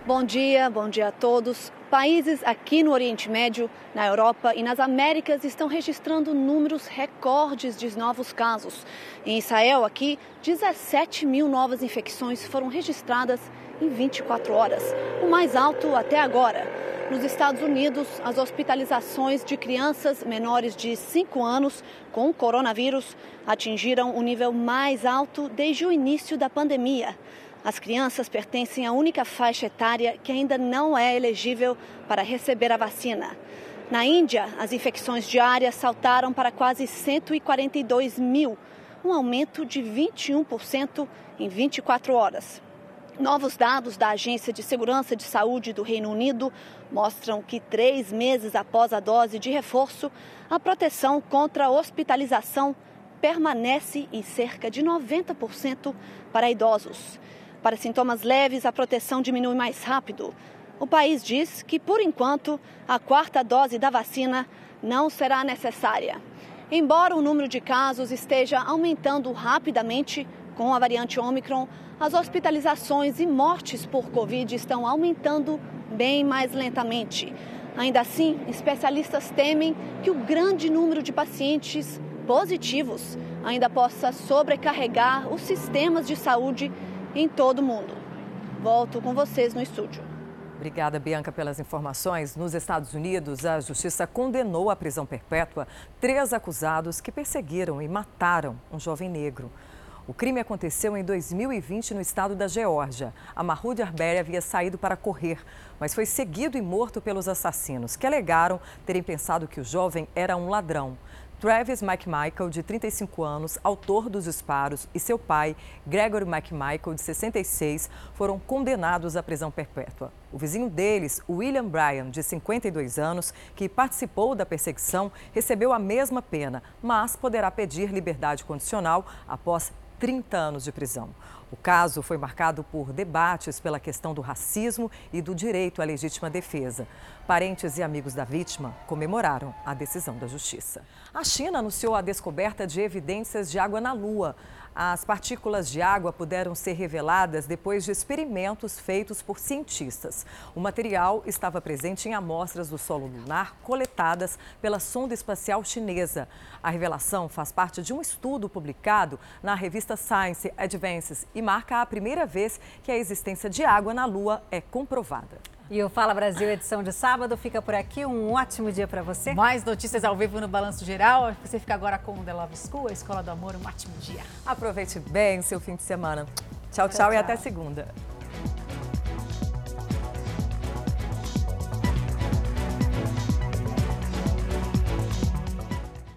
Bom dia, bom dia a todos. Países aqui no Oriente Médio, na Europa e nas Américas estão registrando números recordes de novos casos. Em Israel, aqui, 17 mil novas infecções foram registradas em 24 horas, o mais alto até agora. Nos Estados Unidos, as hospitalizações de crianças menores de 5 anos com coronavírus atingiram o nível mais alto desde o início da pandemia. As crianças pertencem à única faixa etária que ainda não é elegível para receber a vacina. Na Índia, as infecções diárias saltaram para quase 142 mil, um aumento de 21% em 24 horas. Novos dados da Agência de Segurança de Saúde do Reino Unido mostram que três meses após a dose de reforço, a proteção contra a hospitalização permanece em cerca de 90% para idosos. Para sintomas leves, a proteção diminui mais rápido. O país diz que, por enquanto, a quarta dose da vacina não será necessária. Embora o número de casos esteja aumentando rapidamente com a variante Omicron, as hospitalizações e mortes por Covid estão aumentando bem mais lentamente. Ainda assim, especialistas temem que o grande número de pacientes positivos ainda possa sobrecarregar os sistemas de saúde em todo o mundo. Volto com vocês no estúdio.
Obrigada, Bianca, pelas informações. Nos Estados Unidos, a justiça condenou à prisão perpétua três acusados que perseguiram e mataram um jovem negro. O crime aconteceu em 2020 no estado da Geórgia. A Mahmoud Arbery havia saído para correr, mas foi seguido e morto pelos assassinos, que alegaram terem pensado que o jovem era um ladrão. Travis McMichael, de 35 anos, autor dos disparos, e seu pai, Gregory McMichael, de 66, foram condenados à prisão perpétua. O vizinho deles, William Bryan, de 52 anos, que participou da perseguição, recebeu a mesma pena, mas poderá pedir liberdade condicional após 30 anos de prisão. O caso foi marcado por debates pela questão do racismo e do direito à legítima defesa. Parentes e amigos da vítima comemoraram a decisão da justiça. A China anunciou a descoberta de evidências de água na Lua. As partículas de água puderam ser reveladas depois de experimentos feitos por cientistas. O material estava presente em amostras do solo lunar coletadas pela sonda espacial chinesa. A revelação faz parte de um estudo publicado na revista Science Advances e marca a primeira vez que a existência de água na Lua é comprovada.
E o Fala Brasil, edição de sábado, fica por aqui. Um ótimo dia para você.
Mais notícias ao vivo no Balanço Geral. Você fica agora com o The Love School, a Escola do Amor. Um ótimo dia.
Aproveite bem seu fim de semana. Tchau, tchau, tchau, tchau. e até segunda.